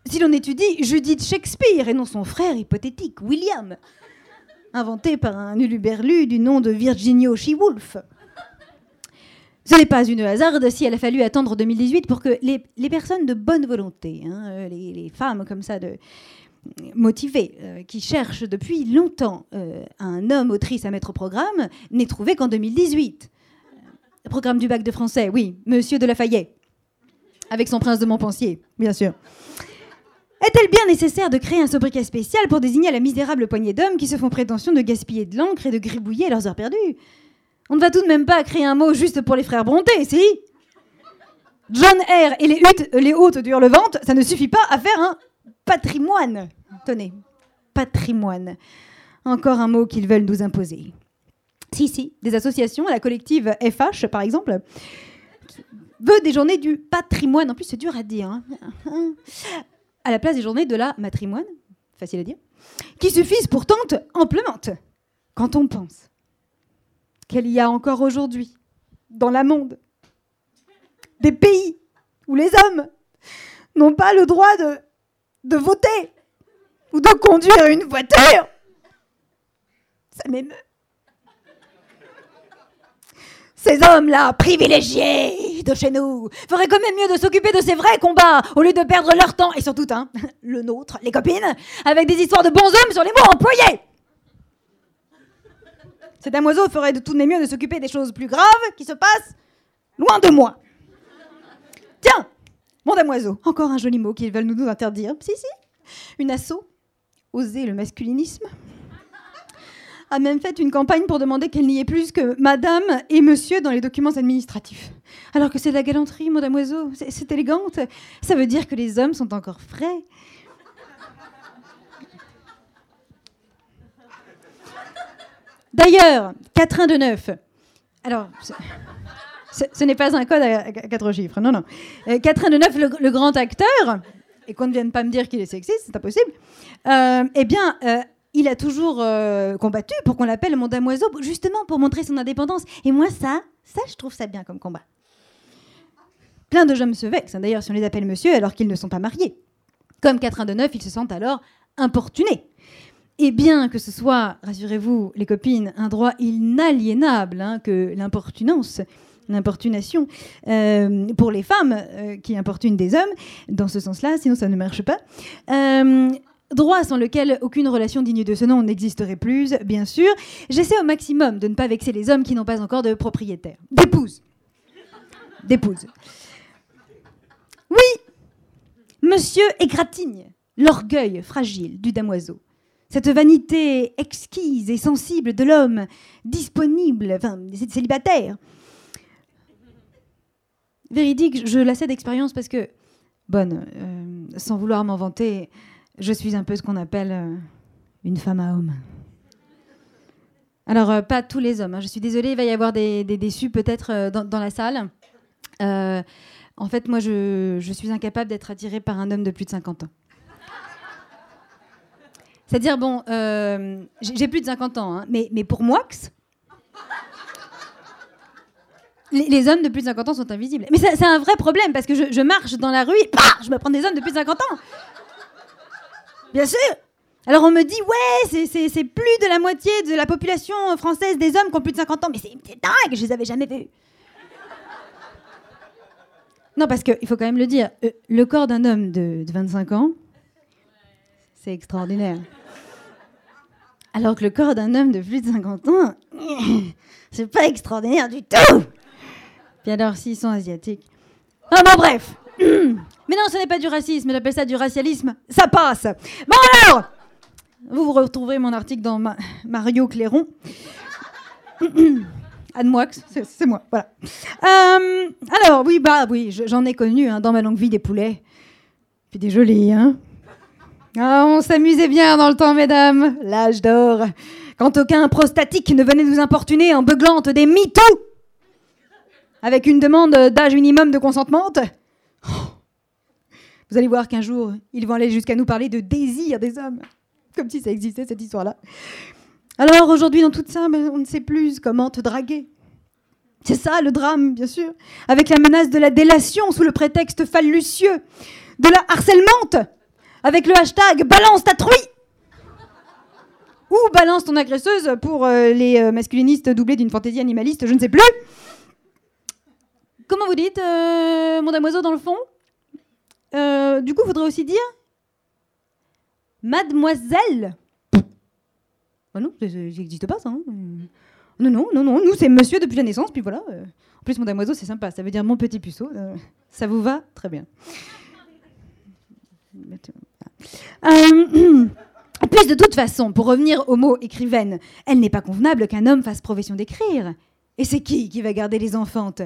B: Si l'on étudie Judith Shakespeare et non son frère hypothétique, William, inventé par un uluberlu du nom de Virginio She-Wolf. Ce n'est pas une hasarde si elle a fallu attendre 2018 pour que les, personnes de bonne volonté, hein, euh, les, femmes comme ça motivées, euh, qui cherchent depuis longtemps euh, un homme autrice à mettre au programme, n'aient trouvé qu'en 2018. Le programme du bac de français, oui, Monsieur de Lafayette, avec son prince de Montpensier, bien sûr. Est-elle bien nécessaire de créer un sobriquet spécial pour désigner la misérable poignée d'hommes qui se font prétention de gaspiller de l'encre et de gribouiller leurs heures perdues? On ne va tout de même pas créer un mot juste pour les frères Bronté, si? John R. et les, huttes, les hôtes du Hurlevente, ça ne suffit pas à faire un patrimoine. Tenez, patrimoine. Encore un mot qu'ils veulent nous imposer. Si, si, des associations, la collective FH par exemple, veut des journées du patrimoine. En plus, c'est dur à dire. hein. À la place des journées de la matrimoine, facile à dire, qui suffisent pourtant amplement. Quand on pense qu'il y a encore aujourd'hui, dans la monde, des pays où les hommes n'ont pas le droit de, de voter ou de conduire une voiture, ça m'émeut. Ces hommes-là, privilégiés de chez nous, feraient quand même mieux de s'occuper de ces vrais combats au lieu de perdre leur temps, et surtout, hein, [laughs] le nôtre, les copines, avec des histoires de bons hommes sur les mots employés. Ces damoiseaux feraient de tout de mieux de s'occuper des choses plus graves qui se passent loin de moi. Tiens, mon damoiseau, encore un joli mot qu'ils veulent nous interdire. Si, si, une asso, oser le masculinisme a même fait une campagne pour demander qu'il n'y ait plus que madame et monsieur dans les documents administratifs. Alors que c'est de la galanterie, mon damoiseau, c'est élégante. Ça veut dire que les hommes sont encore frais. D'ailleurs, Catherine de Neuf. Alors, ce, n'est pas un code à, quatre chiffres, non, non. Euh, Catherine de Neuf, le, le grand acteur, et qu'on ne vienne pas me dire qu'il est sexiste, c'est impossible, euh, eh bien, euh, il a toujours euh, combattu pour qu'on l'appelle mon damoiseau, justement pour montrer son indépendance. Et moi, ça, ça, je trouve ça bien comme combat. Plein de gens se vexent, hein, d'ailleurs, si on les appelle monsieur alors qu'ils ne sont pas mariés. Comme Catherine de Neuf, ils se sentent alors importunés. Et bien que ce soit, rassurez-vous, les copines, un droit inaliénable hein, que l'importunance, l'importunation euh, pour les femmes euh, qui importunent des hommes, dans ce sens-là, sinon ça ne marche pas. Droit sans lequel aucune relation digne de ce nom n'existerait plus, bien sûr. J'essaie au maximum de ne pas vexer les hommes qui n'ont pas encore de propriétaire. D'épouse. D'épouse. Oui, monsieur Égratigne. l'orgueil fragile du damoiseau, cette vanité exquise et sensible de l'homme disponible, enfin célibataire. Véridique, je la sais d'expérience parce que, bonne, euh, sans vouloir m'en vanter, je suis un peu ce qu'on appelle euh, une femme à homme. Alors, euh, pas tous les hommes, hein, je suis désolée, il va y avoir des, déçus peut-être euh, dans, la salle. En fait, moi, je, suis incapable d'être attirée par un homme de plus de 50 ans. C'est-à-dire, bon, j'ai plus de 50 ans, hein, mais, pour moi, les, hommes de plus de 50 ans sont invisibles. Mais c'est un vrai problème parce que je, marche dans la rue et je me prends des hommes de plus de 50 ans. Bien sûr. Alors on me dit, ouais, c'est- plus de la moitié de la population française des hommes qui ont plus de 50 ans. Mais c'est dingue, je les avais jamais vus. Non, parce qu'il faut quand même le dire, euh, le corps d'un homme de, de 25 ans, c'est extraordinaire. Alors que le corps d'un homme de plus de 50 ans, [laughs] c'est pas extraordinaire du tout. Puis alors, s'ils sont asiatiques. Ah bon, bref. Mais non, ce n'est pas du racisme, j'appelle ça du racialisme. Ça passe. Bon alors, vous vous retrouverez mon article dans Ma- Mario Clairon. [coughs] Anne Moix, c'est moi, voilà. Euh, alors, oui, bah oui, je- j'en ai connu hein, dans ma longue vie des poulets. Puis des jolis, hein. Ah, on s'amusait bien dans le temps, mesdames. L'âge d'or. Quand aucun prostatique ne venait nous importuner en beuglant des mythos avec une demande d'âge minimum de consentement. Vous allez voir qu'un jour, ils vont aller jusqu'à nous parler de désir des hommes. Comme si ça existait, cette histoire-là. Alors aujourd'hui, dans tout ça, ben, on ne sait plus comment te draguer. C'est ça le drame, bien sûr. Avec la menace de la délation sous le prétexte phallucieux, de la harcèlement, avec le hashtag balance ta truie ou balance ton agresseuse pour euh, les euh, masculinistes doublés d'une fantaisie animaliste, je ne sais plus. Comment vous dites, euh, mon damoiseau dans le fond? Euh, Du coup, faudrait aussi dire Mademoiselle. Ah non, n'existe pas ça. hein. Non, non, non, non. Nous, c'est monsieur depuis la naissance, puis voilà. euh. En plus, mon damoiseau, c'est sympa. Ça veut dire mon petit puceau. euh, Ça vous va Très bien. Euh, plus de toute façon, pour revenir au mot écrivaine, elle n'est pas convenable qu'un homme fasse profession d'écrire. Et c'est qui qui va garder les enfantes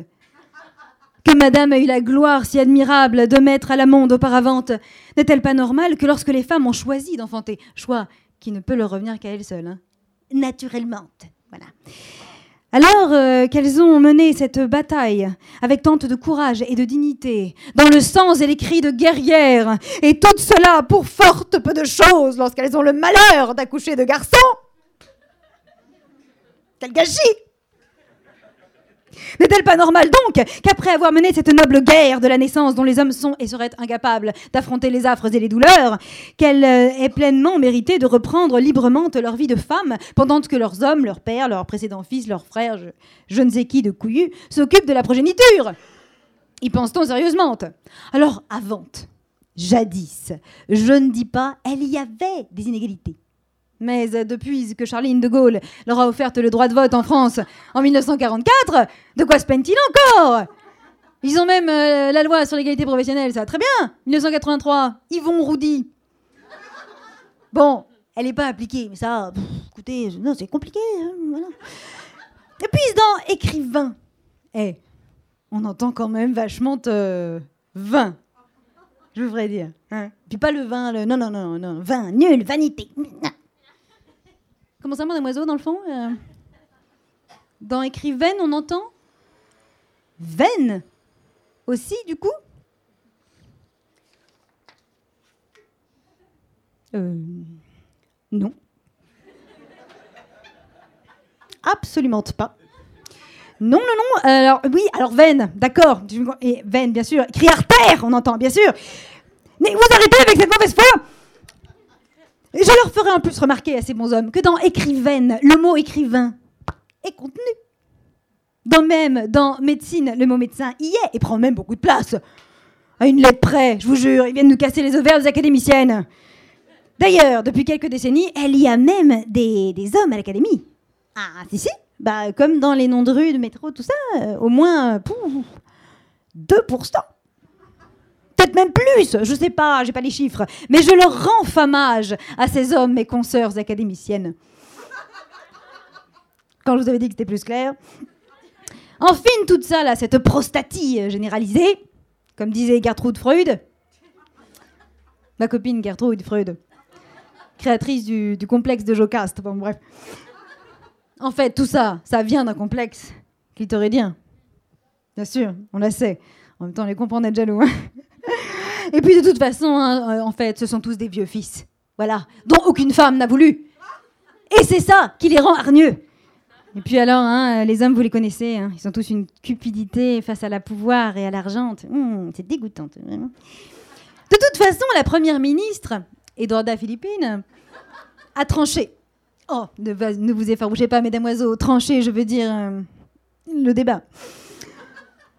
B: Que madame a eu la gloire si admirable de mettre à la monde auparavant, n'est-elle pas normale que lorsque les femmes ont choisi d'enfanter, choix qui ne peut leur revenir qu'à elles seules, hein, naturellement, voilà. Alors euh, qu'elles ont mené cette bataille avec tant de courage et de dignité, dans le sang et les cris de guerrières, et tout cela pour fort peu de choses lorsqu'elles ont le malheur d'accoucher de garçons? Quel gâchis N'est-elle pas normal donc qu'après avoir mené cette noble guerre de la naissance dont les hommes sont et seraient incapables d'affronter les affres et les douleurs, qu'elle euh, ait pleinement mérité de reprendre librement leur vie de femme pendant que leurs hommes, leurs pères, leurs précédents fils, leurs frères, je, ne sais qui de couillus, s'occupent de la progéniture? Y pense-t-on sérieusement? Alors, avant, jadis, je ne dis pas, elle y avait des inégalités. Mais euh, depuis que Charline de Gaulle leur a offert le droit de vote en France en 1944, de quoi se peignent-ils encore? Ils ont même euh, la loi sur l'égalité professionnelle, ça très bien 1983, Yvon Roudy. Bon, elle n'est pas appliquée, mais ça, pff, écoutez, non, c'est compliqué. hein. Et puis dans écrivain, eh, on entend quand même vachement euh, vin, je voudrais dire. hein. Puis pas le vin, le non, non, non, non, vin, nul, vanité. Comment ça, mon oiseau dans le fond euh? Dans écrivaine, on entend? Veine aussi, du coup? Euh, non. Absolument pas. Non, non, non. Alors, oui, alors veine, d'accord. Et veine, bien sûr. Écrit artère, on entend, bien sûr. Mais vous arrêtez avec cette mauvaise foi? Je leur ferai en plus remarquer à ces bons hommes que dans écrivaine, le mot écrivain est contenu. Dans même, dans médecine, le mot médecin y est et prend même beaucoup de place. À une lettre près, je vous jure, ils viennent nous casser les ovaires des académiciennes. D'ailleurs, depuis quelques décennies, il y a même des, hommes à l'académie. Ah, si, si. Bah, comme dans les noms de rues, de métro, tout ça, euh, au moins euh, pouf, 2%. Peut-être même plus, je sais pas, j'ai pas les chiffres, mais je leur rends famage à ces hommes et consoeurs académiciennes. Quand je vous avais dit que c'était plus clair. Enfin, toute ça, là, cette prostatie généralisée, comme disait Gertrude Freud, ma copine Gertrude Freud, créatrice du, complexe de Jocaste, bon bref. En fait, tout ça, ça vient d'un complexe clitoridien. Bien sûr, on la sait. En même temps, les comprendre être jaloux. hein. Et puis, de toute façon, hein, euh, en fait, ce sont tous des vieux fils. Voilà. Dont aucune femme n'a voulu. Et c'est ça qui les rend hargneux. Et puis alors, hein, les hommes, vous les connaissez, hein, ils ont tous une cupidité face à la pouvoir et à l'argent. Hum, c'est dégoûtant. De toute façon, la première ministre, Eduarda Philippine, a tranché. Oh, ne vous effarouchez pas, mesdames oiseaux. Tranché, je veux dire euh, le débat.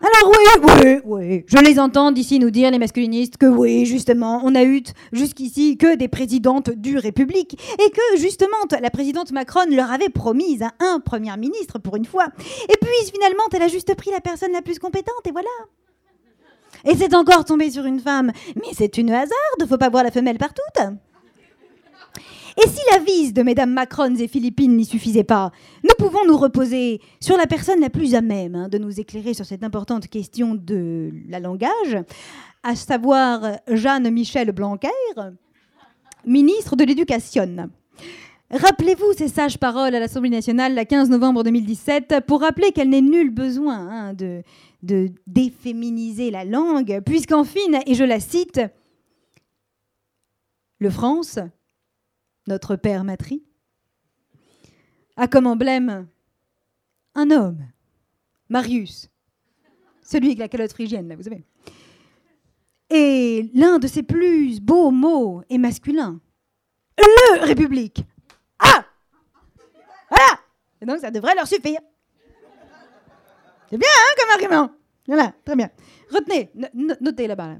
B: Alors oui, oui, oui, je les entends d'ici nous dire, les masculinistes, que oui, justement, on a eu jusqu'ici que des présidentes du République, et que justement, la présidente Macron leur avait promis un, un premier ministre pour une fois. Et puis finalement, elle a juste pris la personne la plus compétente, et voilà. Et c'est encore tombé sur une femme. Mais c'est une hasarde, faut pas voir la femelle partout. Et si la vise de mesdames Macron et Philippines n'y suffisait pas, nous pouvons nous reposer sur la personne la plus à même hein, de nous éclairer sur cette importante question de la langage, à savoir Jeanne-Michel Blanquer, ministre de l'Éducation. Rappelez-vous ces sages paroles à l'Assemblée nationale le 15 novembre 2017 pour rappeler qu'elle n'est nul besoin hein, de, de déféminiser la langue, puisqu'en fine, et je la cite, le France, notre père matrie, a comme emblème un homme, Marius, celui avec la calotte phrygienne, là, vous savez. Et l'un de ses plus beaux mots est masculin, le République. Ah Voilà Et donc ça devrait leur suffire. C'est bien, hein, comme argument Voilà, très bien. Retenez, no- no- notez là-bas. là.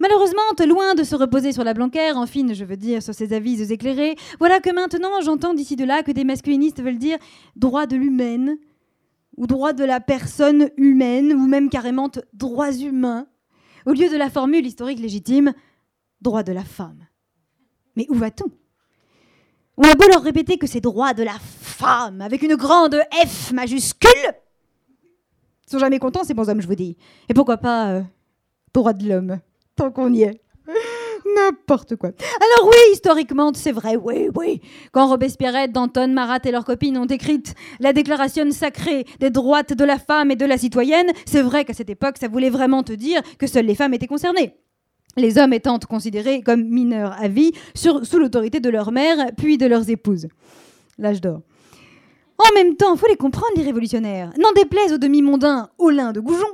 B: Malheureusement, loin de se reposer sur la blanquère, en fine, je veux dire, sur ses avis éclairés, voilà que maintenant j'entends d'ici de là que des masculinistes veulent dire droit de l'humaine, ou droit de la personne humaine, ou même carrément droits humains, au lieu de la formule historique légitime droit de la femme. Mais où va-t-on? On a beau leur répéter que c'est droit de la femme, avec une grande F majuscule Ils sont jamais contents, ces bons hommes, je vous dis. Et pourquoi pas euh, droit de l'homme? Tant qu'on y est. [laughs] N'importe quoi. Alors oui, historiquement, c'est vrai, oui, oui. Quand Robespierre, Danton, Marat et leurs copines ont écrit la déclaration sacrée des droits de la femme et de la citoyenne, c'est vrai qu'à cette époque, ça voulait vraiment te dire que seules les femmes étaient concernées. Les hommes étant considérés comme mineurs à vie sous l'autorité de leur mère, puis de leurs épouses. L'âge d'or. En même temps, faut les comprendre, les révolutionnaires. N'en déplaise aux demi-mondains, lins de Goujon.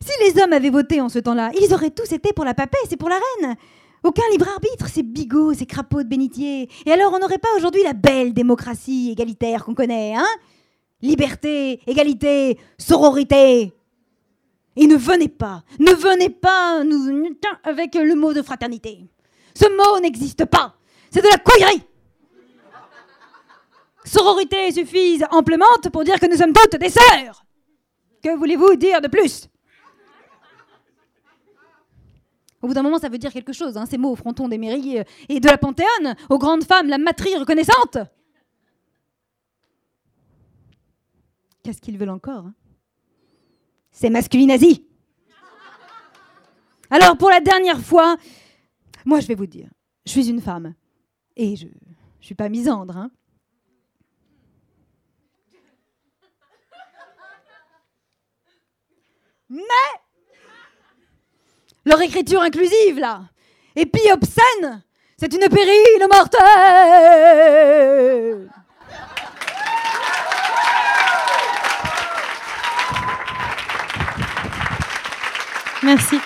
B: Si les hommes avaient voté en ce temps-là, ils auraient tous été pour la papesse et pour la reine. Aucun libre arbitre, ces bigots, ces crapauds de bénitier. Et alors on n'aurait pas aujourd'hui la belle démocratie égalitaire qu'on connaît, hein? Liberté, égalité, sororité. Et ne venez pas, ne venez pas nous avec le mot de fraternité. Ce mot n'existe pas. C'est de la couillerie. Sororité suffise amplement pour dire que nous sommes toutes des sœurs. Que voulez-vous dire de plus? Au bout d'un moment, ça veut dire quelque chose, hein, ces mots au fronton des mairies euh, et de la Panthéone, aux grandes femmes, la matrie reconnaissante. Qu'est-ce qu'ils veulent encore hein? C'est masculinazie. Alors, pour la dernière fois, moi, je vais vous dire, je suis une femme. Et je ne suis pas misandre. Hein. Mais leur écriture inclusive, là, et puis obscène, c'est une pérille mortelle.
P: Merci.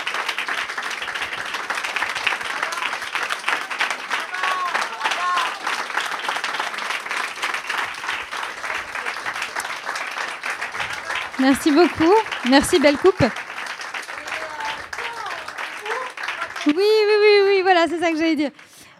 P: Merci beaucoup. Merci, belle coupe. C'est ça que j'allais dire.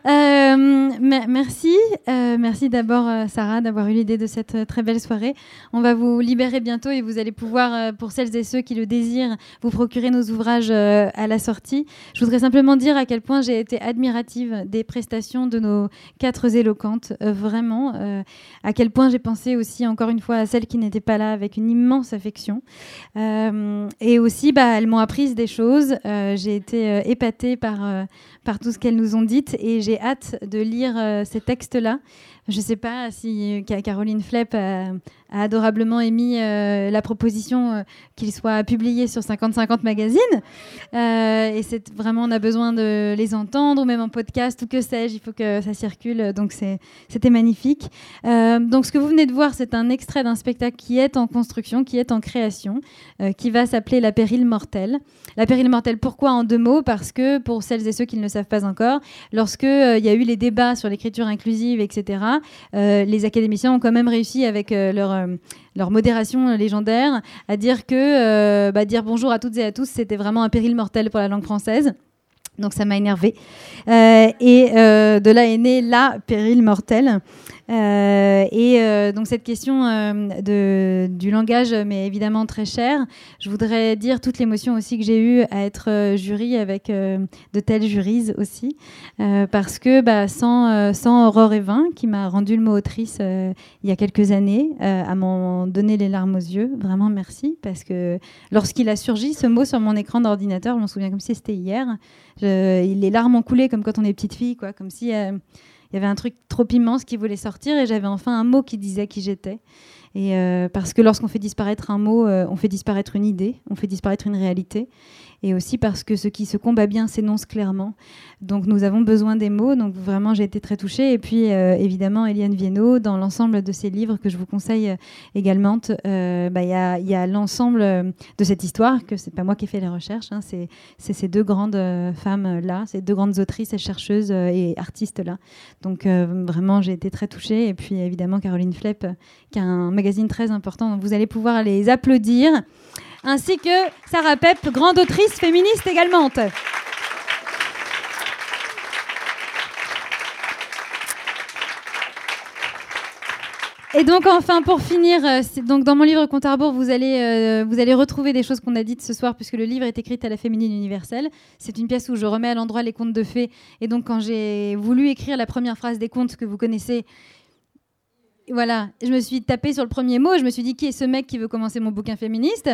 B: Euh, me- merci, Euh, merci d'abord euh, Sarah d'avoir eu l'idée de cette très belle soirée. On va vous libérer bientôt et vous allez pouvoir, pour celles et ceux qui le désirent, vous procurer nos ouvrages à la sortie. Je voudrais simplement dire à quel point j'ai été admirative des prestations de nos quatre éloquentes, vraiment. à quel point j'ai pensé aussi encore une fois à celles qui n'étaient pas là avec une immense affection. Et aussi, bah, elles m'ont appris des choses. J'ai été épatée par, par tout ce qu'elles nous ont dit et j'ai hâte de lire euh, ces textes-là. Je ne sais pas si Ca- Caroline Flepp a, adorablement émis euh, la proposition euh, qu'il soit publié sur 50-50 magazine. Euh, et vraiment, on a besoin de les entendre, ou même en podcast, ou que sais-je, il faut que ça circule. Donc c'était magnifique. Euh, donc ce que vous venez de voir, c'est un extrait d'un spectacle qui est en construction, qui est en création, qui va s'appeler La pérille mortelle. La pérille mortelle, pourquoi en deux mots? Parce que pour celles et ceux qui ne le savent pas encore, lorsque il y a eu les débats sur l'écriture inclusive, etc., les académiciens ont quand même réussi avec euh, leur, euh, leur modération légendaire à dire que euh, bah, dire bonjour à toutes et à tous, c'était vraiment un péril mortel pour la langue française. Donc ça m'a énervé. et euh, de là est né la péril mortel. Euh, et euh, donc cette question euh, de, du langage m'est évidemment très chère. Je voudrais dire toute l'émotion aussi que j'ai eue à être euh, jury avec euh, de telles juries aussi. Euh, parce que bah, sans, euh, sans Aurore Evin, qui m'a rendu le mot autrice euh, il y a quelques années, euh, à m'en donner les larmes aux yeux, vraiment merci. Parce que lorsqu'il a surgi, ce mot sur mon écran d'ordinateur, je m'en souviens comme si c'était hier, les larmes ont coulé comme quand on est petite fille, quoi, comme si euh, il y avait un truc trop immense qui voulait sortir et j'avais enfin un mot qui disait qui j'étais. Et euh, parce que lorsqu'on fait disparaître un mot, euh, on fait disparaître une idée, on fait disparaître une réalité. Et aussi parce que ce qui se combat bien s'énonce clairement. Donc nous avons besoin des mots. Donc vraiment, j'ai été très touchée. Et puis euh, évidemment, Eliane Viennot, dans l'ensemble de ses livres que je vous conseille euh, également, euh, bah, il y a, l'ensemble de cette histoire, que c'est pas moi qui ai fait les recherches, hein, c'est ces deux grandes femmes-là, ces deux grandes autrices et chercheuses et artistes-là. Donc vraiment, j'ai été très touchée. Et puis évidemment, Caroline Flepp, qui a un magazine très important. Donc, vous allez pouvoir les applaudir. Ainsi que Sarah Pep, grande autrice féministe également. Et donc enfin pour finir, euh, donc dans mon livre Compte à vous allez euh, vous allez retrouver des choses qu'on a dites ce soir puisque le livre est écrit à la féminine universelle. C'est une pièce où je remets à l'endroit les contes de fées et donc quand j'ai voulu écrire la première phrase des contes que vous connaissez, voilà, je me suis tapée sur le premier mot. Je me suis dit qui est ce mec qui veut commencer mon bouquin féministe?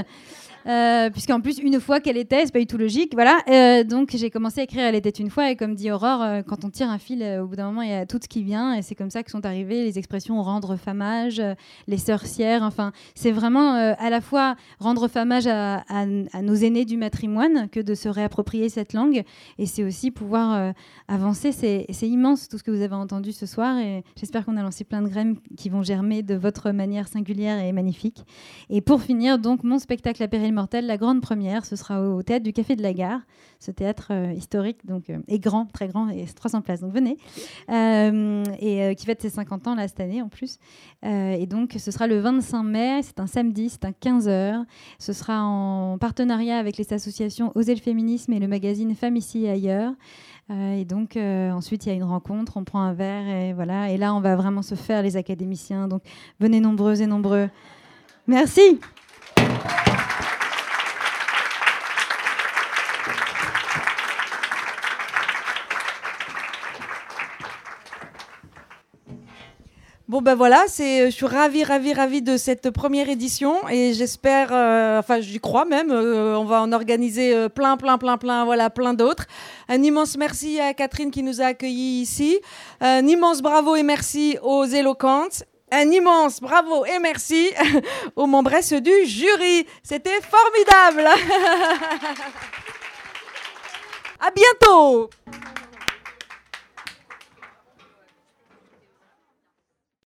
B: Euh, Puisqu'en plus, une fois qu'elle était, c'est pas du tout logique. Voilà. Euh, donc j'ai commencé à écrire Elle était une fois. Et comme dit Aurore, euh, quand on tire un fil, au bout d'un moment, il y a tout ce qui vient. Et c'est comme ça que sont arrivées les expressions rendre famage, les sorcières. Enfin, c'est vraiment à la fois rendre famage à, à- à nos aînés du matrimoine que de se réapproprier cette langue. Et c'est aussi pouvoir avancer. C'est immense tout ce que vous avez entendu ce soir. Et j'espère qu'on a lancé plein de graines qui vont germer de votre manière singulière et magnifique. Et pour finir, donc, mon spectacle La Péril La grande première, ce sera au théâtre du Café de la Gare, ce théâtre euh, historique donc, euh, et grand, très grand, et c'est 300 places, donc venez. Euh, et qui fête ses 50 ans là cette année en plus. Et donc, ce sera le 25 mai, c'est un samedi, c'est à 15h. Ce sera en partenariat avec les associations Oser le féminisme et le magazine Femmes ici et ailleurs. Et donc, ensuite, il y a une rencontre, on prend un verre, et voilà. Et là, on va vraiment se faire les académiciens. Donc, venez nombreuses et nombreux. Merci.
A: Bon ben voilà, je suis ravie, ravie, ravie de cette première édition et j'espère, euh, enfin j'y crois même, euh, on va en organiser euh, plein, plein, plein, plein, voilà, plein d'autres. Un immense merci à Catherine qui nous a accueillis ici. Un immense bravo et merci aux éloquentes. Un immense bravo et merci [laughs] aux membresses du jury. C'était formidable. [laughs] à bientôt.